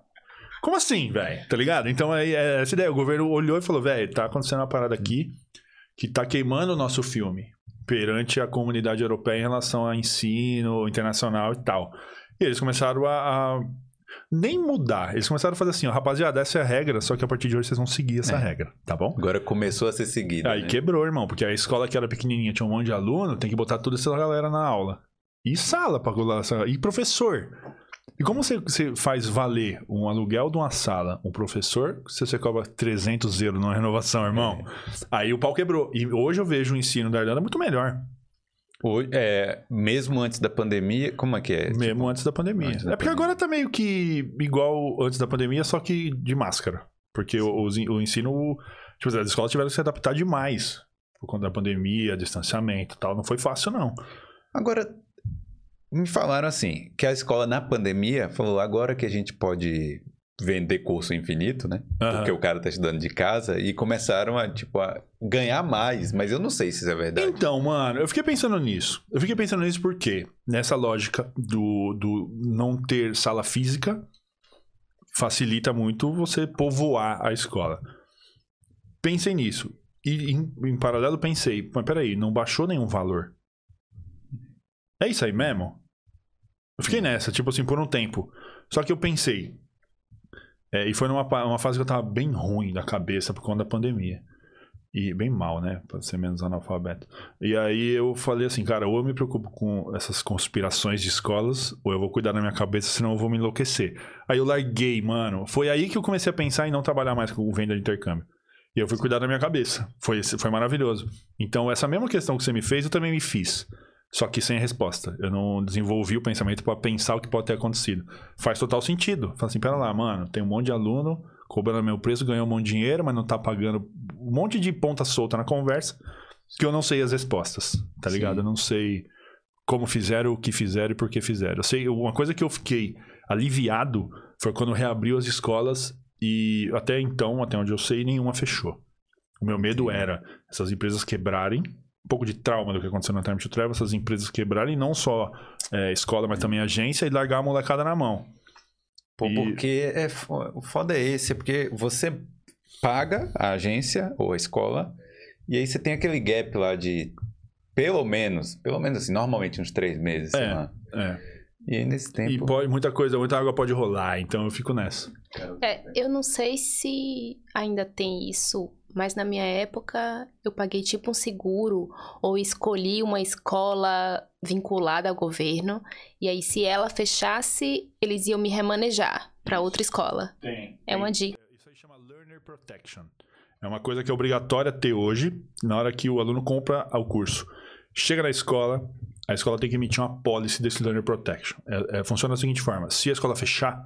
como assim, velho? Tá ligado? Então, aí, é essa ideia. O governo olhou e falou, velho, tá acontecendo uma parada aqui que tá queimando o nosso filme perante a comunidade europeia em relação a ensino internacional e tal. E eles começaram a... a nem mudar. Eles começaram a fazer assim, ó, rapaziada, essa é a regra, só que a partir de hoje vocês vão seguir essa É. regra, tá bom? Agora começou a ser seguido. Aí né? quebrou, irmão, porque a escola que era pequenininha tinha um monte de aluno, tem que botar toda essa galera na aula. E sala pra colar essa... E professor. E como você, você faz valer um aluguel de uma sala, um professor, se você cobra 300 euros numa renovação, irmão? Aí o pau quebrou. E hoje eu vejo o ensino da Irlanda muito melhor, Hoje, é, mesmo antes da pandemia, como é que é? mesmo antes da pandemia. antes da é porque pandemia. agora tá meio que igual antes da pandemia, só que de máscara. Porque o, o ensino, tipo, as escolas tiveram que se adaptar demais por conta da pandemia, distanciamento e tal. Não foi fácil, não. Agora, me falaram assim, que a escola na pandemia falou agora que a gente pode vender curso infinito, né? Aham. Porque o cara tá estudando de casa e começaram a, tipo, a ganhar mais, mas eu não sei se isso é verdade. Então, mano, eu fiquei pensando nisso. Eu fiquei pensando nisso porque, nessa lógica do, do não ter sala física, facilita muito você povoar a escola. Pensei nisso. E em, em paralelo pensei, mas peraí, não baixou nenhum valor. É isso aí mesmo? Eu fiquei nessa, tipo assim, por um tempo. Só que eu pensei. É, e foi numa uma fase que eu tava bem ruim da cabeça por conta da pandemia. E bem mal, né? Pra ser menos analfabeto. E aí eu falei assim, cara, ou eu me preocupo com essas conspirações de escolas, ou eu vou cuidar da minha cabeça, senão eu vou me enlouquecer. Aí eu larguei, mano. Foi aí que eu comecei a pensar em não trabalhar mais com venda de intercâmbio. E eu fui cuidar da minha cabeça. Foi, foi maravilhoso. Então, essa mesma questão que você me fez, eu também me fiz. Só que sem resposta. Eu não desenvolvi o pensamento pra pensar o que pode ter acontecido. Faz total sentido. Fala assim, pera lá, mano, tem um monte de aluno cobrando meu preço, ganhou um monte de dinheiro, mas não tá pagando um monte de ponta solta na conversa que eu não sei as respostas, tá Sim. ligado? Eu não sei como fizeram, o que fizeram e por que fizeram. Eu sei, uma coisa que eu fiquei aliviado foi quando reabriu as escolas e até então, até onde eu sei, nenhuma fechou. O meu medo Sim. era essas empresas quebrarem, pouco de trauma do que aconteceu na Time to Travel, essas empresas quebrarem não só é, escola, mas também agência e largar a molecada na mão. Pô, E- porque é, o foda é esse, é porque você paga a agência ou a escola, e aí você tem aquele gap lá de pelo menos, pelo menos assim, normalmente uns três meses, É. É. E aí nesse E tempo. pode, muita coisa, muita água pode rolar, então eu fico nessa. É, eu não sei se ainda tem isso, mas na minha época eu paguei tipo um seguro ou escolhi uma escola vinculada ao governo e aí se ela fechasse, eles iam me remanejar para outra escola. Tem. É uma dica. Isso aí chama Learner Protection. É uma coisa que é obrigatória ter hoje, na hora que o aluno compra o curso. Chega na escola, a escola tem que emitir uma policy desse Learner Protection. É- é- funciona da seguinte forma: se a escola fechar,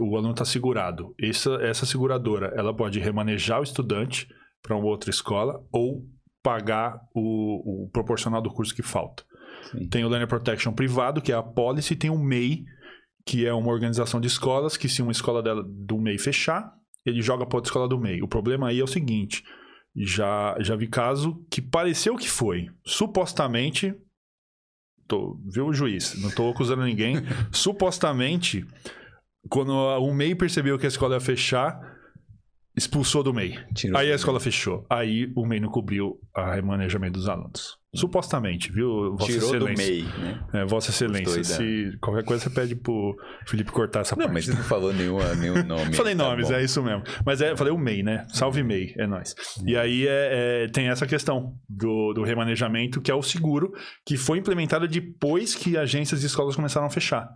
o, aluno está segurado. Essa, essa seguradora ela pode remanejar o estudante para uma outra escola ou pagar o, o proporcional do curso que falta. Sim. Tem o Learner Protection privado, que é a policy, e tem o MEI, que é uma organização de escolas, que se uma escola dela, do MEI fechar, ele joga para outra escola do MEI. O problema aí é o seguinte, já, já vi caso que pareceu que foi, supostamente, tô, viu o juiz, não tô acusando ninguém, supostamente, quando o MEI percebeu que a escola ia fechar, expulsou do MEI. Tirou Aí a do escola fechou. Aí o MEI não cobriu a remanejamento dos alunos. Supostamente, viu, Vossa Tirou do Excelência? MEI, né? É, Vossa Excelência, se qualquer coisa você pede pro Felipe cortar essa Não, parte. mas você não falou nenhum, nenhum nome. Falei tá nomes, bom. é isso mesmo. Mas é, falei o MEI, né? Salve MEI, é nóis. E aí é, é, tem essa questão do, do remanejamento, que é o seguro, que foi implementado depois que agências e escolas começaram a fechar.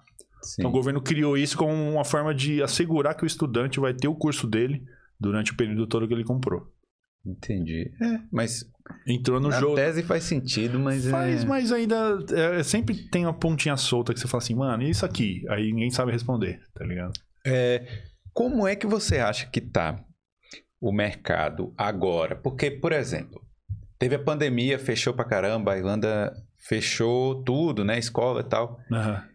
Sim. Então o governo criou isso como uma forma de assegurar que o estudante vai ter o curso dele durante o período todo que ele comprou. Entendi. É, mas Entrou no na jogo. tese faz sentido, mas Faz, é... mas ainda é, sempre tem uma pontinha solta que você fala assim, mano, e isso aqui? Aí ninguém sabe responder, tá ligado? É, como é que você acha que tá o mercado agora? Porque, por exemplo, teve a pandemia, fechou pra caramba, a Irlanda fechou tudo, né? Escola e tal. Aham.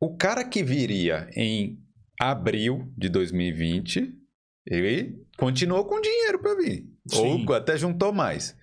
O cara que viria em abril de 2020, ele continuou com dinheiro pra vir. Sim. Ou até juntou mais.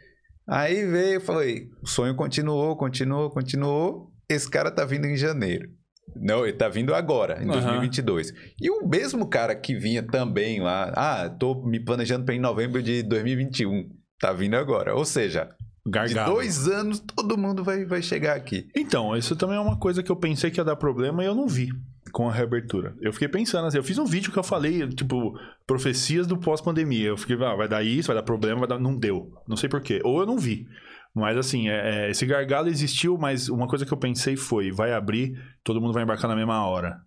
Aí veio falei, o sonho continuou, continuou, continuou. Esse cara tá vindo em janeiro. Não, ele tá vindo agora, em Aham. 2022. E o mesmo cara que vinha também lá, ah, tô me planejando ir em novembro de 2021, tá vindo agora. Ou seja, de Gargalo. dois anos todo mundo vai, vai chegar aqui. Então, isso também é uma coisa que eu pensei que ia dar problema e eu não vi com a reabertura. Eu fiquei pensando assim, eu fiz um vídeo que eu falei, tipo, profecias do pós-pandemia. Eu fiquei, ah, vai dar isso, vai dar problema, vai dar... Não deu. Não sei porquê. Ou eu não vi. Mas assim, é, é, esse gargalo existiu, mas uma coisa que eu pensei foi, vai abrir, todo mundo vai embarcar na mesma hora.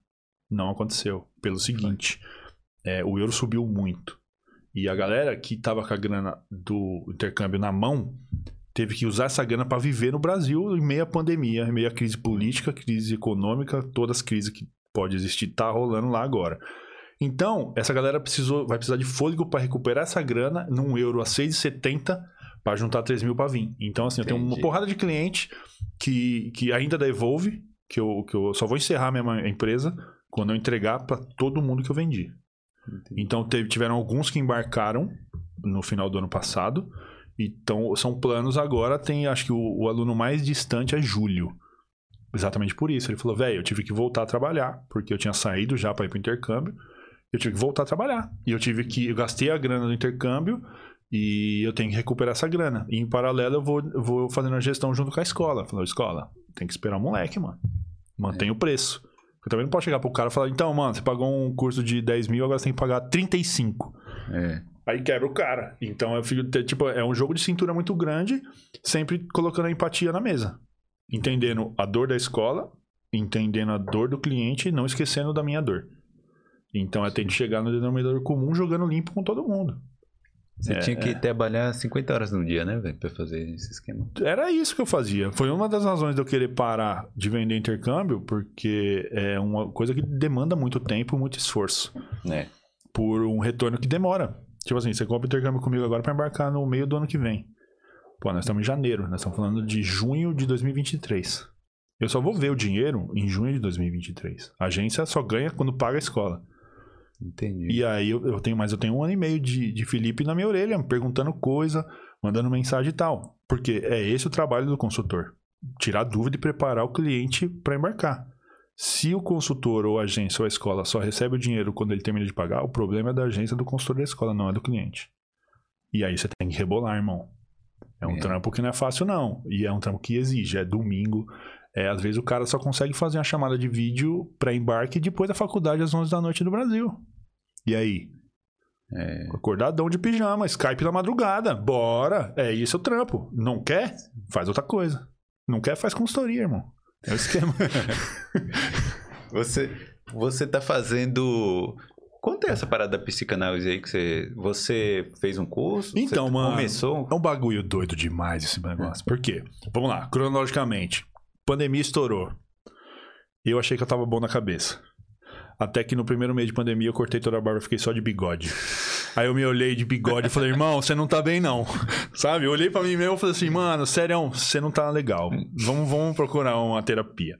Não aconteceu. Pelo seguinte, é, o euro subiu muito. E a galera que tava com a grana do intercâmbio na mão teve que usar essa grana para viver no Brasil em meio à pandemia, em meio à crise política, crise econômica, todas as crises que pode existir tá rolando lá agora. Então, essa galera precisou, vai precisar de fôlego para recuperar essa grana num euro a 6,70 para juntar 3 mil para vir. Então, assim, eu tenho uma Entendi. porrada de cliente que, que ainda devolve, que eu, que eu só vou encerrar a minha empresa quando eu entregar para todo mundo que eu vendi. Então teve- tiveram alguns que embarcaram no final do ano passado. Então são planos agora. Tem, acho que o, o aluno mais distante é julho. Exatamente por isso. Ele falou, velho, eu tive que voltar a trabalhar, porque eu tinha saído já para ir pro intercâmbio. Eu tive que voltar a trabalhar. E eu tive que. Eu gastei a grana do intercâmbio e eu tenho que recuperar essa grana. E em paralelo eu vou, vou fazendo a gestão junto com a escola. Falou, escola, tem que esperar o moleque, mano. Mantém o preço. Eu também não posso chegar pro cara e falar, então, mano, você pagou um curso de 10 mil, agora você tem que pagar 35. É. Aí quebra o cara. Então eu fico, tipo, é um jogo de cintura muito grande, sempre colocando a empatia na mesa. Entendendo a dor da escola, entendendo a dor do cliente e não esquecendo da minha dor. Então é ter de chegar no denominador comum jogando limpo com todo mundo. Você É, tinha que trabalhar 50 horas no dia, né, velho, pra fazer esse esquema. Era isso que eu fazia. Foi uma das razões de eu querer parar de vender intercâmbio, porque é uma coisa que demanda muito tempo, muito esforço. É. por um retorno que demora. Tipo assim, você compra intercâmbio comigo agora para embarcar no meio do ano que vem. Pô, nós estamos em janeiro, nós estamos falando de junho de 2023. Eu só vou ver o dinheiro em junho de 2023. A agência só ganha quando paga a escola. Entendi. E aí eu, eu tenho, mas eu tenho um ano e meio de, de Felipe na minha orelha, perguntando coisa, mandando mensagem e tal. Porque é esse o trabalho do consultor. Tirar dúvida e preparar o cliente para embarcar. Se o consultor ou a agência ou a escola só recebe o dinheiro quando ele termina de pagar, o problema é da agência do consultor da escola, não é do cliente. E aí você tem que rebolar, irmão. É um É. trampo que não é fácil, não. E é um trampo que exige. É domingo. É, às vezes o cara só consegue fazer uma chamada de vídeo para embarque depois da faculdade às 11 da noite no Brasil. E aí? É, Acordadão de pijama, Skype na madrugada. Bora! É isso o trampo. Não quer? Faz outra coisa. Não quer? Faz consultoria, irmão. É o esquema. Você, você tá fazendo. Conta essa parada da psicanálise aí que você. Você fez um curso? Então, você mano. Começou? É um bagulho doido demais esse negócio. Por quê? Vamos lá, cronologicamente. Pandemia estourou. Eu achei que eu tava bom na cabeça. Até que no primeiro mês de pandemia eu cortei toda a barba e fiquei só de bigode. Aí eu me olhei de bigode e falei, irmão, você não tá bem não. Sabe? Eu olhei pra mim mesmo e falei assim, mano, sério, você não tá legal. Vamos, vamos procurar uma terapia.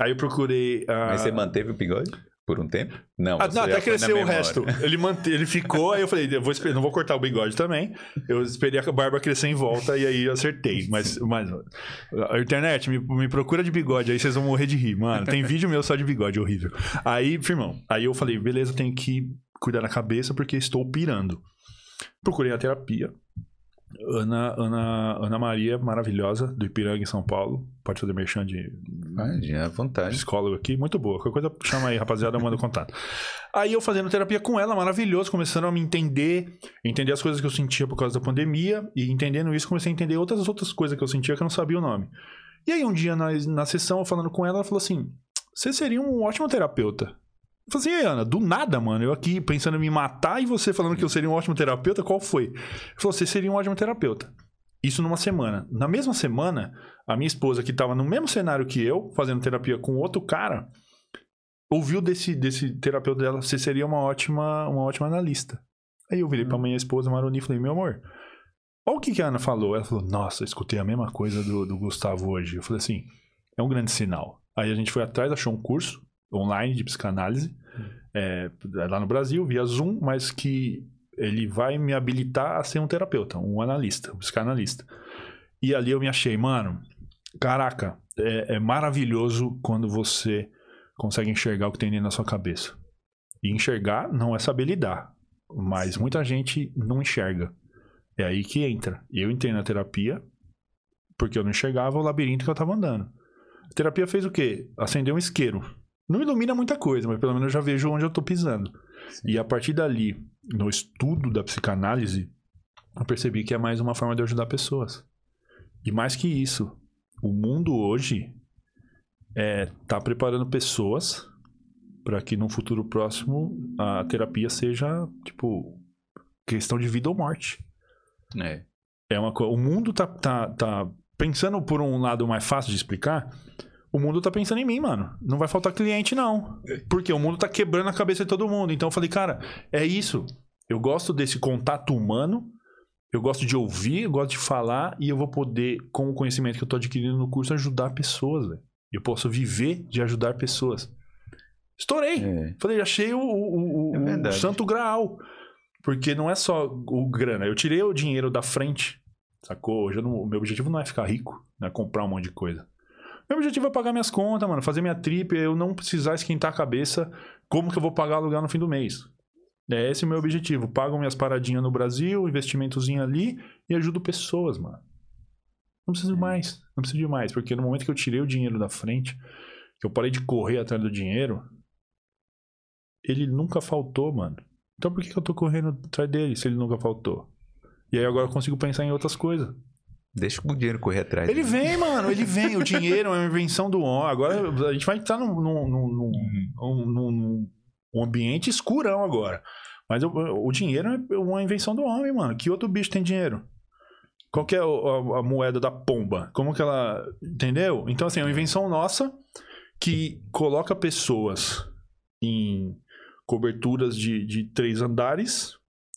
Aí eu procurei. Mas você manteve o bigode por um tempo? Não. ah, não, até cresceu o resto. Ele, mante... ele ficou, aí eu falei, eu vou esper- não vou cortar o bigode também. Eu esperei a barba crescer em volta e aí eu acertei. Mas, mas a internet, me, me procura de bigode, aí vocês vão morrer de rir, mano. Tem vídeo meu só de bigode, horrível. Aí, firmão, aí eu falei, beleza, tenho que cuidar da cabeça porque estou pirando. Procurei a terapia. Ana, Ana, Ana Maria, maravilhosa, do Ipiranga, em São Paulo. Pode fazer merchan de Imagina, à vontade. psicólogo aqui, muito boa. Qualquer coisa, chama aí, rapaziada, manda contato. Aí eu fazendo terapia com ela, maravilhoso, começando a me entender, entender as coisas que eu sentia por causa da pandemia, e entendendo isso, comecei a entender outras outras coisas que eu sentia que eu não sabia o nome. E aí um dia na, na sessão, eu falando com ela, ela falou assim: você seria um ótimo terapeuta. Eu falei assim, "E Ana, do nada, mano, eu aqui pensando em me matar e você falando que eu seria um ótimo terapeuta, qual foi? Ele falou, você seria um ótimo terapeuta. Isso numa semana. Na mesma semana, a minha esposa, que estava no mesmo cenário que eu, fazendo terapia com outro cara, ouviu desse, desse terapeuta dela, você seria uma ótima, uma ótima analista. Aí eu virei pra minha esposa, Maroni, e falei, meu amor, olha o que, que a Ana falou. Ela falou, nossa, escutei a mesma coisa do, do Gustavo hoje. Eu falei assim, é um grande sinal. Aí a gente foi atrás, achou um curso online de psicanálise, é, lá no Brasil, via Zoom, mas que ele vai me habilitar a ser um terapeuta, um analista, um psicanalista. E ali eu me achei, mano, caraca, é, é maravilhoso quando você consegue enxergar o que tem dentro da sua cabeça. E enxergar não é saber lidar, mas muita gente não enxerga. É aí que entra. Eu entrei na terapia porque eu não enxergava o labirinto que eu tava andando. A terapia fez o quê? Acendeu um isqueiro. Não ilumina muita coisa, mas pelo menos eu já vejo onde eu tô pisando. E a partir dali, no estudo da psicanálise, eu percebi que é mais uma forma de ajudar pessoas. E mais que isso, o mundo hoje é, tá preparando pessoas para que no futuro próximo a terapia seja, tipo, questão de vida ou morte. É. É uma O mundo tá, tá, tá. Pensando por um lado mais fácil de explicar, o mundo tá pensando em mim, mano. Não vai faltar cliente, não. Porque o mundo tá quebrando a cabeça de todo mundo. Então eu falei, cara, é isso. Eu gosto desse contato humano. Eu gosto de ouvir, eu gosto de falar. E eu vou poder, com o conhecimento que eu tô adquirindo no curso, ajudar pessoas, velho. Eu posso viver de ajudar pessoas. Estourei. É. Falei, achei o, o, o- É o santo graal. Porque não é só o grana. Eu tirei o dinheiro da frente, sacou? Hoje eu não- o meu objetivo não é ficar rico, né? Comprar um monte de coisa. Meu objetivo é pagar minhas contas, mano. Fazer minha trip, eu não precisar esquentar a cabeça como que eu vou pagar aluguel no fim do mês. É esse o meu objetivo. Pago minhas paradinhas no Brasil, investimentozinho ali e ajudo pessoas, mano. Não preciso de mais. Não preciso de mais. Porque no momento que eu tirei o dinheiro da frente, que eu parei de correr atrás do dinheiro, ele nunca faltou, mano. Então por que, que eu tô correndo atrás dele se ele nunca faltou? E aí agora eu consigo pensar em outras coisas. Deixa o dinheiro correr atrás. Ele vem, mano, ele vem. O dinheiro é uma invenção do homem. Agora a gente vai estar num, num, num, num, num- num- um ambiente escurão agora. Mas o, o dinheiro é uma invenção do homem, mano. Que outro bicho tem dinheiro? Qual que é o- a, a moeda da pomba? Como que ela. Entendeu? Então, assim, é uma invenção nossa que coloca pessoas em coberturas de, de três andares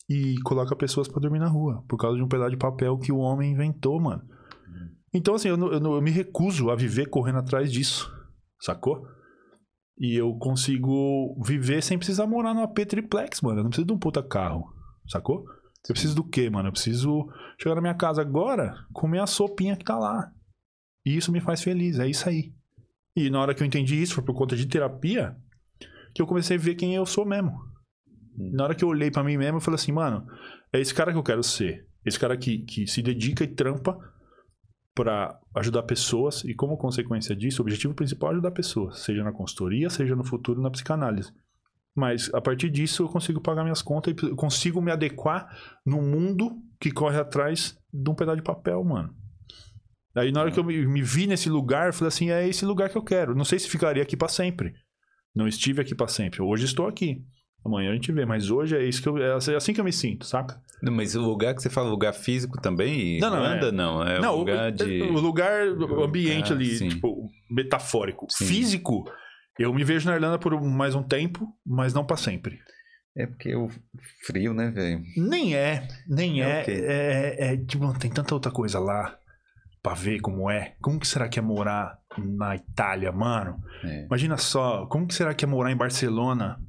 e coloca pessoas pra dormir na rua por causa de um pedaço de papel que o homem inventou, mano. Então, assim, eu, eu eu me recuso a viver correndo atrás disso, sacou? E eu consigo viver sem precisar morar no AP triplex, mano. Eu não preciso de um puta carro, sacou? Eu preciso do quê, mano? Eu preciso chegar na minha casa agora, comer a sopinha que tá lá. E isso me faz feliz, é isso aí. E na hora que eu entendi isso, foi por conta de terapia, que eu comecei a ver quem eu sou mesmo. Na hora que eu olhei pra mim mesmo, eu falei assim, mano, é esse cara que eu quero ser. Esse cara que, que se dedica e trampa pra ajudar pessoas e como consequência disso, o objetivo principal é ajudar pessoas, seja na consultoria, seja no futuro na psicanálise. Mas a partir disso eu consigo pagar minhas contas e consigo me adequar no mundo que corre atrás de um pedaço de papel, mano. Aí na hora que eu me, me vi nesse lugar, eu falei assim, é esse lugar que eu quero. Não sei se ficaria aqui pra sempre. Não estive aqui pra sempre. Hoje estou aqui. Amanhã a gente vê, mas hoje é isso que eu, é assim que eu me sinto, saca? Não, mas o lugar que você fala, lugar físico também? Não, não, Irlanda, é. não. É não, um lugar de. o lugar, o ambiente Ah, ali, sim. tipo, metafórico. Sim. Físico, eu me vejo na Irlanda por mais um tempo, mas não pra sempre. É porque o frio, né, velho? Nem é, nem É é. É, é, tipo, tem tanta outra coisa lá pra ver como é. Como que será que é morar na Itália, mano? É. Imagina só, como que será que é morar em Barcelona?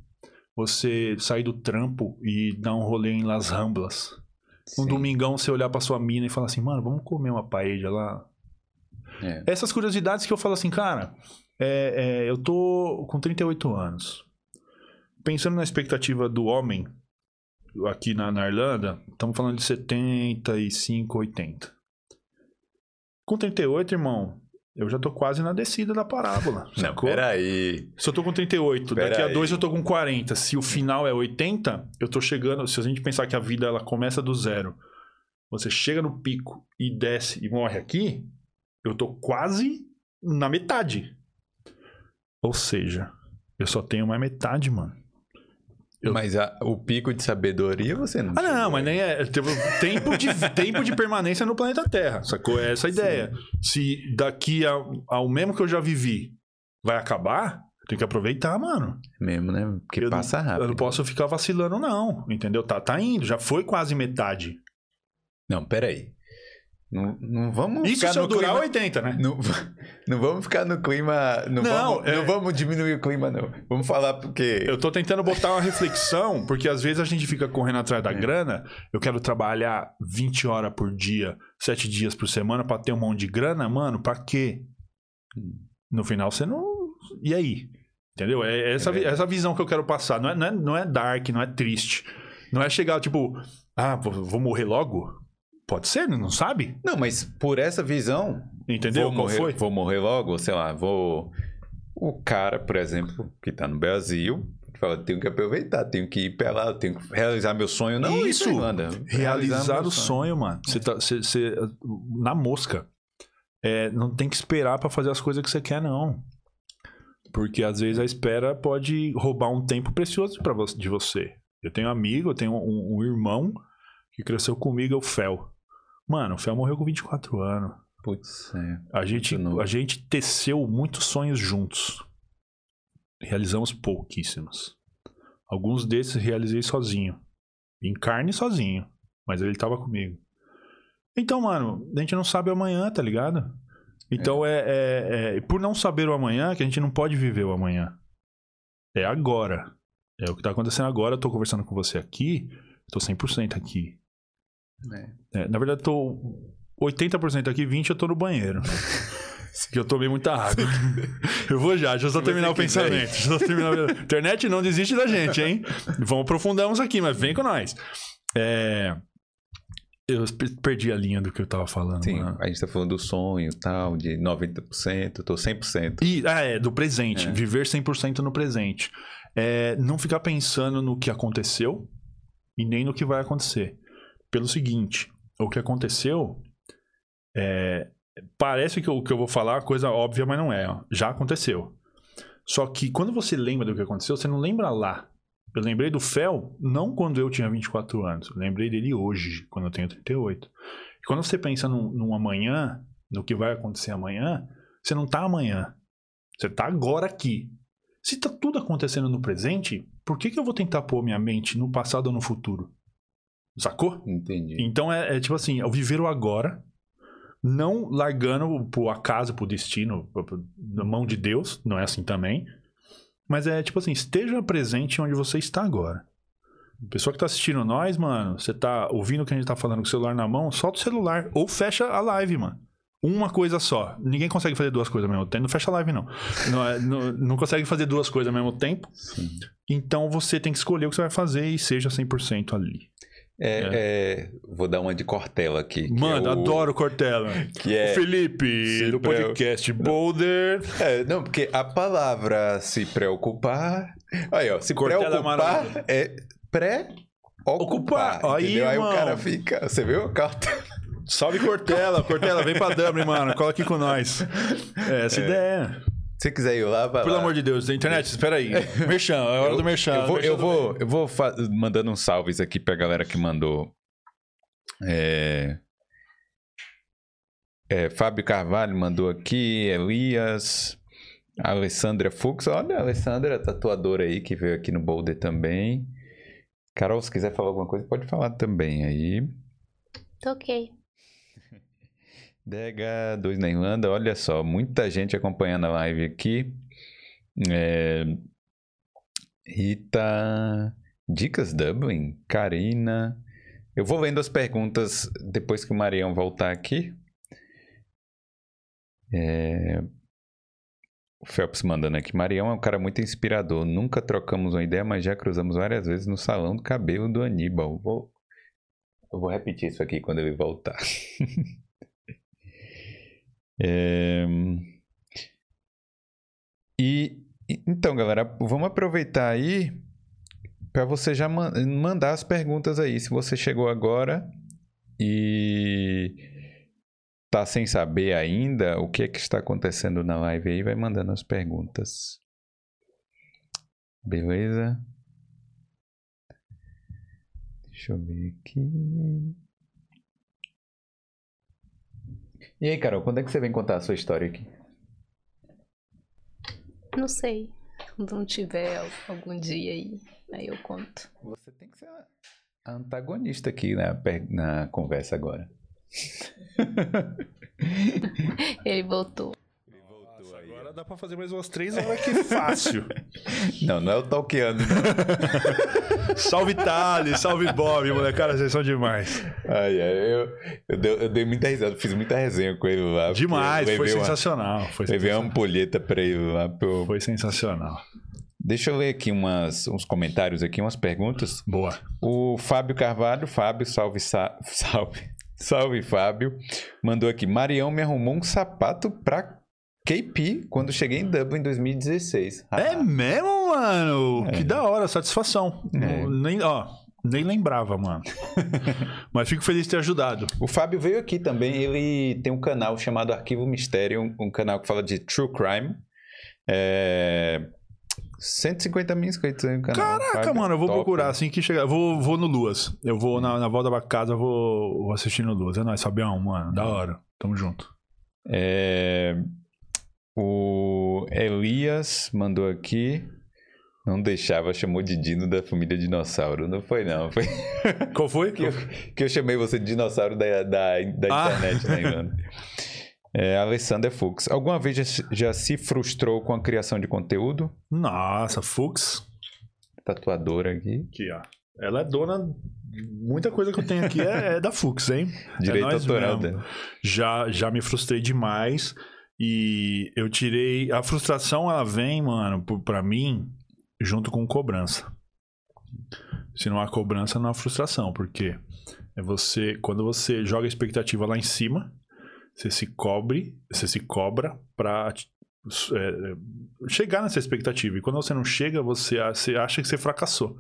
Você sair do trampo e dar um rolê em Las Ramblas. Um Sim. domingão você olhar pra sua mina e falar assim, mano, vamos comer uma paella lá. É. Essas curiosidades que eu falo assim, cara, é, é, eu tô com 38 anos. Pensando na expectativa do homem aqui na, na Irlanda, estamos falando de 75, 80. Com 38, irmão, eu já tô quase na descida da parábola. Não, sacou? peraí. Se eu tô com 38, Pera daqui a aí. dois eu tô com 40. Se o final é 80, eu tô chegando. Se a gente pensar que a vida ela começa do zero, você chega no pico e desce e morre aqui, eu tô quase na metade. Ou seja, eu só tenho mais metade, mano. Eu- Mas a- o pico de sabedoria você não. Ah, não, chegou mas nem é. Teve tempo de, tempo de permanência no planeta Terra, sacou? É essa a ideia. Se daqui a- ao mesmo que eu já vivi vai acabar, tenho que aproveitar, mano. Mesmo, né? Porque Eu não- passa rápido. Eu não posso ficar vacilando, não. Entendeu? Tá, tá indo, já foi quase metade. Não, peraí. Não, não vamos Isso ficar se eu no durar clima... 80, né? Não, não vamos ficar no clima. Não, Não, vamos, é- não vamos diminuir o clima, não. Vamos falar porque. Eu tô tentando botar uma reflexão, porque às vezes a gente fica correndo atrás É. da grana. Eu quero trabalhar 20 horas por dia, 7 dias por semana pra ter um monte de grana, mano, pra quê? No final você não. E aí? Entendeu? É essa, É vi- verdade. essa visão que eu quero passar. Não é, não, é, não é dark, não é triste. Não é chegar, tipo, ah, vou morrer logo? Pode ser, não sabe? Não, mas por essa visão. Entendeu? Vou morrer, foi? vou morrer logo, sei lá, vou. O cara, por exemplo, que tá no Brasil, fala: tenho que aproveitar, tenho que ir pra lá, tenho que realizar meu sonho. Não, Isso. isso. Realizar o sonho, mano. Você tá você- você- na mosca. É, não tem que esperar pra fazer as coisas que você quer, não. Porque às vezes a espera pode roubar um tempo precioso para de você. Eu tenho um amigo, eu tenho um, um irmão que cresceu comigo, é o Fel. Mano, o Fel morreu com 24 anos. Putz, é. A gente, a gente teceu muitos sonhos juntos. Realizamos pouquíssimos. Alguns desses realizei sozinho. Em carne sozinho. Mas ele tava comigo. Então, mano, a gente não sabe o amanhã, tá ligado? Então é, é, é- Por não saber o amanhã, que a gente não pode viver o amanhã. É agora. É o que tá acontecendo agora. Eu tô conversando com você aqui. Tô 100% aqui. É, na verdade, tô 80% aqui, 20% eu tô no banheiro. que eu tomei muita água. eu vou já, deixa eu só terminar o pensamento. Deixa eu só terminar o... Internet não desiste da gente, hein? Vamos aprofundar uns aqui, mas vem com nós. É, Eu per- perdi a linha do que eu tava falando. Sim, mano. a gente tá falando do sonho e tal, de 90%, eu tô 100%. E, ah, é, do presente. É. Viver 100% no presente. É, não ficar pensando no que aconteceu e nem no que vai acontecer. Pelo seguinte, o que aconteceu é, parece que o que eu vou falar é coisa óbvia, mas não é. ó. Já aconteceu. Só que quando você lembra do que aconteceu, você não lembra lá. Eu lembrei do Fel não quando eu tinha 24 anos. Eu lembrei dele hoje, quando eu tenho 38. E quando você pensa num, num amanhã, no que vai acontecer amanhã, você não tá amanhã. Você tá agora aqui. Se tá tudo acontecendo no presente, por que, que eu vou tentar pôr minha mente no passado ou no futuro? Sacou? Entendi. Então é, é tipo assim, é o viver o agora, não largando pro acaso, pro destino, na mão de Deus, não é assim também. Mas é tipo assim, esteja presente onde você está agora. Pessoa que tá assistindo nós, mano, você tá ouvindo o que a gente tá falando com o celular na mão, solta o celular ou fecha a live, mano. uma coisa só. Ninguém consegue fazer duas coisas ao mesmo tempo. Não fecha a live, não. Não, é- não, não consegue fazer duas coisas ao mesmo tempo. Então você tem que escolher o que você vai fazer e seja 100% ali. É, é, vou dar uma de Cortella aqui. que Mano, é o- adoro Cortella. Que é, O Felipe, se do pre- podcast Boulder. é, Não, porque a palavra se preocupar. Aí, ó. Se Cortella é preocupar é pré-ocupar. Ocupar. Aí, entendeu? Aí o cara fica. Você viu? Cortella. Salve Cortella. Cortella, vem pra Dublin, mano. Cola aqui com nós. É essa ideia. Se você quiser ir lá, vai Pelo lá. amor de Deus, internet, espera aí. Merchan, é hora do Merchan. Eu vou, Merchan eu vou, eu vou mandando uns salves aqui pra galera que mandou. É... é, Fábio Carvalho mandou aqui, Elias, Alessandra Fux. Olha, a Alessandra, tatuadora aí, que veio aqui no Boulder também. Carol, se quiser falar alguma coisa, pode falar também aí. Tô ok. Dega 2 na Irlanda, olha só, muita gente acompanhando a live aqui. É, Rita, Dicas Dublin, Karina. Eu vou lendo as perguntas depois que o Marião voltar aqui. É, O Phelps mandando aqui. Marião é um cara muito inspirador. Nunca trocamos uma ideia, mas já cruzamos várias vezes no salão do cabelo do Aníbal. Vou... Eu vou repetir isso aqui quando ele voltar. É, E então, galera, vamos aproveitar aí para você já man- mandar as perguntas aí. Se você chegou agora e tá sem saber ainda o que é que está acontecendo na live aí, vai mandando as perguntas. Beleza? Deixa eu ver aqui. E aí, Carol, quando é que você vem contar a sua história aqui? Não sei. Quando tiver al- algum dia aí, aí eu conto. Você tem que ser a antagonista aqui na, na conversa agora. Ele voltou. Agora dá pra fazer mais umas três horas que fácil. Não, não é o Tolkiano, não. salve Thales, salve Bob, molecada, vocês são demais. Ai, ai, eu, eu, dei, eu dei muita risada, fiz muita resenha com ele lá. Demais, foi uma- sensacional. Foi, Levei uma ampulheta pra ele lá. Pro... foi sensacional. Deixa eu ler aqui umas, uns comentários aqui, umas perguntas. Boa. O Fábio Carvalho, Fábio, salve, sa- salve, salve Fábio, mandou aqui, Marião me arrumou um sapato pra KP quando cheguei em Dublin em 2016. É mesmo, mano? É. Que da hora, satisfação. É. Nem, ó, nem lembrava, mano. Mas fico feliz de ter ajudado. O Fábio veio aqui também, ele tem um canal chamado Arquivo Mistério, um, um canal que fala de True Crime. É... 150 mil inscritos aí no canal. Caraca, Fábio, mano, eu vou top. procurar assim que chegar. Vou, vou no Luas. Eu vou na, na volta pra casa, vou, vou assistir no Luas. É nóis, Fabião, mano. Da hora. Tamo junto. É, O Elias mandou aqui. Não deixava, chamou de Dino da família Dinossauro. Não foi, não. Foi Qual foi? que eu, que eu chamei você de dinossauro da, da, da Ah. internet, né, Ivana? É, Alessandra Fux. Alguma vez já, já se frustrou com a criação de conteúdo? Nossa, Fux. Tatuadora aqui. Aqui, ó. Ela é dona. Muita coisa que eu tenho aqui é, é da Fux, hein? Direito autoral dela. já, já me frustrei demais. E eu tirei. A frustração, ela vem, mano, pra mim, junto com cobrança. Se não há cobrança, não há frustração, porque é você. Quando você joga a expectativa lá em cima, você se cobre, você se cobra pra é, chegar nessa expectativa. E quando você não chega, você, você acha que você fracassou.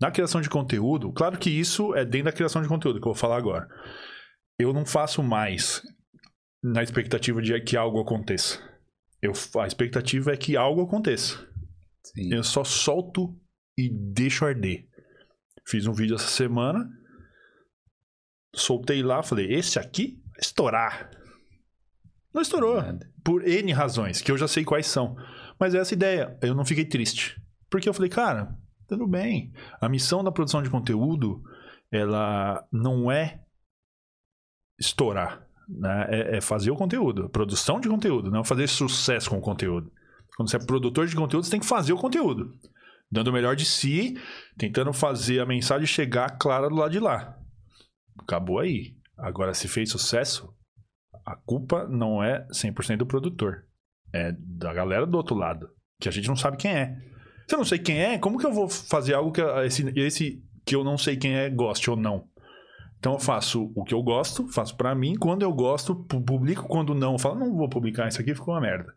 Na criação de conteúdo, claro que isso é dentro da criação de conteúdo, que eu vou falar agora. Eu não faço mais na expectativa de que algo aconteça. Eu, a expectativa é que algo aconteça. Sim. Eu só solto e deixo arder. Fiz um vídeo essa semana, soltei lá, falei: esse aqui vai estourar. Não estourou. Nada. Por N razões, que eu já sei quais são. Mas é essa ideia. Eu não fiquei triste. Porque eu falei, cara, tudo bem. A missão da produção de conteúdo, ela não é estourar. Né? É, é fazer o conteúdo. Produção de conteúdo, não fazer sucesso com o conteúdo. Quando você é produtor de conteúdo, você tem que fazer o conteúdo. Dando o melhor de si, tentando fazer a mensagem chegar clara do lado de lá. Acabou aí. Agora, se fez sucesso, a culpa não é 100% do produtor. É da galera do outro lado, que a gente não sabe quem é. Se eu não sei quem é, como que eu vou fazer algo que esse, esse que eu não sei quem é goste ou não? Então eu faço o que eu gosto, faço para mim, quando eu gosto, publico, quando não, eu falo, não vou publicar isso aqui, ficou uma merda.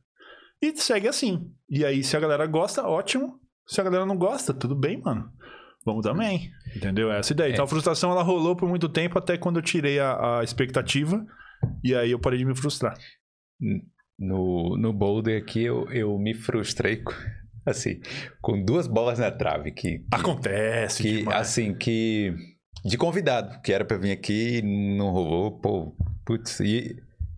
E segue assim. E aí, se a galera gosta, ótimo. Se a galera não gosta, tudo bem, mano. Vamos também. Entendeu? É essa ideia. É. Então a frustração ela rolou por muito tempo até quando eu tirei a, a expectativa. E aí eu parei de me frustrar. No, no Boulder aqui eu, eu me frustrei assim, com duas bolas na trave que, que acontece, que demais. assim que de convidado que era para vir aqui não rolou, pô, putz, e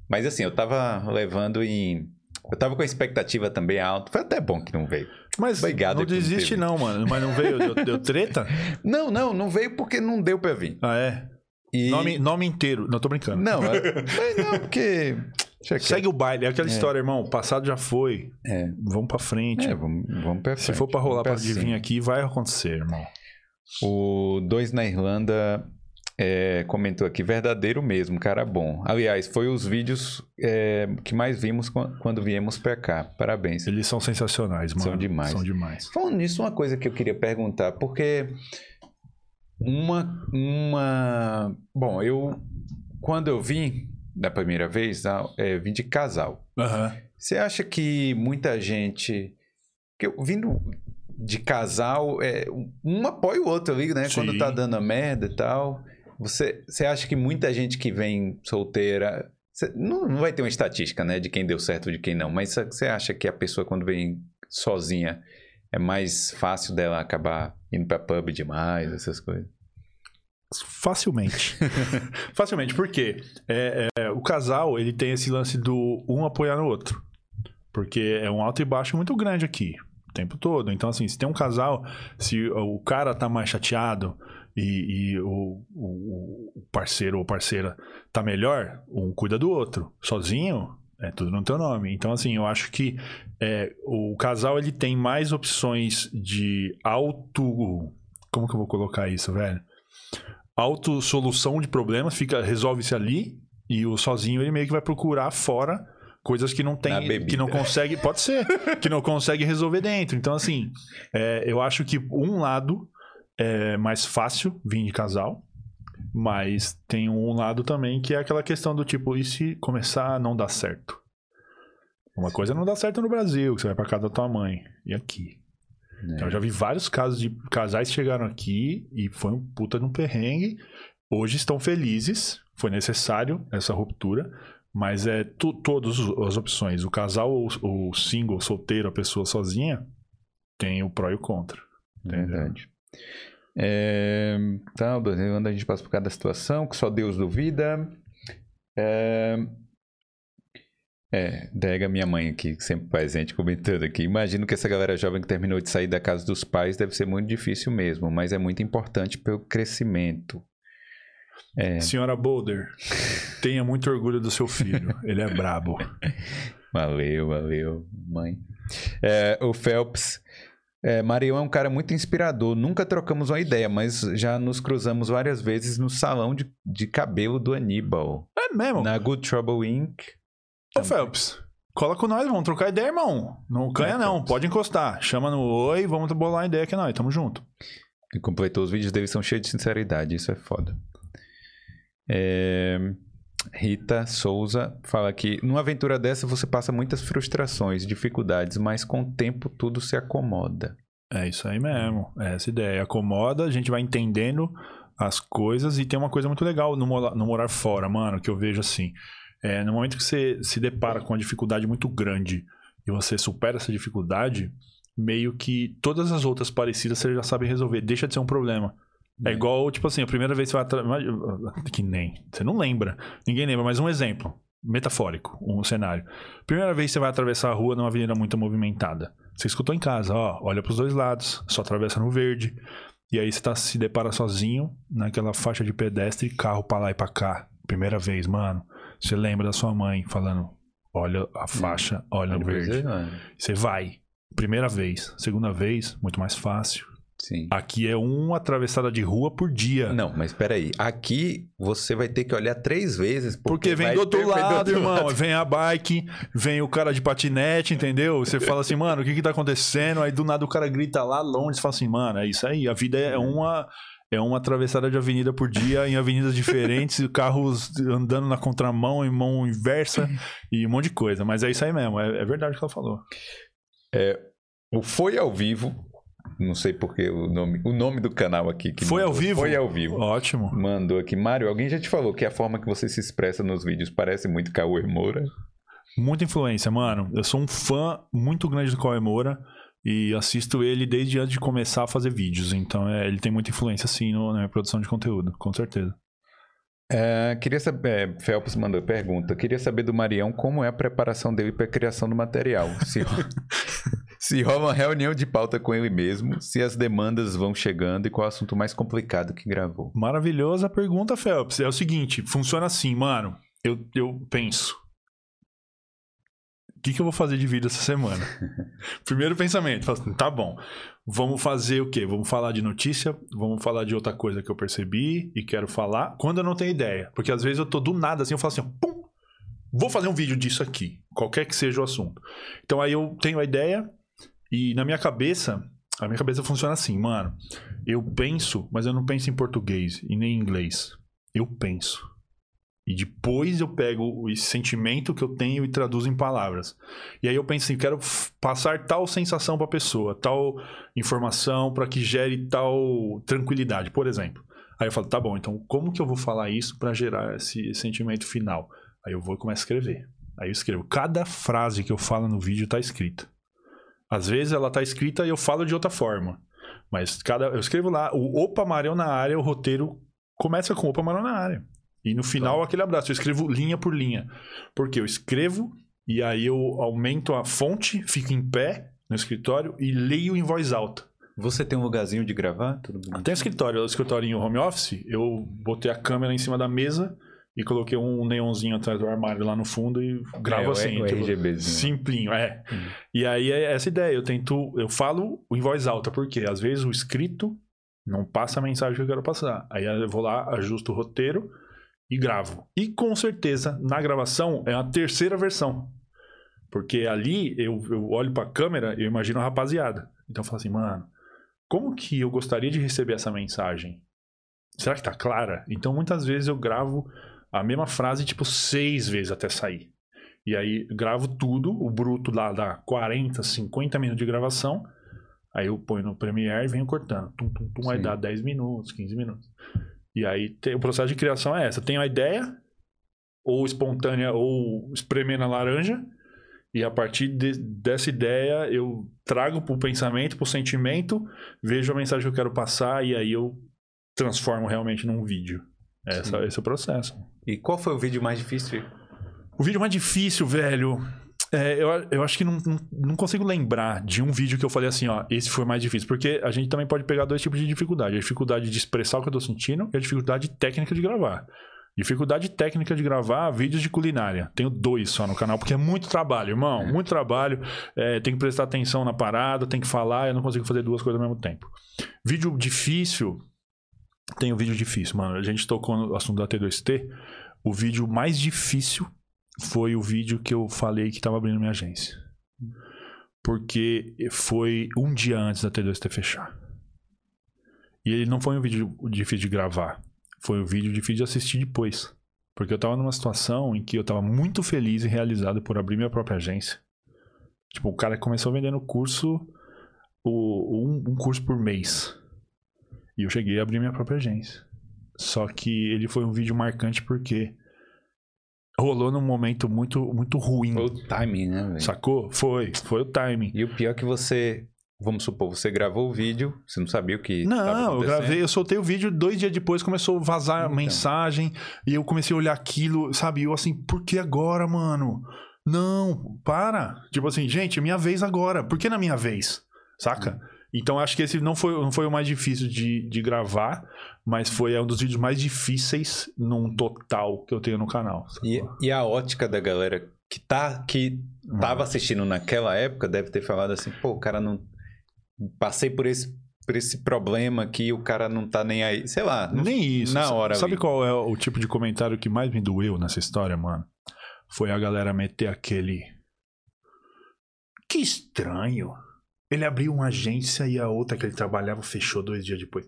mas assim, eu tava levando em eu tava com a expectativa também alta. Foi até bom que não veio. Mas Obrigado não desiste não, mano. Mas não veio, deu, deu treta? não, não, não veio porque não deu pra vir. Ah, é? E... Nome, nome inteiro. Não, tô brincando. Não, é, não porque... Segue o baile. É aquela é. história, irmão. O passado já foi. É. Vamos pra frente. É, vamos, vamos pra frente. Se for pra rolar pra, pra vir aqui, vai acontecer, irmão. O 2 na Irlanda é, comentou aqui, verdadeiro mesmo, cara bom. Aliás, foi os vídeos é, que mais vimos quando viemos pra cá. Parabéns. Eles são sensacionais, mano. São demais. São demais. Falando nisso, uma coisa que eu queria perguntar, porque uma. uma... Bom, eu. Quando eu vim da primeira vez, é, vim de casal. Uhum. Você acha que muita gente. Que eu vindo de casal, é, um apoia o outro ali, né? Sim. Quando tá dando a merda e tal. Você, você acha que muita gente que vem solteira. Você, não, não vai ter uma estatística, né? De quem deu certo e de quem não. Mas você acha que a pessoa, quando vem sozinha, é mais fácil dela acabar indo pra pub demais, essas coisas? Facilmente. Facilmente, porque é, é, o casal ele tem esse lance do um apoiar no outro. Porque é um alto e baixo muito grande aqui, tempo todo. Então, assim, se tem um casal, se o cara tá mais chateado, e, e o, o, parceiro ou parceira tá melhor, um cuida do outro. Sozinho, é tudo no teu nome. Então, assim, eu acho que é, o casal ele tem mais opções de auto. Como que eu vou colocar isso, velho? Auto-solução de problemas, fica resolve-se ali, e o sozinho ele meio que vai procurar fora coisas que não tem, que não consegue, pode ser, que não consegue resolver dentro. Então, assim, é, eu acho que um lado é mais fácil vir de casal. Mas tem um lado também que é aquela questão do tipo, e se começar a não dar certo? Uma coisa não dá certo no Brasil, que você vai pra casa da tua mãe. E aqui? É. Então, eu já vi vários casos de casais que chegaram aqui e foi um puta no perrengue. Hoje estão felizes, foi necessário essa ruptura, mas é tu, todas as opções. O casal, o, o single, solteiro, a pessoa sozinha, tem o pró e o contra. Verdade. É, tá, a gente passa por cada situação, que só Deus duvida. É, é, Dega, minha mãe aqui, sempre presente, comentando aqui. Imagino que essa galera jovem que terminou de sair da casa dos pais deve ser muito difícil mesmo, mas é muito importante pelo crescimento. É... Senhora Boulder, tenha muito orgulho do seu filho. Ele é brabo. Valeu, valeu, mãe. É, o Phelps é, Marião é um cara muito inspirador. Nunca trocamos uma ideia, mas já nos cruzamos várias vezes no salão de, de cabelo do Aníbal. É mesmo? Na Good Trouble Inc. Ô, Phelps, cola com nós, vamos trocar ideia, irmão. Não canha, é, não. Phelps. Pode encostar. Chama no oi, vamos bolar uma ideia aqui nós. Tamo junto. E completou os vídeos dele, são cheios de sinceridade. Isso é foda. É... Rita Souza fala que numa aventura dessa você passa muitas frustrações, dificuldades, mas com o tempo tudo se acomoda. É isso aí mesmo. É essa ideia. Acomoda, a gente vai entendendo as coisas e tem uma coisa muito legal no morar, no morar fora, mano, que eu vejo assim. É, no momento que você se depara com uma dificuldade muito grande e você supera essa dificuldade, meio que todas as outras parecidas você já sabe resolver. Deixa de ser um problema. É igual, tipo assim, a primeira vez que você vai. Que nem. Você não lembra. Ninguém lembra, mas um exemplo. Metafórico, um cenário. Primeira vez que você vai atravessar a rua numa avenida muito movimentada. Você escutou em casa, ó, olha para os dois lados, só atravessa no verde. E aí você tá, se depara sozinho naquela faixa de pedestre, carro para lá e para cá. Primeira vez, mano. Você lembra da sua mãe falando: olha a faixa, olha no verde. Você vai. Primeira vez. Segunda vez, muito mais fácil Sim. Aqui é uma atravessada de rua por dia. Não, mas peraí. Aqui você vai ter que olhar três vezes. Porque, Porque, vem do outro lado, outro irmão. lado. Vem a bike, vem o cara de patinete, entendeu? Você fala assim, mano, o que que tá acontecendo? Aí do nada o cara grita lá longe, você fala assim, mano, é isso aí. A vida é uma. É uma atravessada de avenida por dia em avenidas diferentes, e carros andando na contramão, em mão inversa e um monte de coisa. Mas é isso aí mesmo, é, é verdade o que ela falou. O Foi ao Vivo, não sei porque o nome, o nome do canal aqui. Que Foi ao mandou, vivo? Foi ao Vivo. Ótimo. Mandou aqui. Mário, alguém já te falou que a forma que você se expressa nos vídeos parece muito Cauê Moura? Muita influência, mano. Eu sou um fã muito grande do Cauê Moura e assisto ele desde antes de começar a fazer vídeos. Então é, ele tem muita influência, sim, no- na minha produção de conteúdo, com certeza. É, queria saber, é, Felps mandou pergunta. Queria saber do Marião como é a preparação dele para a criação do material. Se, se rola uma reunião de pauta com ele mesmo, se as demandas vão chegando e qual é o assunto mais complicado que gravou. Maravilhosa pergunta, Phelps. É o seguinte, funciona assim, mano. Eu, eu penso. O que, que eu vou fazer de vídeo essa semana? Primeiro pensamento, assim, tá bom. Vamos fazer o quê? Vamos falar de notícia, vamos falar de outra coisa que eu percebi e quero falar. Quando eu não tenho ideia. Porque às vezes eu tô do nada assim, eu falo assim, pum, vou fazer um vídeo disso aqui. Qualquer que seja o assunto. Então aí eu tenho a ideia e na minha cabeça, a minha cabeça funciona assim, mano. Eu penso, mas eu não penso em português e nem em inglês. Eu penso. E depois eu pego esse sentimento que eu tenho e traduzo em palavras. E aí eu penso assim, quero passar tal sensação para a pessoa, tal informação para que gere tal tranquilidade, por exemplo. Aí eu falo, tá bom, então como que eu vou falar isso para gerar esse sentimento final? Aí eu vou e começo a escrever. Aí eu escrevo. Cada frase que eu falo no vídeo tá escrita. Às vezes ela tá escrita e eu falo de outra forma. Mas cada eu escrevo lá, o Opa Amarelo na área, o roteiro começa com Opa Amarelo na área. E no final aquele abraço, eu escrevo linha por linha. Porque eu escrevo e aí eu aumento a fonte, fico em pé no escritório e leio em voz alta. Você tem um lugarzinho de gravar? Tudo bem. Tem escritório, o escritório em home office, eu botei a câmera em cima da mesa e coloquei um neonzinho atrás do armário lá no fundo e gravo É, assim. o tipo, RGBzinho. Simplinho, é. Hum. E aí é essa ideia, eu tento, eu falo em voz alta, porque às vezes o escrito não passa a mensagem que eu quero passar. Aí eu vou lá, ajusto o roteiro e gravo. E com certeza, na gravação, é a terceira versão. Porque ali eu, eu olho pra câmera e eu imagino a rapaziada. Então eu falo assim, mano, como que eu gostaria de receber essa mensagem? Será que tá clara? Então muitas vezes eu gravo a mesma frase, tipo, seis vezes até sair. E aí gravo tudo, o bruto lá dá 40, 50 minutos de gravação. Aí eu ponho no Premiere e venho cortando. Tum, tum, tum, aí dá 10 minutos, 15 minutos. E aí tem- o processo de criação é essa. Tenho a ideia, ou espontânea, ou espremer na laranja. E a partir de- dessa ideia, eu trago pro pensamento, pro sentimento, vejo a mensagem que eu quero passar e aí eu transformo realmente num vídeo. Essa, Sim. esse é o processo. E qual foi o vídeo mais difícil? O vídeo mais difícil, velho. é, eu, eu acho que não, não, não consigo lembrar de um vídeo que eu falei assim, ó, esse foi mais difícil. Porque a gente também pode pegar dois tipos de dificuldade: a dificuldade de expressar o que eu tô sentindo e a dificuldade técnica de gravar. Dificuldade técnica de gravar vídeos de culinária. Tenho dois só no canal, porque é muito trabalho, irmão. Muito trabalho. É, tem que prestar atenção na parada, tem que falar, eu não consigo fazer duas coisas ao mesmo tempo. Vídeo difícil. Tem um vídeo difícil, mano. A gente tocou no assunto da T2T. O vídeo mais difícil foi o vídeo que eu falei que tava abrindo minha agência. Porque foi um dia antes da T2T fechar. E ele não foi um vídeo difícil de gravar. Foi um vídeo difícil de assistir depois. Porque eu tava numa situação em que eu tava muito feliz e realizado por abrir minha própria agência. Tipo, o cara começou vendendo curso, o, um, um curso por mês. E eu cheguei a abrir minha própria agência. Só que ele foi um vídeo marcante porque rolou num momento muito, muito ruim. Foi o timing, né, velho? Sacou? Foi, foi o timing. E o pior é que você, vamos supor, você gravou o vídeo, você não sabia o que Não, eu gravei, eu soltei o vídeo, dois dias depois começou a vazar Então. mensagem, e eu comecei a olhar aquilo, sabe? Eu assim, por que agora, mano? Não, para. Tipo assim, gente, é minha vez agora. Por que na minha vez? Saca? Hum. Então acho que esse não foi, não foi o mais difícil de, de gravar, mas foi um dos vídeos mais difíceis num total que eu tenho no canal. E, e a ótica da galera que tá que tava assistindo naquela época deve ter falado assim, pô, o cara não passei por esse por esse problema que o cara não tá nem aí. Sei lá. não- Nem isso. Na hora. Sabe ali. qual é o tipo de comentário que mais me doeu nessa história, mano? Foi a galera meter aquele. Que estranho. Ele abriu uma agência e a outra que ele trabalhava fechou dois dias depois.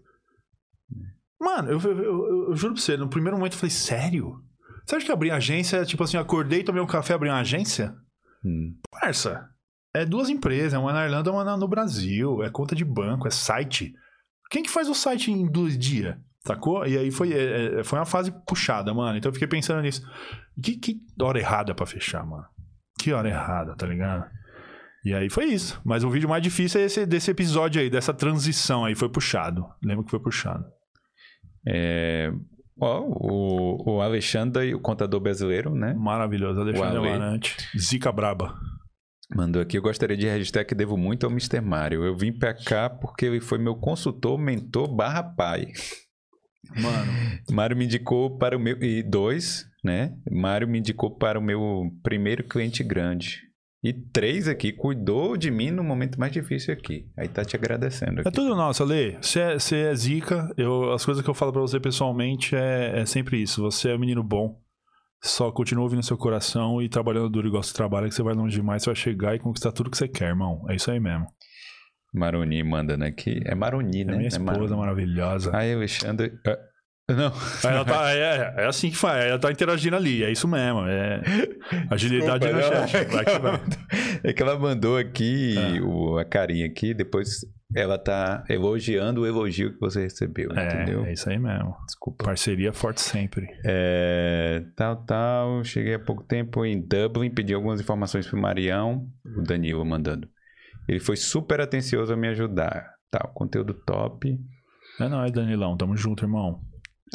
Mano, eu, eu- eu- eu juro pra você, no primeiro momento eu falei, sério? Você acha que abrir agência é tipo assim, acordei, tomei um café, abri uma agência? Hum. Parça, é duas empresas, uma na Irlanda e uma na- no Brasil, é conta de banco, é site. Quem que faz o site em dois dias? Sacou? E aí foi, é, é, foi uma fase puxada, mano. Então eu fiquei pensando nisso. Que, que hora errada pra fechar, mano? Que hora errada, tá ligado? E aí foi isso. Mas o vídeo mais difícil é esse desse episódio aí, dessa transição aí. Foi puxado. Lembro que foi puxado. É, ó, o, o Alexandre, o contador brasileiro, né? Maravilhoso. Alexandre Ale. Amarante. Zica braba. Mandou aqui, eu gostaria de registrar que devo muito ao Mr. Mário. Eu vim pra cá porque ele foi meu consultor, mentor barra pai. Mano. Mário me indicou para o meu... E dois, né? Mário me indicou para o meu primeiro cliente grande. E três aqui, cuidou de mim no momento mais difícil aqui. Aí tá te agradecendo É aqui. tudo nosso, Ale. Você é, é zica. Eu, as coisas que eu falo pra você pessoalmente é, é sempre isso. Você é um menino bom. Só continua ouvindo seu coração e trabalhando duro igual você trabalha, que você vai longe demais, você vai chegar e conquistar tudo que você quer, irmão. É isso aí mesmo. Maroni mandando aqui. É Maroni, É né? minha É esposa Maroni. maravilhosa. Aí, Alexandre... Não. Ela tá, é, é assim que faz, ela tá interagindo ali, é isso mesmo. É agilidade no Desculpa, chat. Vai que vai. É que ela mandou aqui É. o- a carinha aqui, depois ela tá elogiando o elogio que você recebeu, entendeu? É, é isso aí mesmo. Desculpa. Parceria forte sempre. É, tal, tal. Cheguei há pouco tempo em Dublin, pedi algumas informações pro Marião, o Danilo mandando. Ele foi super atencioso a me ajudar. Tal, conteúdo top. É nóis, Danilão. Tamo junto, irmão.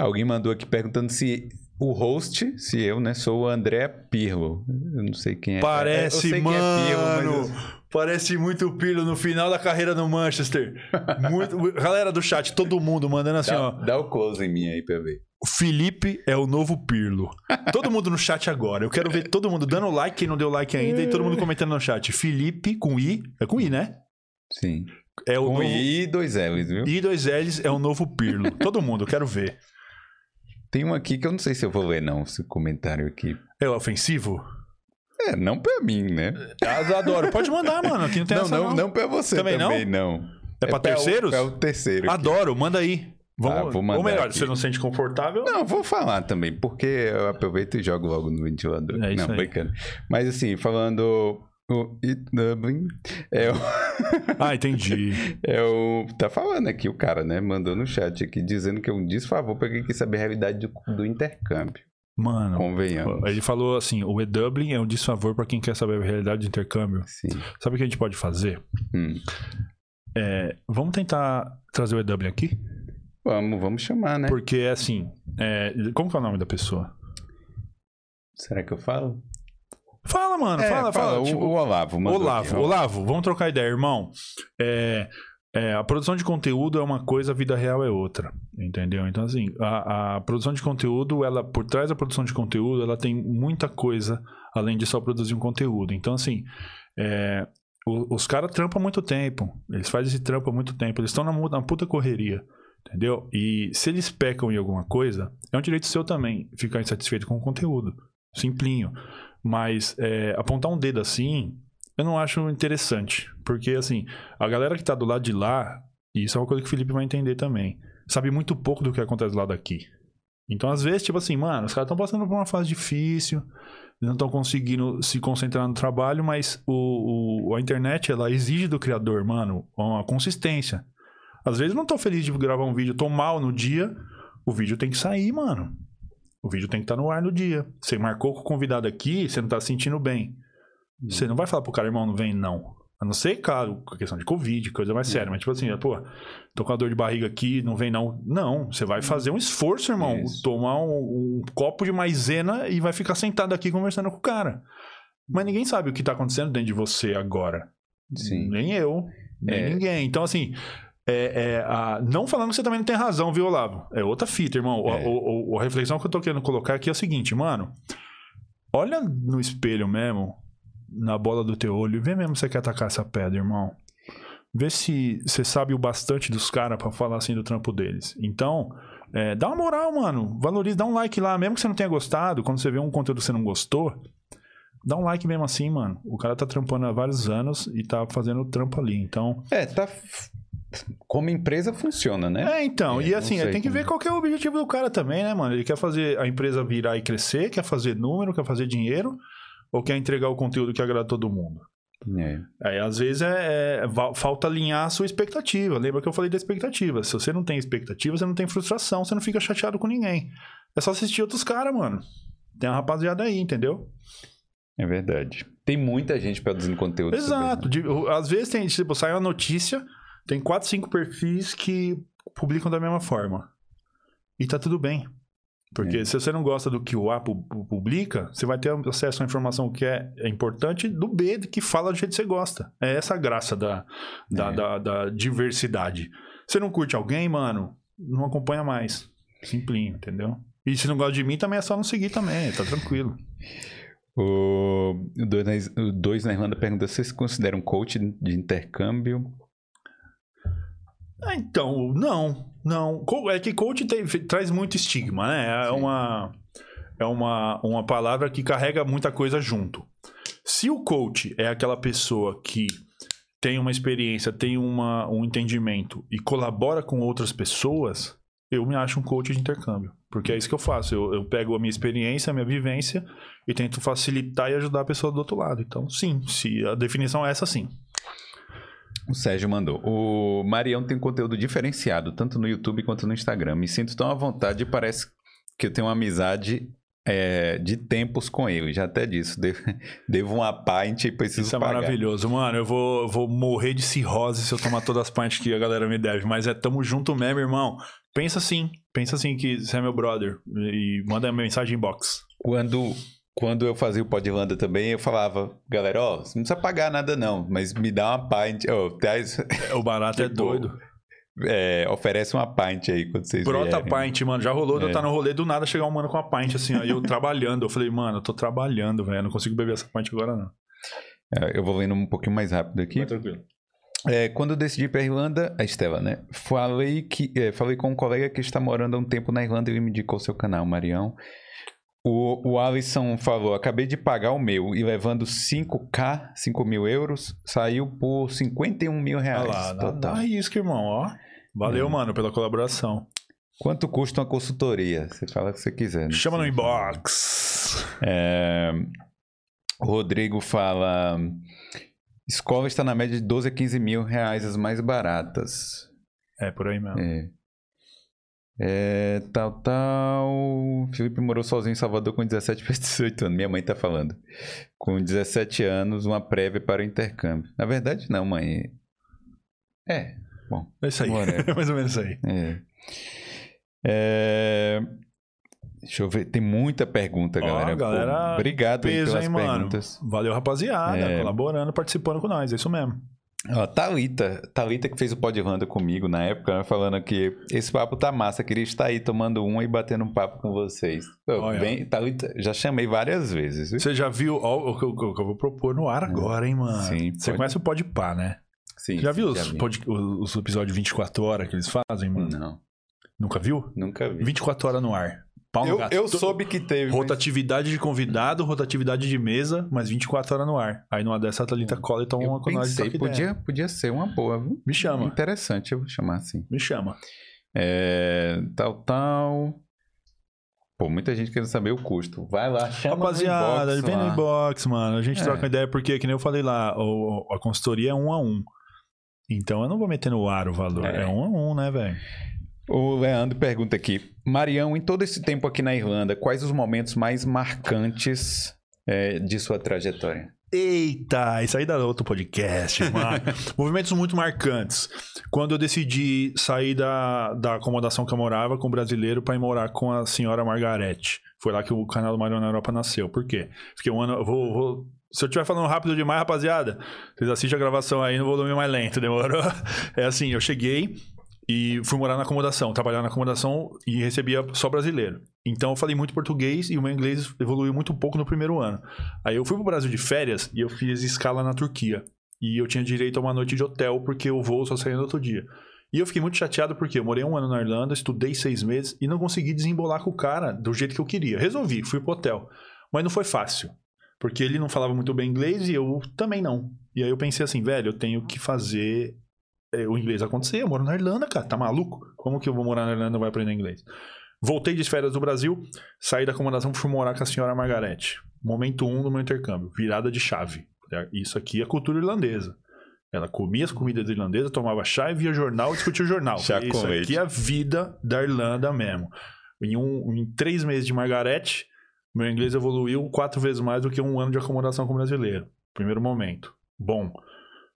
Alguém mandou aqui perguntando se o host, se eu, né, sou o André Pirlo. Eu não sei quem é. Parece, sei quem é Pirlo, mano. eu- Parece muito o Pirlo no final da carreira no Manchester. Muito... Galera do chat, todo mundo mandando assim, Dá, ó. dá o close em mim aí pra ver. O Felipe é o novo Pirlo. Todo mundo no chat agora. Eu quero ver todo mundo dando like, quem não deu like ainda, e todo mundo comentando no chat. Felipe com I. É com I, né? Sim. É o Com novo... I e dois L's, viu? I dois L's é o novo Pirlo. Todo mundo, eu quero ver. Tem um aqui que eu não sei se eu vou ler, não, esse comentário aqui. É ofensivo? É, não pra mim, né? Eu adoro. Pode mandar, mano. Aqui não tem Não, essa, não, não pra você Também também, não? não. É pra terceiros? É o terceiro. aqui. Adoro, manda aí. Vamos, Ah, vou mandar ou melhor, aqui. se você não se sente confortável. Não, vou falar também, porque eu aproveito e jogo logo no ventilador. É isso não, aí. brincando. Mas assim, falando. O It Dublin é o, Ah, entendi. é o. Tá falando aqui o cara, né? Mandou no chat aqui dizendo que é um desfavor pra quem quer saber a realidade do, do intercâmbio. Mano, Convenhamos. ele falou assim: o E-Dublin é um desfavor pra quem quer saber a realidade do intercâmbio. Sim. Sabe o que a gente pode fazer? Hum. É, vamos tentar trazer o E-Dublin aqui? Vamos, vamos chamar, né? Porque, assim, é, como que é o nome da pessoa? Será que eu falo? Fala, mano, É, fala, fala. o, tipo, o Olavo. mandou Olavo, aqui. Olavo, vamos trocar ideia, irmão. É, é, a produção de conteúdo é uma coisa, a vida real é outra, entendeu? Então, assim, a, a produção de conteúdo, ela por trás da produção de conteúdo, ela tem muita coisa além de só produzir um conteúdo. Então, assim, é, o- os caras trampam há muito tempo, eles fazem esse trampo há muito tempo, eles estão na, na puta correria, entendeu? E se eles pecam em alguma coisa, é um direito seu também ficar insatisfeito com o conteúdo. Simplinho. Mas é, apontar um dedo assim, eu não acho interessante. Porque, assim, a galera que tá do lado de lá, e isso é uma coisa que o Felipe vai entender também, sabe muito pouco do que acontece do lado daqui. Então, às vezes, tipo assim, mano, os caras estão passando por uma fase difícil, não estão conseguindo se concentrar no trabalho, mas o, o- a internet, ela exige do criador, mano, uma consistência. Às vezes não tô feliz de gravar um vídeo, tô mal no dia, o vídeo tem que sair, mano. O vídeo tem que estar no ar no dia. Você marcou com o convidado aqui, você não tá se sentindo bem. Você não vai falar pro cara, irmão, não vem, não. A não ser, claro, com a questão de Covid, coisa mais séria. Mas, tipo assim, pô, tô com a dor de barriga aqui, não vem, não. Não, você vai fazer um esforço, irmão. Tomar um, um copo de maisena e vai ficar sentado aqui conversando com o cara. Mas ninguém sabe o que tá acontecendo dentro de você agora. Sim. Nem eu, nem É. ninguém. Então, assim, é, é, a- não falando que você também não tem razão, viu, Olavo? É outra fita, irmão. A- É. o- o- a reflexão que eu tô querendo colocar aqui é o seguinte, mano. Olha no espelho mesmo, na bola do teu olho, e vê mesmo se você quer atacar essa pedra, irmão. vê se você sabe o bastante dos caras pra falar assim do trampo deles. Então, é, dá uma moral, mano. Valoriza, dá um like lá, mesmo que você não tenha gostado, quando você vê um conteúdo que você não gostou, dá um like mesmo assim, mano. O cara tá trampando há vários anos e tá fazendo o trampo ali. Então, É, tá. Como empresa funciona, né? É, então, É, e assim, tem que como- ver qual que é o objetivo do cara também, né, mano? Ele quer fazer a empresa virar e crescer, quer fazer número, quer fazer dinheiro, ou quer entregar o conteúdo que agrada todo mundo? É. Aí, às vezes, é, é- falta alinhar a sua expectativa. Lembra que eu falei da expectativa? Se você não tem expectativa, você não tem frustração, você não fica chateado com ninguém. É só assistir outros caras, mano. Tem uma rapaziada aí, entendeu? É verdade. Tem muita gente produzindo conteúdo. sobre Exato. De- às vezes tem, tipo, sai uma notícia, tem quatro, cinco perfis que publicam da mesma forma. E tá tudo bem. Porque É. se você não gosta do que o A pu- pu- publica, você vai ter acesso à informação que é, é importante do B, que fala do jeito que você gosta. É essa a graça da, da, É. da, da diversidade. Você não curte alguém, mano, não acompanha mais. Simplinho, entendeu? E se não gosta de mim, também é só não seguir também, tá tranquilo. O dois na- Irlanda pergunta se vocês consideram coach de intercâmbio. Ah, então, não, não. É que coach tem- traz muito estigma, né? É Sim. uma é uma, uma palavra que carrega muita coisa junto. Se o coach é aquela pessoa que tem uma experiência, tem uma, um entendimento e colabora com outras pessoas, eu me acho um coach de intercâmbio. Porque é isso que eu faço. Eu, eu pego a minha experiência, a minha vivência e tento facilitar e ajudar a pessoa do outro lado. Então, sim, se a definição é essa, sim. O Sérgio mandou. O Marião tem conteúdo diferenciado, tanto no YouTube quanto no Instagram. Me sinto tão à vontade e parece que eu tenho uma amizade é, de tempos com ele. Já até disse. Devo, devo uma pint e preciso Isso é pagar. maravilhoso, mano. Eu vou, vou morrer de cirrose se eu tomar todas as pints que a galera me deve. Mas é tamo junto mesmo, irmão. Pensa assim. Pensa assim que você é meu brother. E manda mensagem inbox. Quando, quando eu fazia o Podlanda também, eu falava, galera, ó, você não precisa pagar nada não, mas me dá uma pint. ó, traz- O barato é Tipo, doido. é, oferece uma pint aí quando vocês Brota vierem. pint, mano. Já rolou de eu É. estar no rolê do nada chegar um mano com a pint assim, ó. E eu trabalhando. Eu falei, mano, eu tô trabalhando, velho. Não consigo beber essa pint agora, não. É, Eu vou lendo um pouquinho mais rápido aqui. Vai tranquilo. É, quando eu decidi ir pra Irlanda, a Estela, né? Falei, que, é, falei com um colega que está morando há um tempo na Irlanda e ele me indicou o seu canal, Marião. O, o Alisson falou: acabei de pagar o meu e levando 5k, 5 mil euros, saiu por 51 mil Olha reais. lá, dá, total. dá irmão, ó. Valeu, É. mano, pela colaboração. Quanto custa uma consultoria? Você fala o que você quiser. né? Chama no inbox. É, o Rodrigo fala: escola está na média de 12 a 15 mil reais, as mais baratas. É, por aí mesmo. É. É, tal, tal. Felipe morou sozinho em Salvador com 17 para 18 anos. Minha mãe tá falando. Com 17 anos, uma prévia para o intercâmbio. Na verdade, não, mãe. É. É isso aí. Whatever. Mais ou menos isso aí. É. É, Deixa eu ver. Tem muita pergunta, Ó, galera. Pô, galera, obrigado aí Peso, pelas hein, mano. perguntas. Valeu, rapaziada. É. Colaborando, participando com nós. É isso mesmo. Ó, Thalita, Thalita que fez o Podranda comigo na época, né, falando que esse papo tá massa, queria estar aí tomando um e batendo um papo com vocês. Pô, Olha. bem, Thalita, já chamei várias vezes. viu? Você já viu ó, o que eu, o que eu vou propor no ar agora, hein, mano? Sim, Você pode. conhece o Podpah, né? Sim, já viu os, vi. pod- os episódios 24 horas que eles fazem, mano? Não, Nunca viu? nunca vi. 24 horas no ar. Pau no Eu, gato. eu soube que teve. mas- Rotatividade de convidado, rotatividade de mesa, mas 24 horas no ar. Aí numa dessa a Thalita cola e toma Eu uma com nós pensei, ideia. podia, podia ser uma boa, viu? Me chama, Interessante, eu vou chamar assim. me chama. É, tal, tal. Pô, muita gente querendo saber o custo. Vai lá, chama Rapaziada, no inbox vem no lá. inbox, mano. A gente É. troca ideia porque, que nem eu falei lá, o- a consultoria é um a um. Então eu não vou meter no ar o valor. É. É, um a um, né, velho? O Leandro pergunta aqui: Marião, em todo esse tempo aqui na Irlanda, quais os momentos mais marcantes é, de sua trajetória? Eita, isso aí dá outro podcast, mano. Movimentos muito marcantes. Quando eu decidi sair da, da acomodação que eu morava com o brasileiro para ir morar com a senhora Margarete. Foi lá que o canal do Marião na Europa nasceu. Por quê? Fiquei um ano. Vou, vou- se eu estiver falando rápido demais, rapaziada, vocês assistem a gravação aí no volume mais lento, demorou? É assim, eu cheguei e fui morar na acomodação, trabalhar na acomodação e recebia só brasileiro. Então eu falei muito português e o meu inglês evoluiu muito pouco no primeiro ano. Aí eu fui pro Brasil de férias e eu fiz escala na Turquia. E eu tinha direito a uma noite de hotel, porque o voo só saía no outro dia. E eu fiquei muito chateado porque eu morei um ano na Irlanda, estudei seis meses e não consegui desembolar com o cara do jeito que eu queria. Resolvi, fui pro hotel. Mas não foi fácil. Porque ele não falava muito bem inglês e eu também não. E aí eu pensei assim, velho, eu tenho que fazer o inglês acontecer. Eu moro na Irlanda, cara, tá maluco? Como que eu vou morar na Irlanda e não vou aprender inglês? Voltei de férias do Brasil, saí da acomodação, fui morar com a senhora Margarete. Momento 1 um do meu intercâmbio, virada de chave. Isso aqui é cultura irlandesa. Ela comia as comidas irlandesas, tomava chá e via jornal, discutia o jornal. Chá Isso aqui é a vida da Irlanda mesmo. Em, um, em três meses de Margarete, meu inglês evoluiu quatro vezes mais do que um ano de acomodação com brasileiro. Primeiro momento. Bom.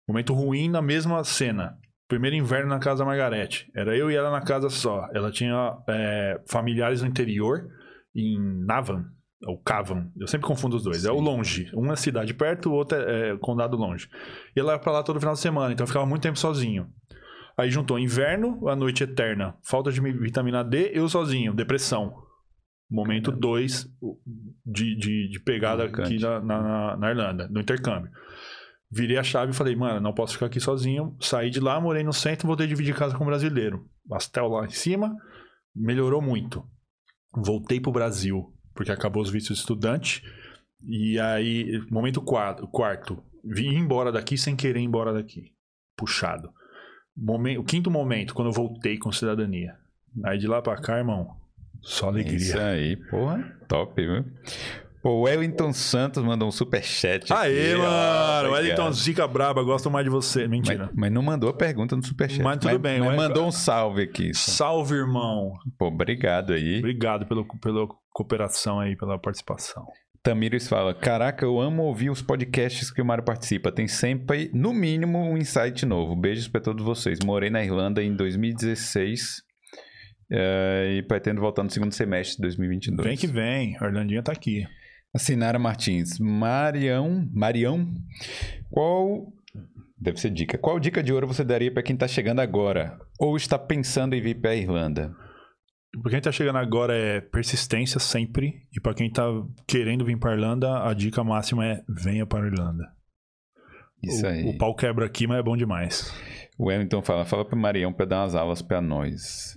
Momento ruim na mesma cena. Primeiro inverno na casa da Margarete. Era eu e ela na casa só. Ela tinha é, familiares no interior, em Navan, ou Cavan. Eu sempre confundo os dois. Sim. É o longe. Um é cidade perto, o outro é, é condado longe. E ela ia pra lá todo final de semana, então eu ficava muito tempo sozinho. Aí juntou inverno, a noite eterna, falta de vitamina D, eu sozinho, depressão. Momento 2 de, de, de pegada aqui na, na, na Irlanda, no intercâmbio. Virei a chave e falei, mano, não posso ficar aqui sozinho. Saí de lá, morei no centro, voltei a dividir casa com um brasileiro. Pastel lá em cima, melhorou muito. Voltei pro Brasil, porque acabou os vistos de estudante. E aí, momento quarto, quarto vim embora daqui sem querer ir embora daqui. Puxado. Momento, o quinto momento, quando eu voltei com cidadania. Aí de lá pra cá, irmão, só alegria. Isso aí, porra, top, viu? Pô, o Wellington Santos mandou um superchat. Aê, aqui, mano! Wellington Zica Braba, gosto mais de você. Mentira. Mas, mas não mandou a pergunta no superchat. Mas tudo bem, Mas mas- mandou um salve aqui. Salve, irmão. Pô, obrigado aí. Obrigado pelo, pela cooperação aí, pela participação. Tamires fala: Caraca, eu amo ouvir os podcasts que o Mário participa. Tem sempre, no mínimo, um insight novo. Beijos pra todos vocês. Morei na Irlanda em 2016 eh, e pretendo voltar no segundo semestre de 2022. Vem que vem, a Orlandinha tá aqui. A Sinara Martins. Marião. Marião. Qual. Deve ser dica. Qual dica de ouro você daria pra quem tá chegando agora? Ou está pensando em vir pra Irlanda? Pra quem tá chegando agora é persistência sempre. E pra quem tá querendo vir pra Irlanda, a dica máxima é venha para a Irlanda. Isso o, aí. O pau quebra aqui, mas é bom demais. O Wellington fala: Fala pro Marião pra dar umas aulas pra nós.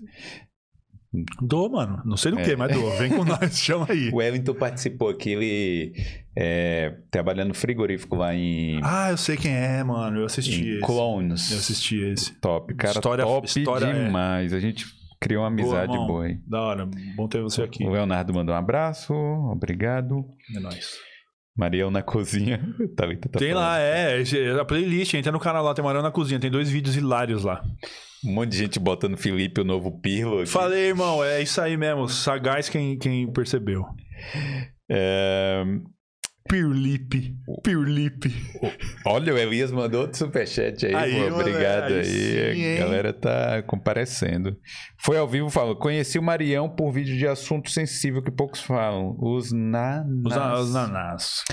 Dou, mano. Não sei do É. que, mas dou. Vem com nós, chama aí. O Wellington participou aqui, ele é, trabalhando no frigorífico lá em, Ah, eu sei quem é, mano. Eu assisti em esse. Clones. Eu assisti esse. Top, cara, História- top história é- demais. A gente criou uma amizade boa aí. Da hora. Bom ter você aqui. O Leonardo mandou um abraço, obrigado. É nóis. Mariel na cozinha. Thalita tá Tem lá, é. esse- A playlist, entra no canal lá, tem Marião na Cozinha. Tem dois vídeos hilários lá. Um monte de gente botando Felipe, o novo Pirlo. aqui. Falei, irmão, é isso aí mesmo. Sagaz quem, quem percebeu. É, Pirlipe. Pirlipe. Olha, o Elias mandou outro superchat aí. Aí, pô, obrigado aí aí. a galera tá comparecendo. Foi ao vivo, falou. Conheci o Marião por vídeo de assunto sensível que poucos falam. Os nanás. Os, na- os nanás.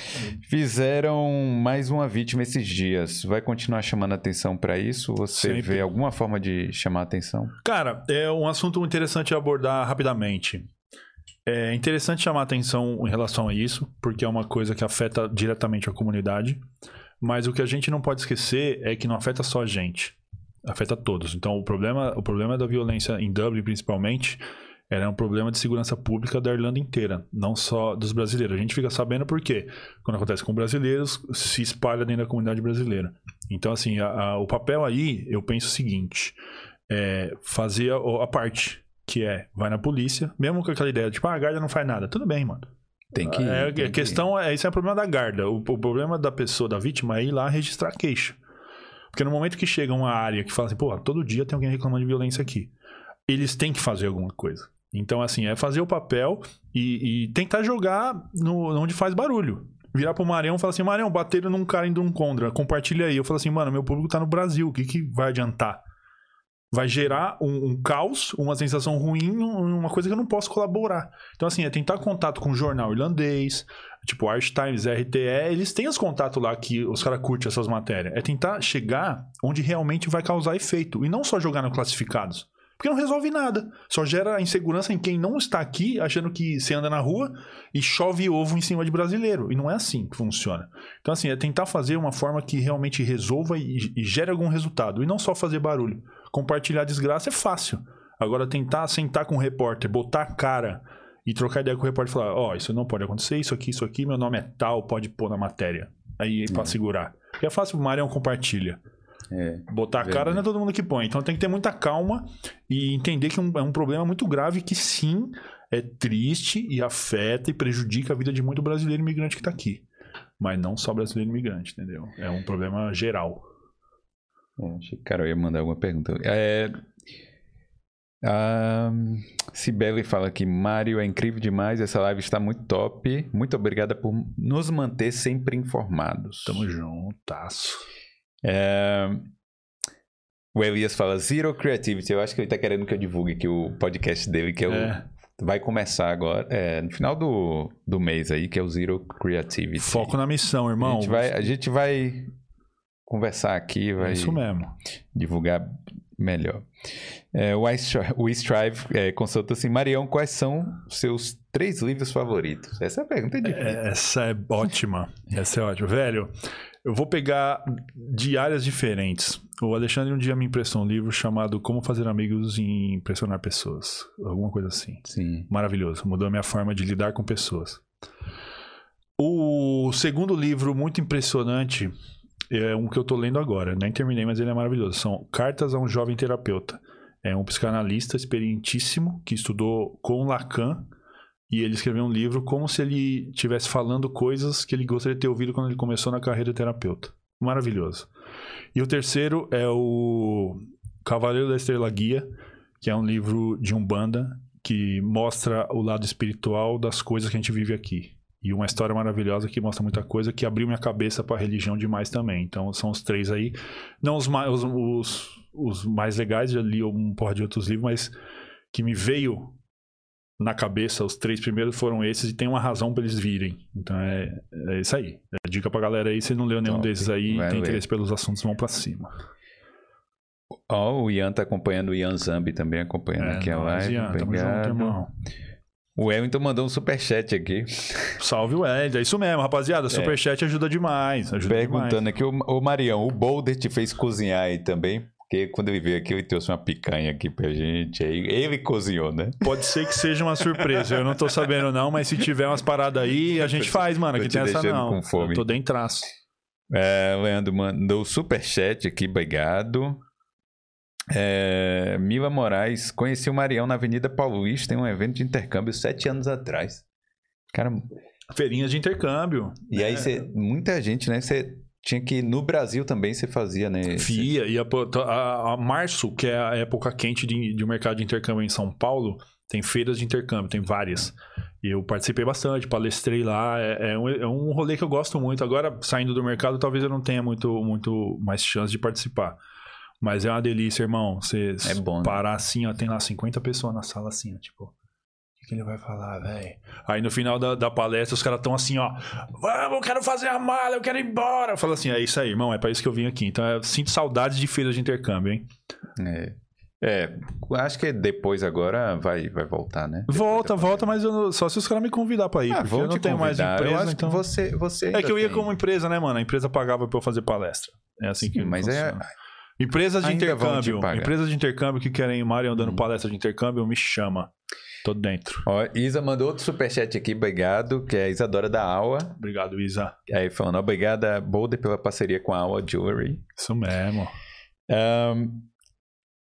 Fizeram mais uma vítima esses dias. Vai continuar chamando atenção pra isso? Você Sempre. vê alguma forma de chamar atenção? Cara, é um assunto interessante abordar rapidamente. É interessante chamar atenção em relação a isso, porque é uma coisa que afeta diretamente a comunidade. Mas o que a gente não pode esquecer é que não afeta só a gente, afeta todos. Então, o problema, o problema da violência em Dublin, principalmente, era um problema de segurança pública da Irlanda inteira, não só dos brasileiros. A gente fica sabendo porque, quando acontece com brasileiros, se espalha dentro da comunidade brasileira. Então, assim, a- a- o papel aí, eu penso o seguinte: é fazer a, a parte, que é, vai na polícia, mesmo com aquela ideia, tipo, ah, a guarda não faz nada. Tudo bem, mano. Tem que. É, tem a que- questão é, isso é o problema da guarda. O, o problema da pessoa, da vítima, é ir lá registrar queixa. Porque no momento que chega uma área que fala assim, pô, todo dia tem alguém reclamando de violência aqui. Eles têm que fazer alguma coisa. Então, assim, é fazer o papel e, e tentar jogar no, onde faz barulho. Virar pro Marião e falar assim, Marião, bateram num cara em Drumcondra, compartilha aí. Eu falo assim, mano, meu público tá no Brasil, o que, que vai adiantar? Vai gerar um, um caos, uma sensação ruim, um- uma coisa que eu não posso colaborar. Então, assim, é tentar contato com o jornal irlandês, tipo Irish Times, RTE, eles têm os contatos lá que os caras curtem essas matérias. É tentar chegar onde realmente vai causar efeito. E não só jogar no classificados. Porque Porque não resolve nada. Só gera insegurança em quem não está aqui, achando que você anda na rua e chove ovo em cima de brasileiro. E não é assim que funciona. Então, assim, é tentar fazer uma forma que realmente resolva e, e gere algum resultado. E não só fazer barulho. Compartilhar desgraça é fácil. Agora, tentar sentar com o repórter, botar a cara e trocar ideia com o repórter e falar: Ó, oh, isso não pode acontecer, isso aqui, isso aqui, meu nome é tal, pode pôr na matéria. Aí, pra é. segurar. Porque é fácil, o Marião compartilha. É, Botar a cara não é todo mundo que põe. Então tem que ter muita calma e entender que é um problema muito grave que sim é triste e afeta e prejudica a vida de muito brasileiro imigrante que está aqui. Mas não só brasileiro imigrante, entendeu? É um problema geral. Bom, achei que o cara ia mandar alguma pergunta. É, a Cibele fala que Mário é incrível demais, essa live está muito top. Muito obrigada por nos manter sempre informados. Tamo juntasso. É... O Elias fala Zero Creativity. Eu acho que ele está querendo que eu divulgue aqui o podcast dele, que é, é. O... vai começar agora, é, no final do, do mês aí, que é o Zero Creativity. Foco na missão, irmão. A gente vai, a gente vai conversar aqui, vai. É isso mesmo. Divulgar melhor. É, o Strive é, consulta assim, Marião, quais são seus três livros favoritos? Essa é a pergunta difícil. É, essa é ótima. Essa é ótima. Velho, eu vou pegar de áreas diferentes. O Alexandre um dia me emprestou um livro chamado Como Fazer Amigos e Impressionar Pessoas. Alguma coisa assim. Sim. Maravilhoso. Mudou a minha forma de lidar com pessoas. O segundo livro muito impressionante é um que eu estou lendo agora. Nem terminei, mas ele é maravilhoso. São Cartas a um Jovem Terapeuta. É um psicanalista experientíssimo que estudou com Lacan e ele escreveu um livro como se ele estivesse falando coisas que ele gostaria de ter ouvido quando ele começou na carreira de terapeuta. Maravilhoso. E o terceiro é o Cavaleiro da Estrela Guia, que é um livro de Umbanda que mostra o lado espiritual das coisas que a gente vive aqui. E uma história maravilhosa que mostra muita coisa, que abriu minha cabeça para a religião demais também. Então são os três aí. Não os mais, os, os, os mais legais, já li um porra de outros livros, mas que me veio na cabeça, os três primeiros foram esses e tem uma razão para eles virem. Então é, é isso aí. É dica pra galera aí, se não leu nenhum desses aí tem ler. interesse pelos assuntos, vão pra cima. Ó, oh, o Ian tá acompanhando, o Ian Zambi também acompanhando é, aqui a live. Ian, tamo junto, irmão. O Wellington mandou um superchat aqui. Salve, Wellington. É isso mesmo, rapaziada. É. Superchat ajuda demais. Ajuda Perguntando demais. aqui, o, o Marião, o Boulder te fez cozinhar aí também? Porque quando ele veio aqui, ele trouxe uma picanha aqui pra gente. Aí ele cozinhou, né? Pode ser que seja uma surpresa. Eu não tô sabendo, não, mas se tiver umas paradas aí, a gente faz, mano. Que tem essa não. Com fome. Eu tô dentro traço. É, Leandro mandou superchat aqui, obrigado. É, Mila Moraes, conheci o Marião na Avenida Paulista em um evento de intercâmbio sete anos atrás. Cara. Feirinhas de intercâmbio. E é. aí, cê, muita gente, né? Você tinha que no Brasil também você fazia, né? Fia, e a, a, a, março, que é a época quente de, de mercado de intercâmbio em São Paulo, tem feiras de intercâmbio, tem várias. E eu participei bastante, palestrei lá. É, é, um, é um rolê que eu gosto muito. Agora, saindo do mercado, talvez eu não tenha muito, muito mais chance de participar. Mas é uma delícia, irmão. Você é bom, né? parar né? assim, ó, tem lá 50 pessoas na sala assim, ó, tipo que ele vai falar, velho? Aí no final da, da palestra os caras estão assim, ó. Vamos, eu quero fazer a mala, eu quero ir embora. Eu falo assim, é isso aí, irmão, é pra isso que eu vim aqui. Então eu sinto saudades de feiras de intercâmbio, hein? É. É, acho que depois agora vai, vai voltar, né? volta, volta, mas não, só se os caras me convidar pra ir, ah, porque eu não tenho mais empresa, então... você, você É que eu ia como empresa, né, mano? A empresa pagava pra eu fazer palestra. É assim Sim, que mas é funciona. é... Empresas de Ainda intercâmbio, empresas de intercâmbio que querem o Mário dando hum. palestra de intercâmbio, me chama. Tô dentro. Ó, Isa mandou outro superchat aqui, obrigado, que é a Isadora da Aula. Obrigado, Isa. Aí falando, obrigada, Boulder, pela parceria com a Aula Jewelry. Isso mesmo. Um,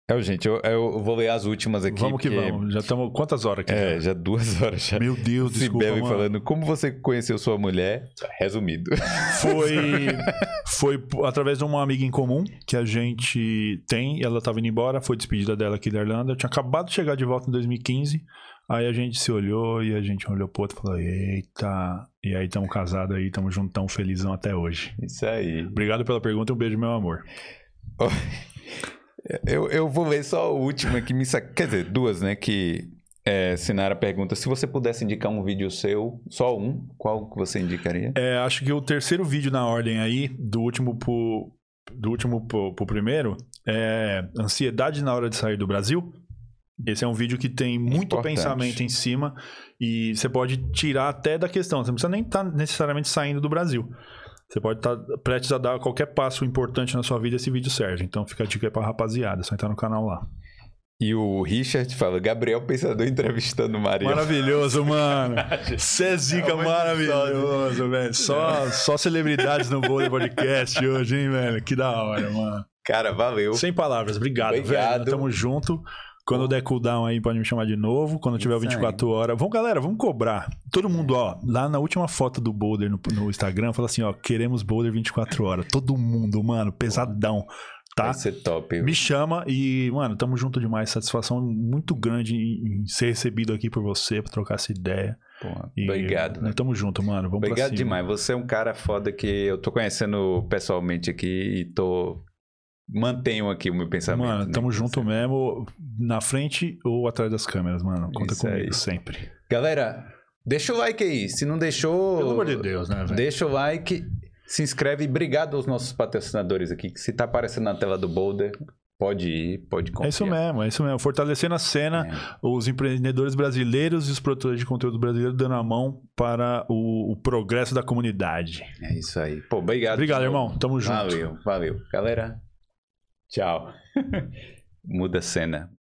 é, gente, eu, eu, vou ler as últimas aqui. Vamos que porque... vamos. Já estamos. Quantas horas aqui? É, já duas horas já. Meu Deus, desculpa. Sibeli falando, como você conheceu sua mulher? Resumido. Foi, foi através de uma amiga em comum que a gente tem. Ela estava indo embora, foi despedida dela aqui da Irlanda. Eu tinha acabado de chegar de volta em 2015. Aí a gente se olhou e a gente olhou pro outro e falou: Eita! E aí estamos casados aí, estamos juntão, felizão até hoje. Isso aí. Obrigado pela pergunta e um beijo, meu amor. Eu, eu vou ler só a última que me sac... Quer dizer, duas, né? Que é, Sinara pergunta: se você pudesse indicar um vídeo seu, só um, qual que você indicaria? É, acho que o terceiro vídeo na ordem aí, do último pro, do último pro, pro primeiro, é Ansiedade na hora de sair do Brasil Esse é um vídeo que tem muito Importante. pensamento em cima e você pode tirar até da questão. Você não precisa nem estar necessariamente saindo do Brasil. Você pode estar prestes a dar qualquer passo importante na sua vida, esse vídeo serve. Então fica a dica aí pra rapaziada, é só entrar no canal lá. E o Richard fala, Gabriel Pensador entrevistando o Maria. Maravilhoso, mano. Você é zica É maravilhoso, velho. Só, só celebridades no Boulder Podcast hoje, hein, velho? Que da hora, mano. Cara, valeu. Sem palavras, obrigado, Obrigado. velho. Tamo junto. Quando der cooldown aí, pode me chamar de novo. Quando tiver o Isso aí. 24 horas. Vamos, galera, vamos cobrar. Todo mundo, ó, lá na última foto do Boulder no, no Instagram, fala assim, ó, queremos Boulder 24 horas. Todo mundo, mano, pesadão, tá? Vai ser top. Me chama e, mano, tamo junto demais. Satisfação muito grande em, em ser recebido aqui por você, pra trocar essa ideia. Porra, E, Obrigado. Nós tamo junto, mano. Vamos Obrigado demais. Você é um cara foda que eu tô conhecendo pessoalmente aqui e tô. Mantenho aqui o meu pensamento. Mano, né, tamo junto você. mesmo, na frente ou atrás das câmeras, mano. Conta Isso comigo aí. sempre. Galera, deixa o like aí. Se não deixou. Pelo amor de Deus, né, velho? Deixa o like, se inscreve. Obrigado aos nossos patrocinadores aqui. Que se tá aparecendo na tela do Boulder, pode ir, pode confiar. É isso mesmo, é isso mesmo. Fortalecendo a cena, É. os empreendedores brasileiros e os produtores de conteúdo brasileiros dando a mão para o, o progresso da comunidade. É isso aí. Pô, obrigado. Obrigado, irmão. Tamo junto. Valeu, valeu. Galera, tchau. Muda a cena.